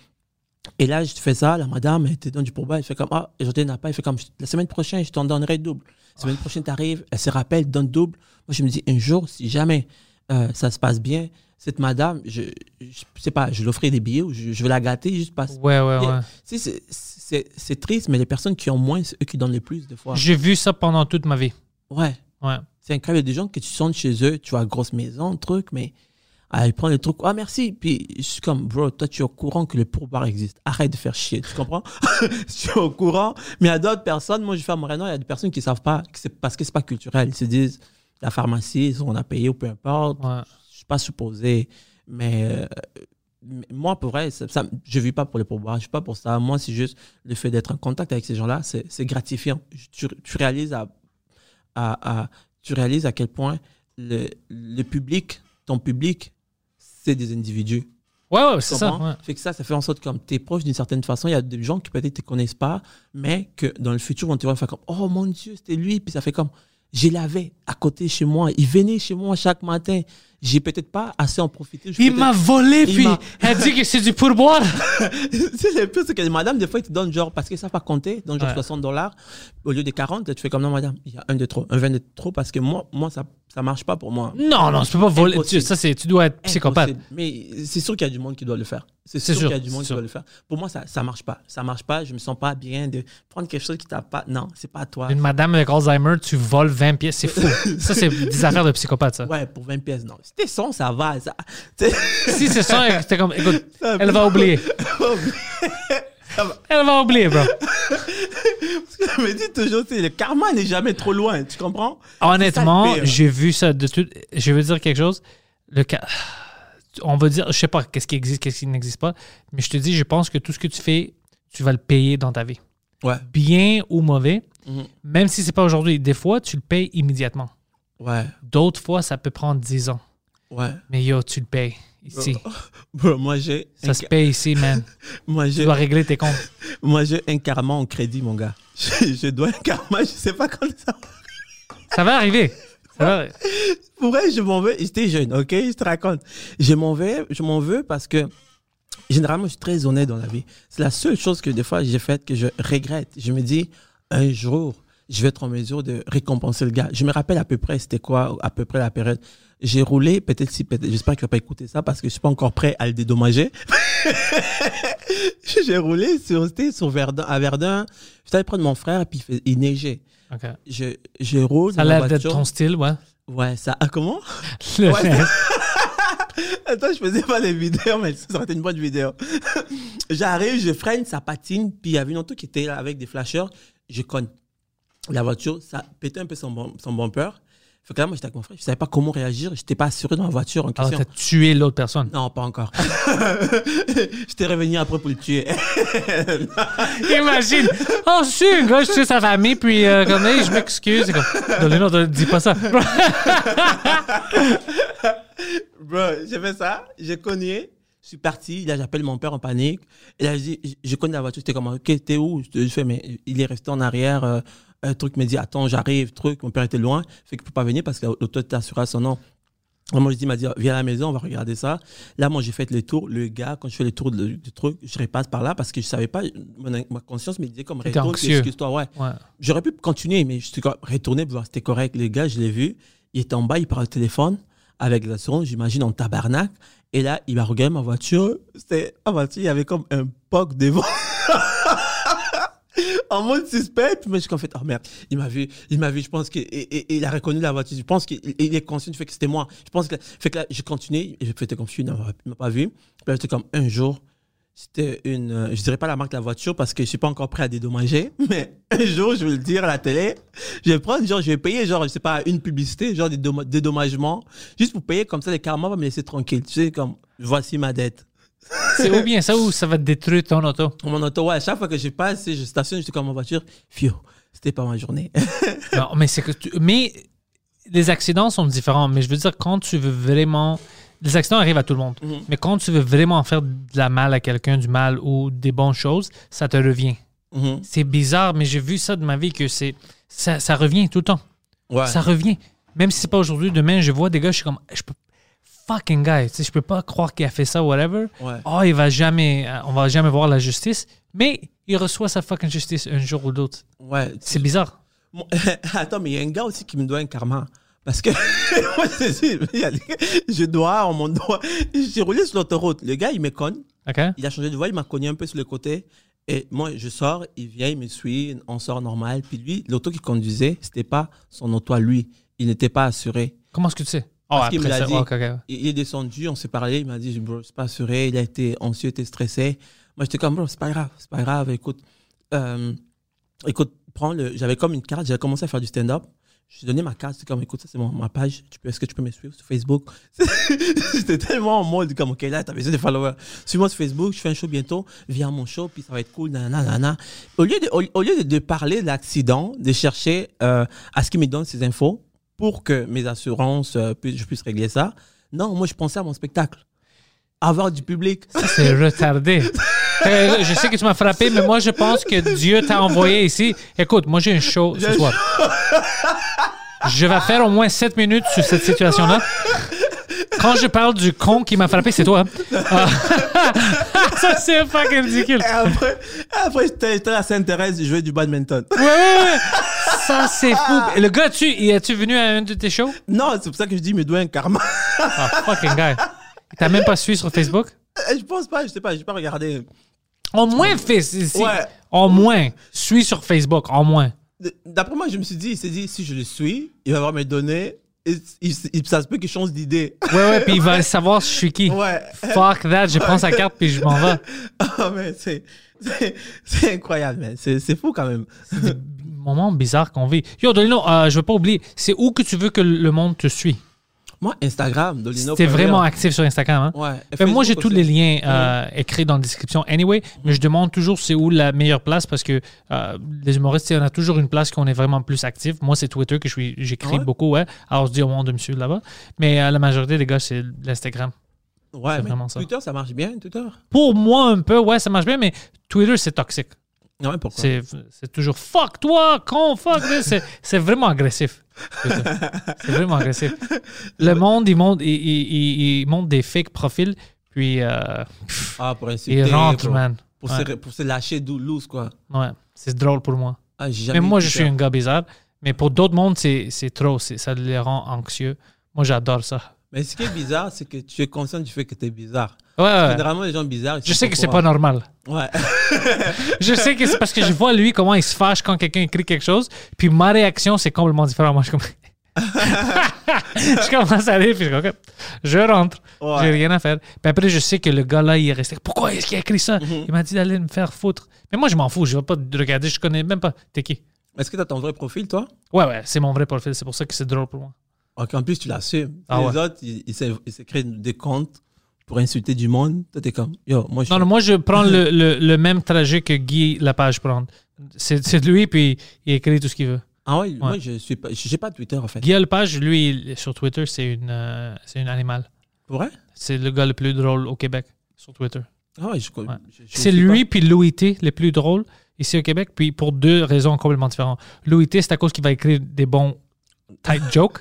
Et là, je fais ça, la madame, elle te donne du pourboire, elle fait comme, ah, aujourd'hui, elle n'a pas, elle fait comme, la semaine prochaine, je t'en donnerai double. La semaine prochaine, tu arrives, elle se rappelle, donne double. Moi, je me dis, un jour, si jamais euh, ça se passe bien, cette madame, je, je sais pas, je lui offrirai des billets ou je, je vais la gâter juste parce Ouais, ouais, ouais. Tu sais, c'est- c'est c'est triste, mais les personnes qui ont moins, c'est eux qui donnent le plus, des fois. J'ai vu ça pendant toute ma vie. Ouais. Ouais. C'est incroyable. Il y a des gens que tu sens chez eux, tu vois, grosse maison, truc, mais ah, ils prennent le truc, ah merci. Puis je suis comme, bro, toi tu es au courant que le pourboire existe. Arrête de faire chier, tu comprends? Je suis au courant. Mais il y a d'autres personnes, moi je fais à Montréal, il y a des personnes qui ne savent pas, que c'est parce que c'est pas culturel. Ils se disent, la pharmacie, on a payé ou peu importe, Ouais. je suis pas supposé. Mais, euh, mais moi, pour vrai, ça, ça- je ne vis pas pour le pourboire, je ne vis pas pour ça. Moi, c'est juste le fait d'être en contact avec ces gens-là, c'est c'est gratifiant. Tu, tu réalises à, à, à- tu réalises à quel point le, le public, ton public, c'est des individus. Ouais, ouais, c'est ça. ouais. Fait que ça, ça fait en sorte que comme tu es proche d'une certaine façon, il y a des gens qui peut-être ne te connaissent pas, mais que dans le futur, on te voit faire comme Oh mon Dieu, c'était lui. Puis ça fait comme Je l'avais à côté chez moi. Il venait chez moi chaque matin. J'ai peut-être pas assez en profité. Je Il m'a volé, Il puis elle dit que c'est du pourboire. c'est le pire, c'est que les madames, des fois, ils te donnent genre, parce qu'ils savent pas compter, donnent genre Ouais. 60 dollars au lieu de 40. Tu fais comme non, madame, il y a un de trop, un 20 de trop, parce que moi, moi ça, ça marche pas pour moi. Non, non, tu peux pas voler. Tu, ça, c'est, tu dois être psychopathe. Impossible. Mais c'est sûr qu'il y a du monde qui doit le faire. C'est sûr, sûr, qu'il y a du monde qui sûr. doit le faire. Pour moi, ça, ça marche pas. Ça marche pas. Je me sens pas bien de prendre quelque chose qui t'a pas. Non, c'est pas toi. Une madame avec Alzheimer, tu voles 20 pièces, c'est fou. ça, c'est des affaires de psychopathe, ça. Ouais, pour 20 pièces, non. Si t'es son, ça va. Ça, Si c'est ça, c'était comme, écoute, Ça elle va oublier. Elle va oublier, bro. Je me dis toujours, le karma n'est jamais trop loin. Tu comprends? Honnêtement, j'ai vu ça de tout. Je veux dire quelque chose. Le On va dire, je sais pas qu'est-ce qui existe, qu'est-ce qui n'existe pas, mais je te dis, je pense que tout ce que tu fais, tu vas le payer dans ta vie. Ouais. Bien ou mauvais, Mhm. même si c'est pas aujourd'hui. Des fois, tu le payes immédiatement. Ouais. D'autres fois, ça peut prendre 10 ans. Ouais. Mais yo, tu le payes ici. Bro, moi, j'ai. Ça se paye ici, man. Moi, Tu j'ai. dois régler tes comptes. Moi, j'ai un karma en crédit, mon gars. Je, je dois un karma, je sais pas quand ça. Ça va arriver. Ça va- Pour vrai, je m'en veux. J'étais jeune, ok? Je te raconte. Je m'en veux, je m'en veux parce que généralement, je suis très honnête dans la vie. C'est la seule chose que des fois j'ai faite que je regrette. Je me dis, un jour, je vais être en mesure de récompenser le gars. Je me rappelle à peu près, c'était quoi, à peu près la période. J'ai roulé, peut-être si, peut-être, j'espère qu'il va pas écouter ça parce que je suis pas encore prêt à le dédommager. j'ai roulé sur, sur Verdun, à Verdun. J'étais allé prendre mon frère et puis il, neigeait. Ok. Je, je roule Ça a l'air d'être ton style, ouais. Ouais, ça, ah, comment? Le- Ouais. Attends, je faisais pas les vidéos, mais ça aurait été une bonne vidéo. J'arrive, je freine, ça patine, puis il y avait une auto qui était là avec des flashers. Je cogne la voiture, ça pétait un peu son, son bumper. Fait que là, moi, j'étais avec mon frère, je savais pas comment réagir, j'étais pas assuré dans la voiture en Alors, question. t'as tué l'autre personne. non, pas encore. J'étais revenu après pour le tuer. Imagine. Oh, je suis un gars, je tue sa famille, puis euh, comme, hey, je m'excuse. Comme, non, non, dis pas ça. Bro, j'ai fait ça, j'ai cogné, je suis parti, là j'appelle mon père en panique, et là je dis, je- connais la voiture, j'étais comme, ok, t'es où? Je je fais, mais il est resté en arrière, euh, un truc me dit, attends, j'arrive, truc, mon père était loin, fait qu'il peut pas venir parce que l'auto était assurée à son nom. Moi, je dis, m'a dit, viens à la maison, on va regarder ça. Là, moi, j'ai fait le tour. Le gars, quand je fais le tour du truc, je repasse par là parce que je savais pas, mon- ma conscience me disait comme, retourne, excuse-toi, ouais. Ouais. J'aurais pu continuer, mais je suis retourné pour voir si c'était correct. Le gars, je l'ai vu. Il était en bas, il parlait au téléphone avec l'assurance, j'imagine, en tabarnak. Et là, il va regarder ma voiture. C'était, ma voiture, il y avait comme un POC devant. en mode suspect. Puis je suis comme fait, oh merde, il m'a vu, il m'a vu, je pense qu'il a reconnu la voiture. Je pense qu'il il est conscient du fait que c'était moi. Je pense que, fait que là, j'ai continué, et je comme si il m'a pas vu. Puis j'étais comme, un jour, C'était une, je dirais pas la marque de la voiture parce que je suis pas encore prêt à dédommager, mais un jour, je vais le dire à la télé, je vais prendre, genre, je vais payer, genre, je sais pas, une publicité, genre des dom- dédommagements, juste pour payer comme ça, les karma va me laisser tranquille. Tu sais, comme, voici ma dette. C'est ou bien ça ou ça va te détruire ton auto. Mon auto, ouais, à chaque fois que je passe, je stationne, je suis comme ma voiture, fio, c'était pas ma journée. Non, mais c'est que tu- mais les accidents sont différents. Mais je veux dire, quand tu veux vraiment. Les accidents arrivent à tout le monde. Mhm. Mais quand tu veux vraiment faire de la mal à quelqu'un, du mal ou des bonnes choses, ça te revient. Mhm. C'est bizarre, mais j'ai vu ça de ma vie que c'est ça, ça revient tout le temps. Ouais. Ça revient. Même si c'est pas aujourd'hui, demain, je vois des gars, je suis comme, je peux, fucking guy, tu sais, je peux pas croire qu'il a fait ça, whatever. Ouais. Oh, il va jamais, euh, on va jamais voir la justice, mais il reçoit sa fucking justice un jour ou l'autre. Ouais. C'est bizarre. Attends, mais il y a un gars aussi qui me doit un karma. Parce que je, dois, on m'en doit. J'ai roulé sur l'autoroute. Le gars, il me cogne. OK? Il a changé de voie, il m'a cogné un peu sur le côté. Et moi, je sors, il vient, il me suit, on sort normal. Puis lui, l'auto qu'il conduisait, c'était pas son auto à lui. Il n'était pas assuré. Comment est-ce que tu sais? Oh, Parce qu'il me l'a dit. Il il est descendu, on s'est parlé, il m'a dit, bro, c'est pas assuré. Il a été anxieux, était stressé. Moi, j'étais comme, bro, c'est pas grave, c'est pas grave. Écoute, euh, écoute, prends le. J'avais comme une carte, j'avais commencé à faire du stand-up. Je lui ai donné ma carte, c'est comme, écoute, ça c'est mon- ma page. Tu peux, est-ce que tu peux me suivre sur Facebook? J'étais tellement en mode, comme, ok, là, t'as besoin de followers. Suis-moi sur Facebook, je fais un show bientôt, viens à mon show, puis ça va être cool, nanana, nanana. Au lieu de, au, au lieu de, de parler de l'accident, de chercher euh, à ce qu'il me donne ces infos pour que mes assurances, euh, je puisse régler ça, non, moi, je pensais à mon spectacle. Avoir du public. Ça, c'est retardé. Euh, je sais que tu m'as frappé, mais moi, je pense que Dieu t'a envoyé ici. Écoute, moi, j'ai un show ce soir. Je vais faire au moins 7 minutes sur cette situation-là. Quand je parle du con qui m'a frappé, c'est toi. hein? Ah. ça, c'est fucking ridicule. Et après, après j'étais j'étais à Sainte-Thérèse, je jouais du badminton. Ouais, ouais, ouais. Ça, c'est fou. Et Le gars, tu, es-tu venu à un de tes shows? Non, c'est pour ça que je dis, il me doit un karma? Ah, fucking guy. T'as même pas suivi sur Facebook? je pense pas, je sais pas, j'ai pas regardé. Au moins, fais. si- si- Ouais. Au moins. Suis sur Facebook, au moins. D'après moi, je me suis dit, il s'est dit, si je le suis, il va avoir mes données. Et, il- il- ça se peut qu'il change d'idée. Ouais, ouais, puis il va savoir je suis qui. Ouais. Fuck that, je prends sa carte puis je m'en vais. Ah, mais c'est, incroyable, mais c'est fou quand même. Moment bizarre qu'on vit. Yo, Dolino, euh, je veux pas oublier, c'est où que tu veux que le monde te suit? Moi, Instagram, Dolino. T'es vraiment actif sur Instagram, hein? Ouais. Fait, moi, j'ai tous les liens euh, écrits dans la description anyway, mais je demande toujours c'est où la meilleure place parce que euh, les humoristes, on a toujours une place qu'on est vraiment plus actif. Moi, c'est Twitter que j'écris Ouais? beaucoup, ouais. Alors, je dis au monde de me suivre là-bas. Mais euh, la majorité des gars, c'est l'Instagram. Ouais, mais vraiment ça. Twitter, ça marche bien, Twitter. Pour moi, un peu, ouais, ça marche bien, mais Twitter, c'est toxique. Ouais, pourquoi? C'est, c'est toujours fuck toi, con, fuck. C'est, c'est vraiment agressif. C'est vraiment agressif. Le monde, il monte, il, il, il- monte des fake profils, puis euh, Ah, pour insulter. il rentre, pour, man. Pour, Ouais. se, pour se lâcher d'où loose, quoi. Ouais, c'est drôle pour moi. Ah, Mais moi, je suis un gars bizarre. Mais pour d'autres mondes, c'est, c'est trop. C'est, ça les rend anxieux. Moi, j'adore ça. Mais ce qui est bizarre, c'est que tu es conscient du fait que tu es bizarre. Ouais, ouais. Généralement, les gens bizarres. Je sais que c'est pas normal. Ouais. Je sais que c'est parce que je vois lui comment il se fâche quand quelqu'un écrit quelque chose. Puis ma réaction, c'est complètement différent. Moi, je, comme... je commence à aller, puis je, je rentre. Ouais. J'ai rien à faire. Puis après, je sais que le gars-là, il est resté. Pourquoi est-ce qu'il a écrit ça? Mhm. Il m'a dit d'aller me faire foutre. Mais moi, je m'en fous. Je vais pas te regarder. Je connais même pas. T'es qui? Est-ce que tu as ton vrai profil, toi? Ouais, ouais, c'est mon vrai profil. C'est pour ça que c'est drôle pour moi. Ok, en plus, tu l'assumes. Ah les ouais. autres, ils, ils s'est- ils se créent des comptes pour insulter du monde. Toi, t'es comme, yo, moi, je Non, non, moi, je prends le, le, le même trajet que Guy Lapage prend. C'est c'est lui, puis il écrit tout ce qu'il veut. Ah ouais, moi, je suis pas, j'ai pas Twitter, en fait. Guy Lepage, lui, sur Twitter, c'est une, euh, c'est une animal. Pour vrai? C'est le gars le plus drôle au Québec sur Twitter. Ah ouais, je, Ouais. je- je C'est lui puis Louis T les plus drôles ici au Québec, puis pour deux raisons complètement différentes. Louis T, c'est à cause qu'il va écrire des bons tight jokes.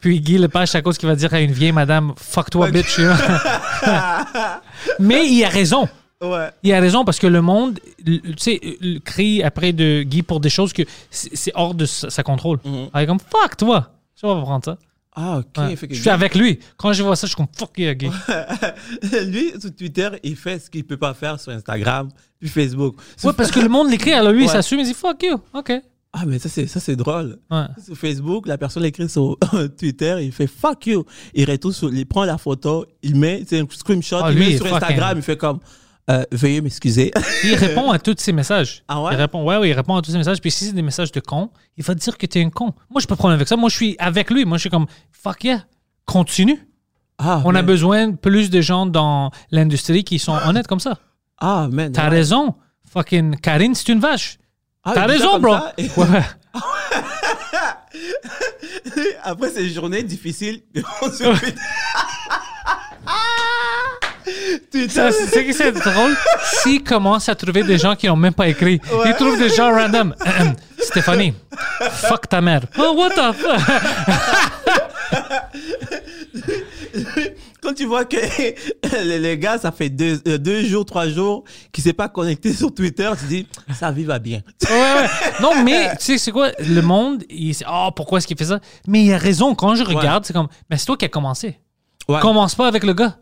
Puis Guy Lepage, à cause qu'il va dire à une vieille madame, fuck toi, bitch. Mais il a raison. Ouais. Il a raison parce que le monde, tu sais, crie après de Guy pour des choses que c'est hors de sa, sa contrôle. Mhm. Il est comme fuck toi. Je vais prendre ça. Ah, ok. Ouais. fait que Je suis avec lui. Quand je vois ça, je suis comme fuck yeah, Guy. lui, sur Twitter, il fait ce qu'il peut pas faire sur Instagram, puis Facebook. Ouais, parce que le monde l'écrit, alors lui, il s'assume, il dit fuck you. OK. Ah, mais ça, c'est, ça, c'est drôle. Ouais. Sur Facebook, la personne l'écrit sur Twitter, il fait fuck you. Il retourne sur, il prend la photo, il met, c'est un screenshot, Ah, il met sur Instagram, il fait comme, euh, veuillez m'excuser. Il répond à tous ces messages. Ah ouais? Il répond, ouais, ouais, il répond à tous ces messages. Puis si c'est des messages de con, il va te dire que t'es un con. Moi, je peux prendre avec ça. Moi, je suis avec lui. Moi, je suis comme, fuck yeah, continue. Ah, On a besoin de plus de gens dans l'industrie qui sont honnêtes comme ça. Ah, man. T'as ouais. raison. Fucking Karine, c'est une vache. Ah, T'as raison, bro. et- Ouais. Après ces journées difficiles, on se fait- c'est que c'est drôle. S'il commence à trouver des gens qui n'ont même pas écrit, il trouve des gens random. Stéphanie, fuck ta mère. Oh, what the fuck? Quand tu vois que les, gars, ça fait deux, euh, deux jours, trois jours qu'ils ne s'est pas connecté sur Twitter, tu dis, sa vie va bien. Ouais, ouais. Non, mais tu sais, c'est quoi? Le monde, il sait, oh, pourquoi est-ce qu'il fait ça? Mais il a raison. Quand je regarde, c'est comme, mais c'est toi qui as commencé. Ouais. Commence pas avec le gars.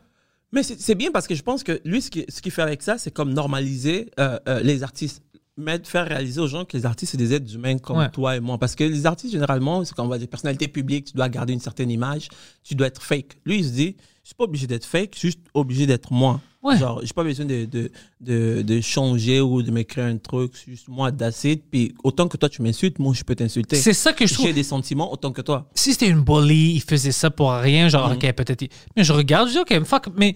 Mais c'est bien parce que je pense que lui, ce qu'il ce qu'il fait avec ça, c'est comme normaliser euh, euh, les artistes. Mettre, faire réaliser aux gens que les artistes, c'est des êtres humains comme Ouais. toi et moi. Parce que les artistes, généralement, c'est quand on va dire personnalité publique, tu dois garder une certaine image, tu dois être fake. Lui, il se dit, suis pas obligé d'être fake, je suis juste obligé d'être moi. Ouais. Genre, j'ai pas besoin de, de, de, de changer ou de m'écrire un truc, c'est juste moi d'acide. Puis autant que toi, tu m'insultes, moi, je peux t'insulter. C'est ça que je trouve. J'ai des sentiments autant que toi. si c'était une bully, il faisait ça pour rien, Mhm. genre, ok, peut-être. Mais je regarde, je dis, ok, fuck, mais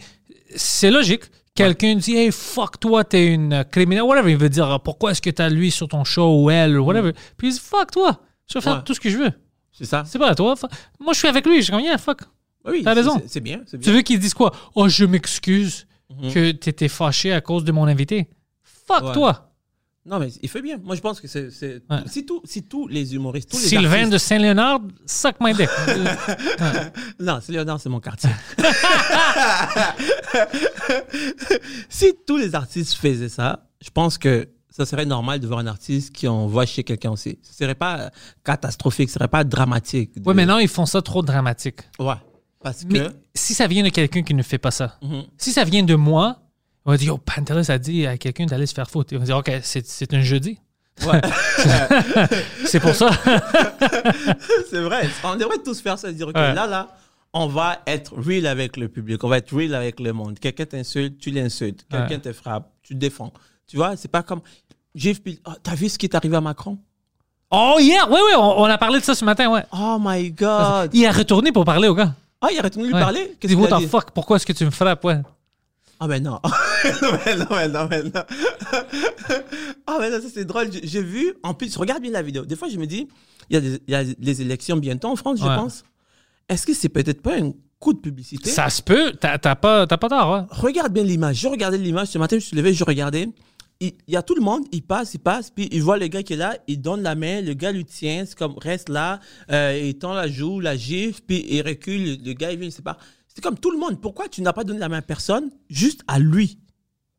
c'est logique. Quelqu'un dit, hey, fuck toi, t'es une criminelle, whatever. Il veut dire, ah, pourquoi est-ce que t'as lui sur ton show ou elle, ou whatever. Puis il dit, fuck toi, je vais faire Mhm. Ouais. tout ce que je veux. C'est ça? C'est pas à toi. Moi, je suis avec lui, je comme, yeah, fuck. Oui, T'as raison. c'est- bien. c'est Tu veux qu'ils disent quoi? Oh, je m'excuse Mhm. que t'étais fâché à cause de mon invité. Fuck Ouais. toi. Non, mais il fait bien. Moi, je pense que c'est. Ouais. Si, tout- si tous les humoristes, tous les Sylvain artistes- de Saint-Léonard, suck my dick. Non, c'est Léonard, c'est mon quartier. si tous les artistes faisaient ça, je pense que ça serait normal de voir un artiste qui envoie chez quelqu'un aussi. Ce serait pas euh, catastrophique, ce serait pas dramatique. de- ouais, mais non, ils font ça trop dramatique. Ouais. Parce Mais que. si ça vient de quelqu'un qui ne fait pas ça, Mhm. si ça vient de moi, on va dire, oh, Pantelis a dit à quelqu'un d'aller se faire foutre. On va dire, OK, c'est c'est un jeudi. Ouais. C'est pour ça. c'est vrai. On devrait tous faire ça, dire, OK, Ouais. là, là, on va être real avec le public, on va être real avec le monde. Quelqu'un t'insulte, tu l'insultes. Quelqu'un Ouais. te frappe, tu te défends. Tu vois, c'est pas comme. J'ai oh, T'as vu ce qui est arrivé à Macron? Oh, yeah! Oui, oui, on, on a parlé de ça ce matin, ouais. Oh my God! Il a retourné pour parler au gars. Ah, il a retourné lui Ouais. parler? Qu'est-ce qu'il a dit? fuck, pourquoi est-ce que tu me frappes, ouais? Ah, mais non. non, mais non, mais non, mais non. ah, mais non, ça c'est drôle. J'ai- vu, en plus, regarde bien la vidéo. Des fois, je me dis, il y, a y les élections bientôt en France, je pense. Est-ce que c'est peut-être pas un coup de publicité? Ça se peut, t'as pas, pas tort, ouais. Regarde bien l'image. Je regardais l'image. Ce matin, je me suis levé, je regardais. Il il y a tout le monde, il passe, il passe, puis il voit le gars qui est là, il donne la main, le gars lui tient, c'est comme reste là, euh, il tend la joue, la gifle, puis il recule, le, le gars il vient, il pas. C'est comme tout le monde. Pourquoi tu n'as pas donné la main à personne, juste à lui?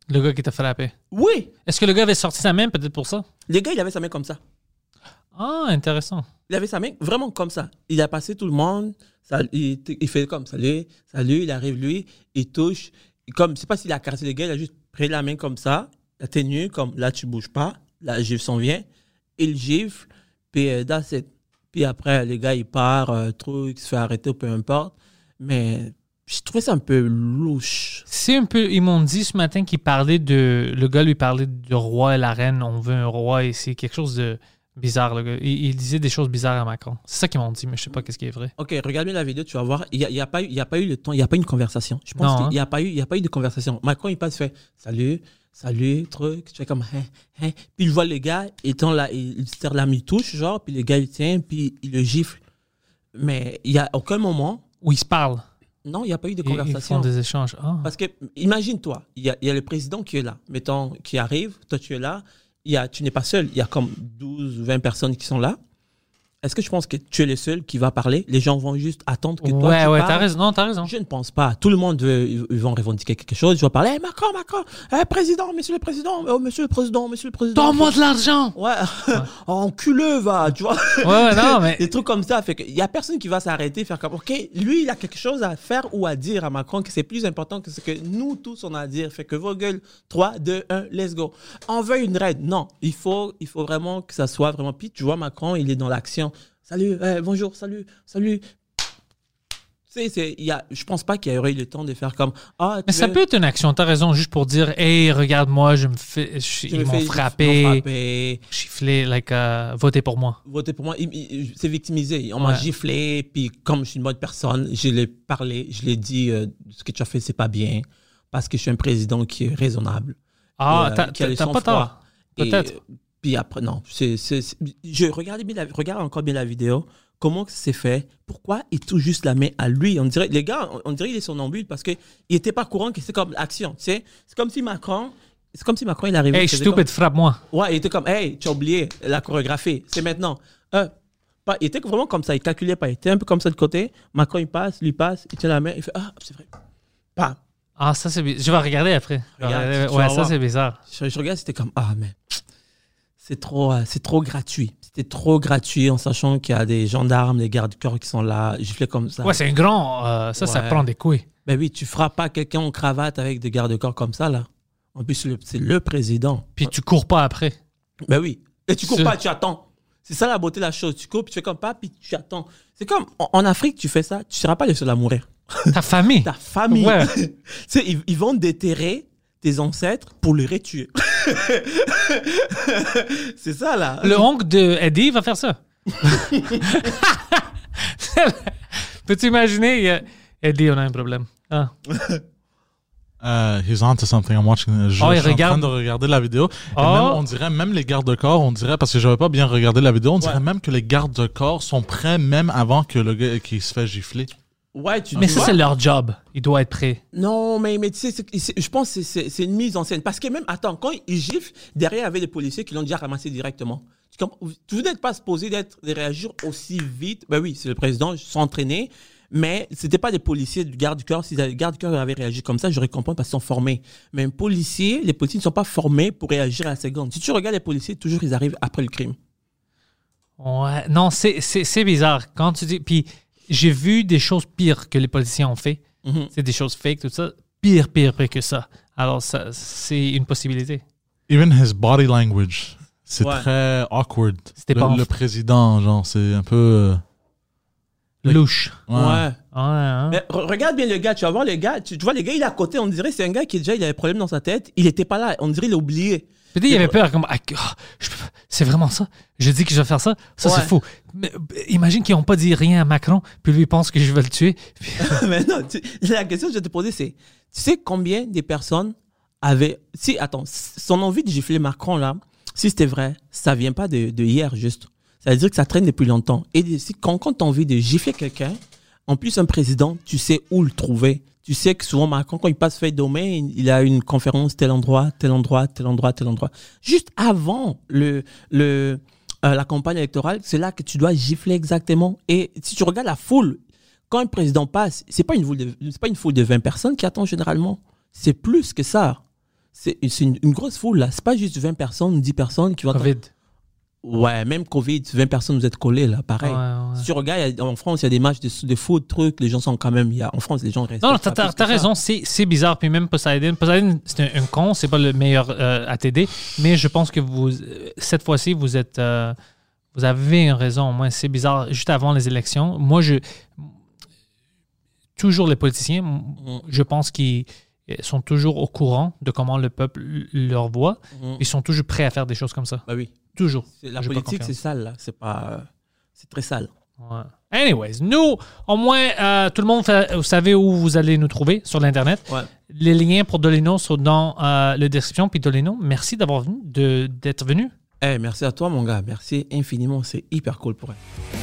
Le gars qui t'a frappé. Oui, Est-ce que le gars avait sorti sa main peut-être pour ça? le gars il avait sa main comme ça. Ah, intéressant. Il avait sa main vraiment comme ça. Il a passé tout le monde, ça, il, il fait comme salut, salut, il arrive lui, il touche. Comme, je sais pas s'il a caressé le gars, il a juste pris la main comme ça, la tenue, comme là tu bouges pas, la gifle s'en vient, il gifle, puis euh. Puis après, le gars il part, euh, truc, il se fait arrêter, peu importe. Mais je trouvais ça un peu louche. C'est un peu. Ils m'ont dit ce matin qu'il parlait de. Le gars lui parlait du roi et la reine. On veut un roi ici. Quelque chose de bizarre, le gars. Il, il disait des choses bizarres à Macron. C'est ça qu'ils m'ont dit, mais je sais pas qu'est-ce qui est vrai. Ok, regarde bien la vidéo, tu vas voir. Il n'y a, il y a, pas eu- il y a pas eu le temps, il n'y a pas eu une conversation. Je pense qu'il hein. n'y a, pas eu- il y a pas eu de conversation. Macron, il passe, fait salut, salut, truc. Tu fais comme, hein, hein. Puis il voit le gars, il, tend la, il, serre la mi-touche, genre, puis le gars, il tient, puis il le gifle. Mais il n'y a aucun moment, Où ils se parlent. non, il n'y a pas eu de Ils, ils conversation. font des échanges. Ah. Parce que, imagine-toi, il y y a le président qui est là, mettons, qui arrive, toi tu es là, y a, tu n'es pas seul, il y a comme 12, 20 personnes qui sont là. Est-ce que tu penses que tu es le seul qui va parler? Les gens vont juste attendre que toi ouais, tu ouais, parles t'as raison. Non, t'as raison. je ne pense pas. Tout le monde, veut- ils vont revendiquer quelque chose. Ils vont parler, hey, Macron, Macron, hey, président, monsieur le président, oh, monsieur le président, monsieur le président. Donne-moi de l'argent! Ouais, enculeux, va, tu vois. Ouais, ouais, non, mais. Des trucs comme ça. Fait qu'il y a personne qui va s'arrêter, faire comme, OK, lui, il a quelque chose à faire ou à dire à Macron que c'est plus important que ce que nous tous on a à dire. Fait que vos gueules, 3, 2, 1, let's go. On veut une raide. Non, il faut, il faut vraiment que ça soit vraiment. Puis tu vois, Macron, il est dans l'action. Salut, eh, bonjour, salut, salut. sais, y a, je pense pas qu'il y aurait eu le temps de faire comme ah. tu Mais ça veux- peut être une action, t'as raison, juste pour dire, hey, regarde-moi, je me fais, je- tu ils me m'ont frappé, chifflé, like, euh, votez pour moi. Votez pour moi. C'est victimisé. On m'a giflé, puis comme je suis une bonne personne, je l'ai parlé, je l'ai dit, euh, ce que tu as fait, c'est pas bien, parce que je suis un président qui est raisonnable. Ah, euh, t'as pas tort. Peut-être. Euh, Puis après, non. c'est je regardais bien la- regarde encore bien la vidéo. Comment c'est fait? Pourquoi il touche juste la main à lui? On dirait, les gars, on, on dirait qu'il est somnambule parce qu'il n'était pas courant que c'est comme action. tu sais. C'est comme si Macron, c'est comme si Macron il arrivait. Hey, il faisait stupid, frappe-moi. ouais, il était comme, hey, tu as oublié la chorégraphie. C'est maintenant. Euh, pas, il était vraiment comme ça. Il calculait pas. Il était un peu comme ça de côté. Macron il passe, lui passe, il tient la main, il fait ah c'est vrai. Pas. Ah, ça c'est bizarre. Je vais regarder après. Regarde, tu Ouais, ça c'est bizarre. Je, je regarde, c'était comme ah mais c'est trop, euh, c'est trop gratuit. C'était trop gratuit en sachant qu'il y a des gendarmes, des gardes du corps qui sont là, giflés comme ça. Ouais, c'est un grand. euh, ça, ça prend des couilles. Ben oui, tu frappes pas quelqu'un en cravate avec des gardes du corps comme ça là. En plus, c'est le président. Puis tu cours pas après. Ben oui. Et tu cours pas, tu attends. C'est ça la beauté de la chose. Tu cours, puis tu fais comme pas, puis tu attends. C'est comme en, en Afrique, tu fais ça, tu seras pas le seul à mourir. Ta famille. Ta famille. Ouais. tu sais, ils, ils vont déterrer tes ancêtres pour les retuer. c'est ça là. Le oncle de Eddie va faire ça. Peux-tu imaginer? a- Eddie, on a un problème. Ah. Uh, he's on to something. I'm watching. Je, Oh, il je suis regarde. en train de regarder la vidéo. Et Oh. même, on dirait, même les gardes de corps, on dirait, parce que j'avais pas bien regardé la vidéo, on dirait Ouais. même que les gardes de corps sont prêts même avant que le gars qui se fait gifler. Ouais, tu Mais ça, c'est leur job. Il doit être prêt. Non, mais, mais tu sais, je pense que c'est- une mise en scène. Parce que même, attends, quand ils giflent, derrière, il y avait des policiers qui l'ont déjà ramassé directement. Vous n'êtes pas supposé d'être, de réagir aussi vite. Ben oui, c'est le président, entraînés. Mais c'était pas des policiers du garde du corps. Si les gardes du corps avaient réagi comme ça, j'aurais compris parce qu'ils sont formés. Mais un policier, les policiers ne sont pas formés pour réagir à la seconde. Si tu regardes les policiers, toujours ils arrivent après le crime. Ouais. Non, c'est bizarre. Quand tu dis. Puis j'ai vu des choses pires que les policiers ont fait. Mhm. C'est des choses fake, tout ça. Pire, pire, pire que ça. Alors, ça, c'est une possibilité. Even his body language, c'est Ouais. très awkward. C'était le, pas le président, genre, c'est un peu. euh, Louche. ouais. Ouais. Ouais, hein. Mais re- regarde bien le gars, tu vas voir le gars, tu, tu vois le gars, il est à côté, on dirait c'est un gars qui déjà il avait des problèmes dans sa tête, il était pas là, on dirait il a oublié. Peut-être il avait peur, comme, ah, ah, c'est vraiment ça. Je dis que je vais faire ça. Ça, c'est fou. Mais, euh, imagine qu'ils n'ont pas dit rien à Macron, puis lui il pense que je vais le tuer. Puis- Mais non, tu- la question que je vais te poser c'est, tu sais combien des personnes avaient, si, attends, son envie de gifler Macron là, si c'était vrai, ça vient pas de, de hier juste. Ça veut dire que ça traîne depuis longtemps. Et si, quand, quand tu as envie de gifler quelqu'un, en plus un président, tu sais où le trouver. Tu sais que souvent Macron, quand il passe feuille domaine, il a une conférence tel endroit, tel endroit, tel endroit, tel endroit. Juste avant le, le, euh, la campagne électorale, c'est là que tu dois gifler exactement. Et si tu regardes la foule, quand un président passe, c'est pas une foule de, c'est pas une foule de 20 personnes qui attend généralement. C'est plus que ça. C'est c'est une, une grosse foule là. C'est pas juste 20 personnes, 10 personnes qui vont attendre. Ouais, même Covid, 20 personnes vous êtes collés là, pareil. Ouais, ouais. Si tu regardes, en France, il y a des matchs de, de foot, trucs, les gens sont quand même. Y a, en France, les gens restent. Non, non, t'as, t'as- t'as raison, c'est, c'est bizarre. Puis même Poseidon, Poseidon, c'est un, un con, c'est pas le meilleur euh, à t'aider, mais je pense que vous, cette fois-ci, vous êtes, euh, vous avez une raison. Moi, c'est bizarre. Juste avant les élections, moi, je, toujours les politiciens, m- je pense qu'ils sont toujours au courant de comment le peuple leur voit. Mhm. Ils sont toujours prêts à faire des choses comme ça. Bah oui. Toujours. La politique, c'est sale là. C'est pas. euh, C'est très sale. Ouais. Anyways, nous, au moins, euh, tout le monde, fait- vous savez où vous allez nous trouver sur l'Internet. Ouais. Les liens pour Dolino sont dans euh, la description. Puis Dolino, merci d'avoir venu, d'être venu. Eh, merci à toi, mon gars. Merci infiniment. C'est hyper cool pour elle.